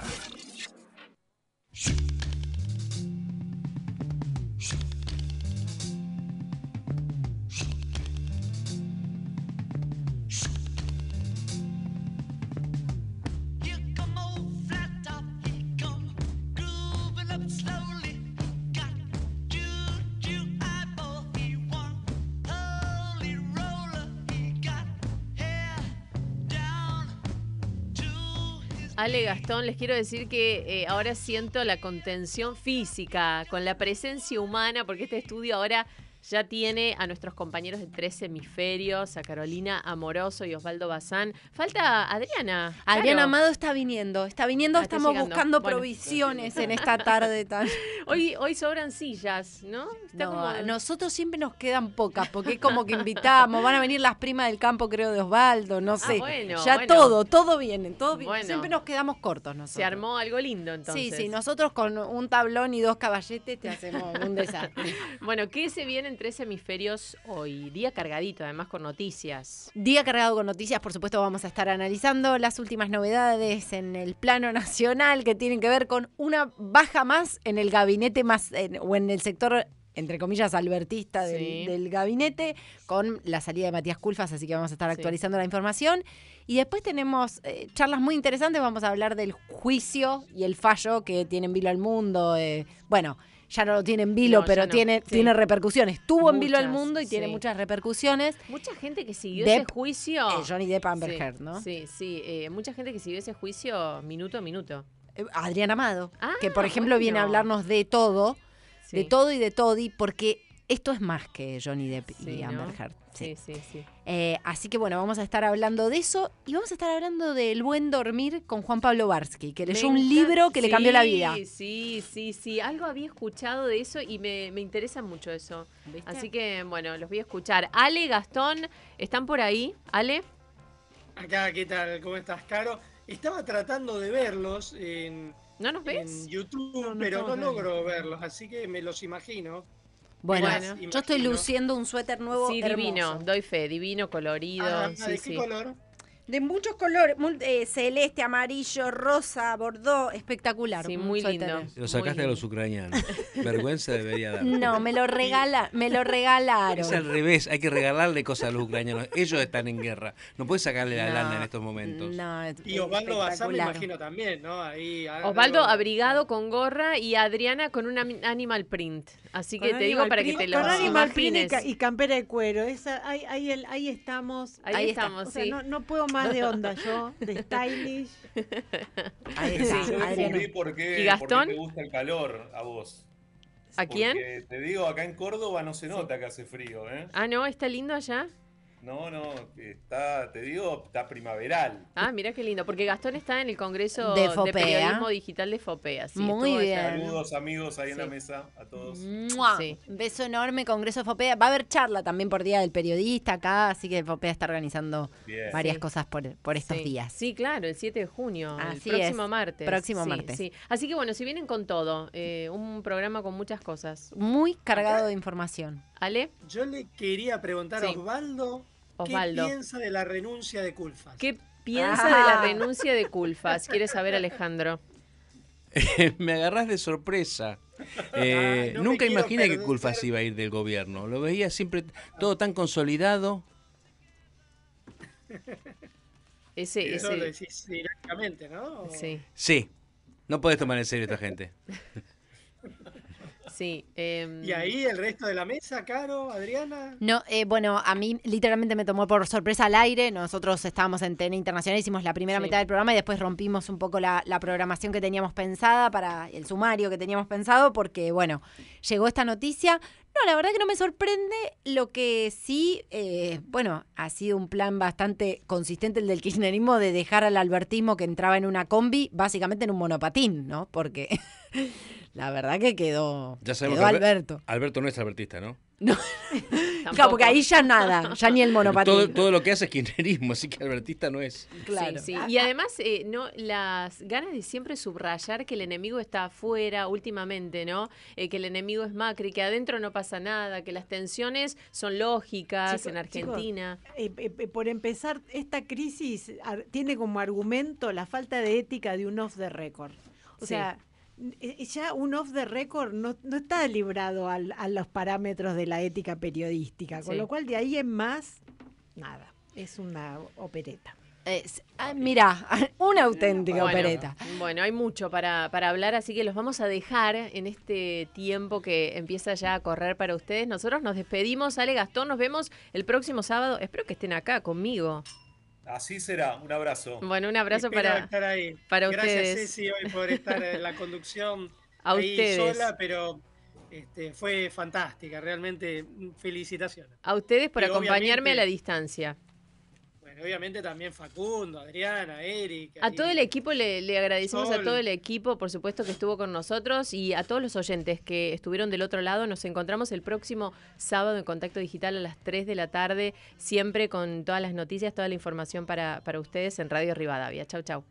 Speaker 2: Ale Gastón, les quiero decir que eh, ahora siento la contención física con la presencia humana, porque este estudio ahora ya tiene a nuestros compañeros de tres hemisferios, a Carolina Amoroso y Osvaldo Bazán. Falta Adriana.
Speaker 49: Adriana. Amado está viniendo, está viniendo,
Speaker 2: Ah, está
Speaker 49: estamos
Speaker 2: llegando.
Speaker 49: buscando
Speaker 2: Bueno.
Speaker 49: provisiones en esta *laughs* tarde tan...
Speaker 2: Hoy, hoy sobran sillas, ¿no? Está
Speaker 49: No,
Speaker 2: como-
Speaker 49: a nosotros siempre nos quedan pocas, porque es como que invitamos, van a venir las primas del campo, creo, de Osvaldo, no sé.
Speaker 2: Ah, bueno,
Speaker 49: ya
Speaker 2: bueno.
Speaker 49: todo, todo viene, todo viene. Siempre nos quedamos cortos nosotros.
Speaker 2: Se armó algo lindo entonces.
Speaker 49: Sí, sí, nosotros con un tablón y dos caballetes te hacemos un desastre. *laughs*
Speaker 2: Bueno, ¿qué se viene en tres hemisferios hoy? Día cargadito, además con noticias.
Speaker 49: Día cargado con noticias, por supuesto vamos a estar analizando las últimas novedades en el plano *laughs* nacional que tienen que ver con una baja más en el gabinete más en- o en el sector entre comillas albertista del,
Speaker 2: Sí.
Speaker 49: del gabinete con la salida de Matías Culfas, así que vamos a estar
Speaker 2: Sí.
Speaker 49: actualizando la información. Y después tenemos eh, charlas muy interesantes, vamos a hablar del juicio y el fallo que tiene en vilo al mundo. eh, bueno, ya no lo tiene en vilo,
Speaker 2: No,
Speaker 49: pero
Speaker 2: no.
Speaker 49: tiene,
Speaker 2: Sí.
Speaker 49: tiene repercusiones. Tuvo en vilo al mundo y tiene muchas repercusiones.
Speaker 2: Mucha gente que siguió
Speaker 49: Depp,
Speaker 2: ese juicio.
Speaker 49: eh, Johnny Depp Amber
Speaker 2: Sí,
Speaker 49: Heard, ¿no?
Speaker 2: Sí, sí. eh, mucha gente que siguió ese juicio minuto a minuto.
Speaker 49: Eh, Adrián Amado, que por
Speaker 2: Ah,
Speaker 49: ejemplo viene a hablarnos de todo, de todo y de todi, porque esto es más que Johnny Depp y
Speaker 2: ¿no?
Speaker 49: Amber Heard.
Speaker 2: Sí, sí, sí.
Speaker 49: Eh, así que bueno, vamos a estar hablando de eso y vamos a estar hablando del buen dormir con Juan Pablo Barsky, que leyó
Speaker 2: Me
Speaker 49: un libro que le cambió la vida.
Speaker 2: Sí, sí, sí. Algo había escuchado de eso y me, me interesa mucho eso. Así que, bueno, los voy a escuchar. Ale, Gastón, ¿están por ahí? Ale.
Speaker 3: Acá, ¿qué tal? ¿Cómo estás, Caro? Estaba tratando de verlos en,
Speaker 2: ¿No nos ves?
Speaker 3: en YouTube,
Speaker 49: No, no
Speaker 3: pero no logro verlos, así que me los imagino.
Speaker 49: Bueno, yo estoy luciendo un suéter nuevo
Speaker 2: Sí,
Speaker 49: hermoso.
Speaker 2: divino. Doy fe, divino, colorido.
Speaker 3: Ah,
Speaker 2: sí,
Speaker 3: ¿De qué
Speaker 2: sí.
Speaker 3: color?
Speaker 49: De muchos colores, mul- eh, celeste, amarillo, rosa, bordó, espectacular.
Speaker 2: Sí, muy lindo.
Speaker 50: Lo sacaste a los ucranianos. *laughs* Vergüenza debería dar.
Speaker 49: No, me lo regala, me lo regalaron.
Speaker 50: Es al revés, hay que regalarle cosas a los ucranianos. Ellos están en guerra. No puedes sacarle la
Speaker 49: No,
Speaker 50: lana en estos momentos.
Speaker 49: No, es-
Speaker 3: Y Osvaldo Bazán me imagino también, ¿no? Ahí, algo-
Speaker 2: Osvaldo abrigado con gorra y Adriana con un animal print. Así que
Speaker 51: Con
Speaker 2: te digo para que te lo
Speaker 51: con animal print y,
Speaker 2: imagines.
Speaker 51: ca- y campera de cuero. Esa, ahí, ahí, el- ahí estamos.
Speaker 2: Ahí Ahí está. estamos,
Speaker 51: O sea,
Speaker 2: sí.
Speaker 51: no, no puedo más de onda yo, de stylish.
Speaker 49: Ahí
Speaker 4: Yo
Speaker 49: está,
Speaker 4: descubrí por qué,
Speaker 2: ¿Y
Speaker 4: por
Speaker 2: Gastón?
Speaker 4: qué te gusta el calor a vos.
Speaker 2: ¿A quién?
Speaker 4: Porque te digo, acá en Córdoba no se nota que hace frío, ¿eh?
Speaker 2: Ah, no, está lindo allá.
Speaker 4: No, no, está, te digo, está primaveral.
Speaker 2: Ah, mira qué lindo, porque Gastón está en el Congreso
Speaker 49: De
Speaker 2: de,
Speaker 49: Fopea.
Speaker 2: Periodismo Digital de Fopea. sí,
Speaker 49: Muy
Speaker 2: allá.
Speaker 49: bien.
Speaker 4: Saludos amigos ahí en la mesa a todos.
Speaker 49: ¡Mua! Un beso enorme, Congreso Fopea. Va a haber charla también por Día del Periodista acá, así que Fopea está organizando
Speaker 2: Bien.
Speaker 49: varias
Speaker 2: Sí.
Speaker 49: cosas por, por estos
Speaker 2: Sí.
Speaker 49: días.
Speaker 2: Sí, claro, el 7 de junio,
Speaker 49: Así
Speaker 2: el próximo
Speaker 49: es,
Speaker 2: martes.
Speaker 49: próximo
Speaker 2: Sí,
Speaker 49: martes.
Speaker 2: sí. Así que bueno, si vienen con todo, eh, un programa con muchas cosas.
Speaker 49: Muy cargado de información.
Speaker 2: ¿Ale?
Speaker 3: Yo le quería preguntar
Speaker 2: Sí.
Speaker 3: a Osvaldo,
Speaker 2: Osvaldo.
Speaker 3: qué piensa de la renuncia de Culfas.
Speaker 2: ¿Qué piensa de la
Speaker 49: Ah.
Speaker 2: renuncia de Culfas? ¿Quieres saber, *laughs* Alejandro? *laughs*
Speaker 50: me agarrás de sorpresa. *laughs* Eh,
Speaker 2: no me
Speaker 50: nunca imaginé que. Culfas iba a ir del gobierno. Lo veía siempre todo tan consolidado.
Speaker 2: Ese,
Speaker 3: Eso
Speaker 2: ese-
Speaker 3: lo decís irónicamente, ¿no?
Speaker 2: Sí,
Speaker 50: Sí, no podés tomar en serio a esta gente.
Speaker 2: Sí. em,
Speaker 3: Y ahí el resto de la mesa, Caro, Adriana.
Speaker 49: No, eh, bueno, a mí literalmente me tomó por sorpresa al aire. Nosotros estábamos en TN Internacional, hicimos la primera
Speaker 2: Sí.
Speaker 49: mitad del programa y después rompimos un poco la, la programación que teníamos pensada para el sumario que teníamos pensado, porque, bueno, llegó esta noticia. No, la verdad que no me sorprende. Lo que sí, eh, bueno, ha sido un plan bastante consistente el del kirchnerismo de dejar al albertismo que entraba en una combi, básicamente en un monopatín, ¿no? Porque *laughs* la verdad que quedó,
Speaker 50: Ya sabemos
Speaker 49: quedó
Speaker 50: que Alber-
Speaker 49: Alberto.
Speaker 50: Alberto no es albertista, ¿no? *laughs* *laughs*
Speaker 49: Claro, porque ahí ya nada, ya ni el monopatín.
Speaker 50: Todo, todo lo que hace es kirchnerismo, así que albertista no es. *laughs*
Speaker 49: Claro.
Speaker 2: Sí, sí. Y además, eh, no las ganas de siempre subrayar que el enemigo está afuera últimamente, ¿no? Eh, que el enemigo es Macri, que adentro no pasa nada, que las tensiones son lógicas en Argentina.
Speaker 51: chicos, eh, por empezar, esta crisis tiene como argumento la falta de ética de un off the record. O
Speaker 2: Sí.
Speaker 51: sea, ya un off the record no, no está librado al- a los parámetros de la ética periodística, con
Speaker 2: Sí.
Speaker 51: lo cual de ahí en más, nada, es una opereta.
Speaker 49: Es- ah, mira, *laughs* una auténtica
Speaker 2: Bueno,
Speaker 49: opereta.
Speaker 2: Bueno, hay mucho para, para hablar, así que los vamos a dejar en este tiempo que empieza ya a correr para ustedes. Nosotros nos despedimos, Ale Gastón, nos vemos el próximo sábado. Espero que estén acá conmigo.
Speaker 4: Así será, un abrazo.
Speaker 2: Bueno, un abrazo para,
Speaker 3: estar ahí.
Speaker 2: para
Speaker 3: Gracias,
Speaker 2: ustedes.
Speaker 3: Ceci, hoy por estar en la conducción *laughs*
Speaker 2: A
Speaker 3: ahí
Speaker 2: ustedes.
Speaker 3: sola, pero este, fue fantástica. Realmente, felicitaciones.
Speaker 2: A ustedes por
Speaker 3: Y
Speaker 2: acompañarme a la distancia.
Speaker 3: Bueno, obviamente también Facundo, Adriana, Erika.
Speaker 2: A todo el equipo le, le agradecemos a todo el equipo, por supuesto, que estuvo con nosotros y a todos los oyentes que estuvieron del otro lado. Nos encontramos el próximo sábado en Contacto Digital a las 3 de la tarde, siempre con todas las noticias, toda la información para, para ustedes en Radio Rivadavia. Chau, chau.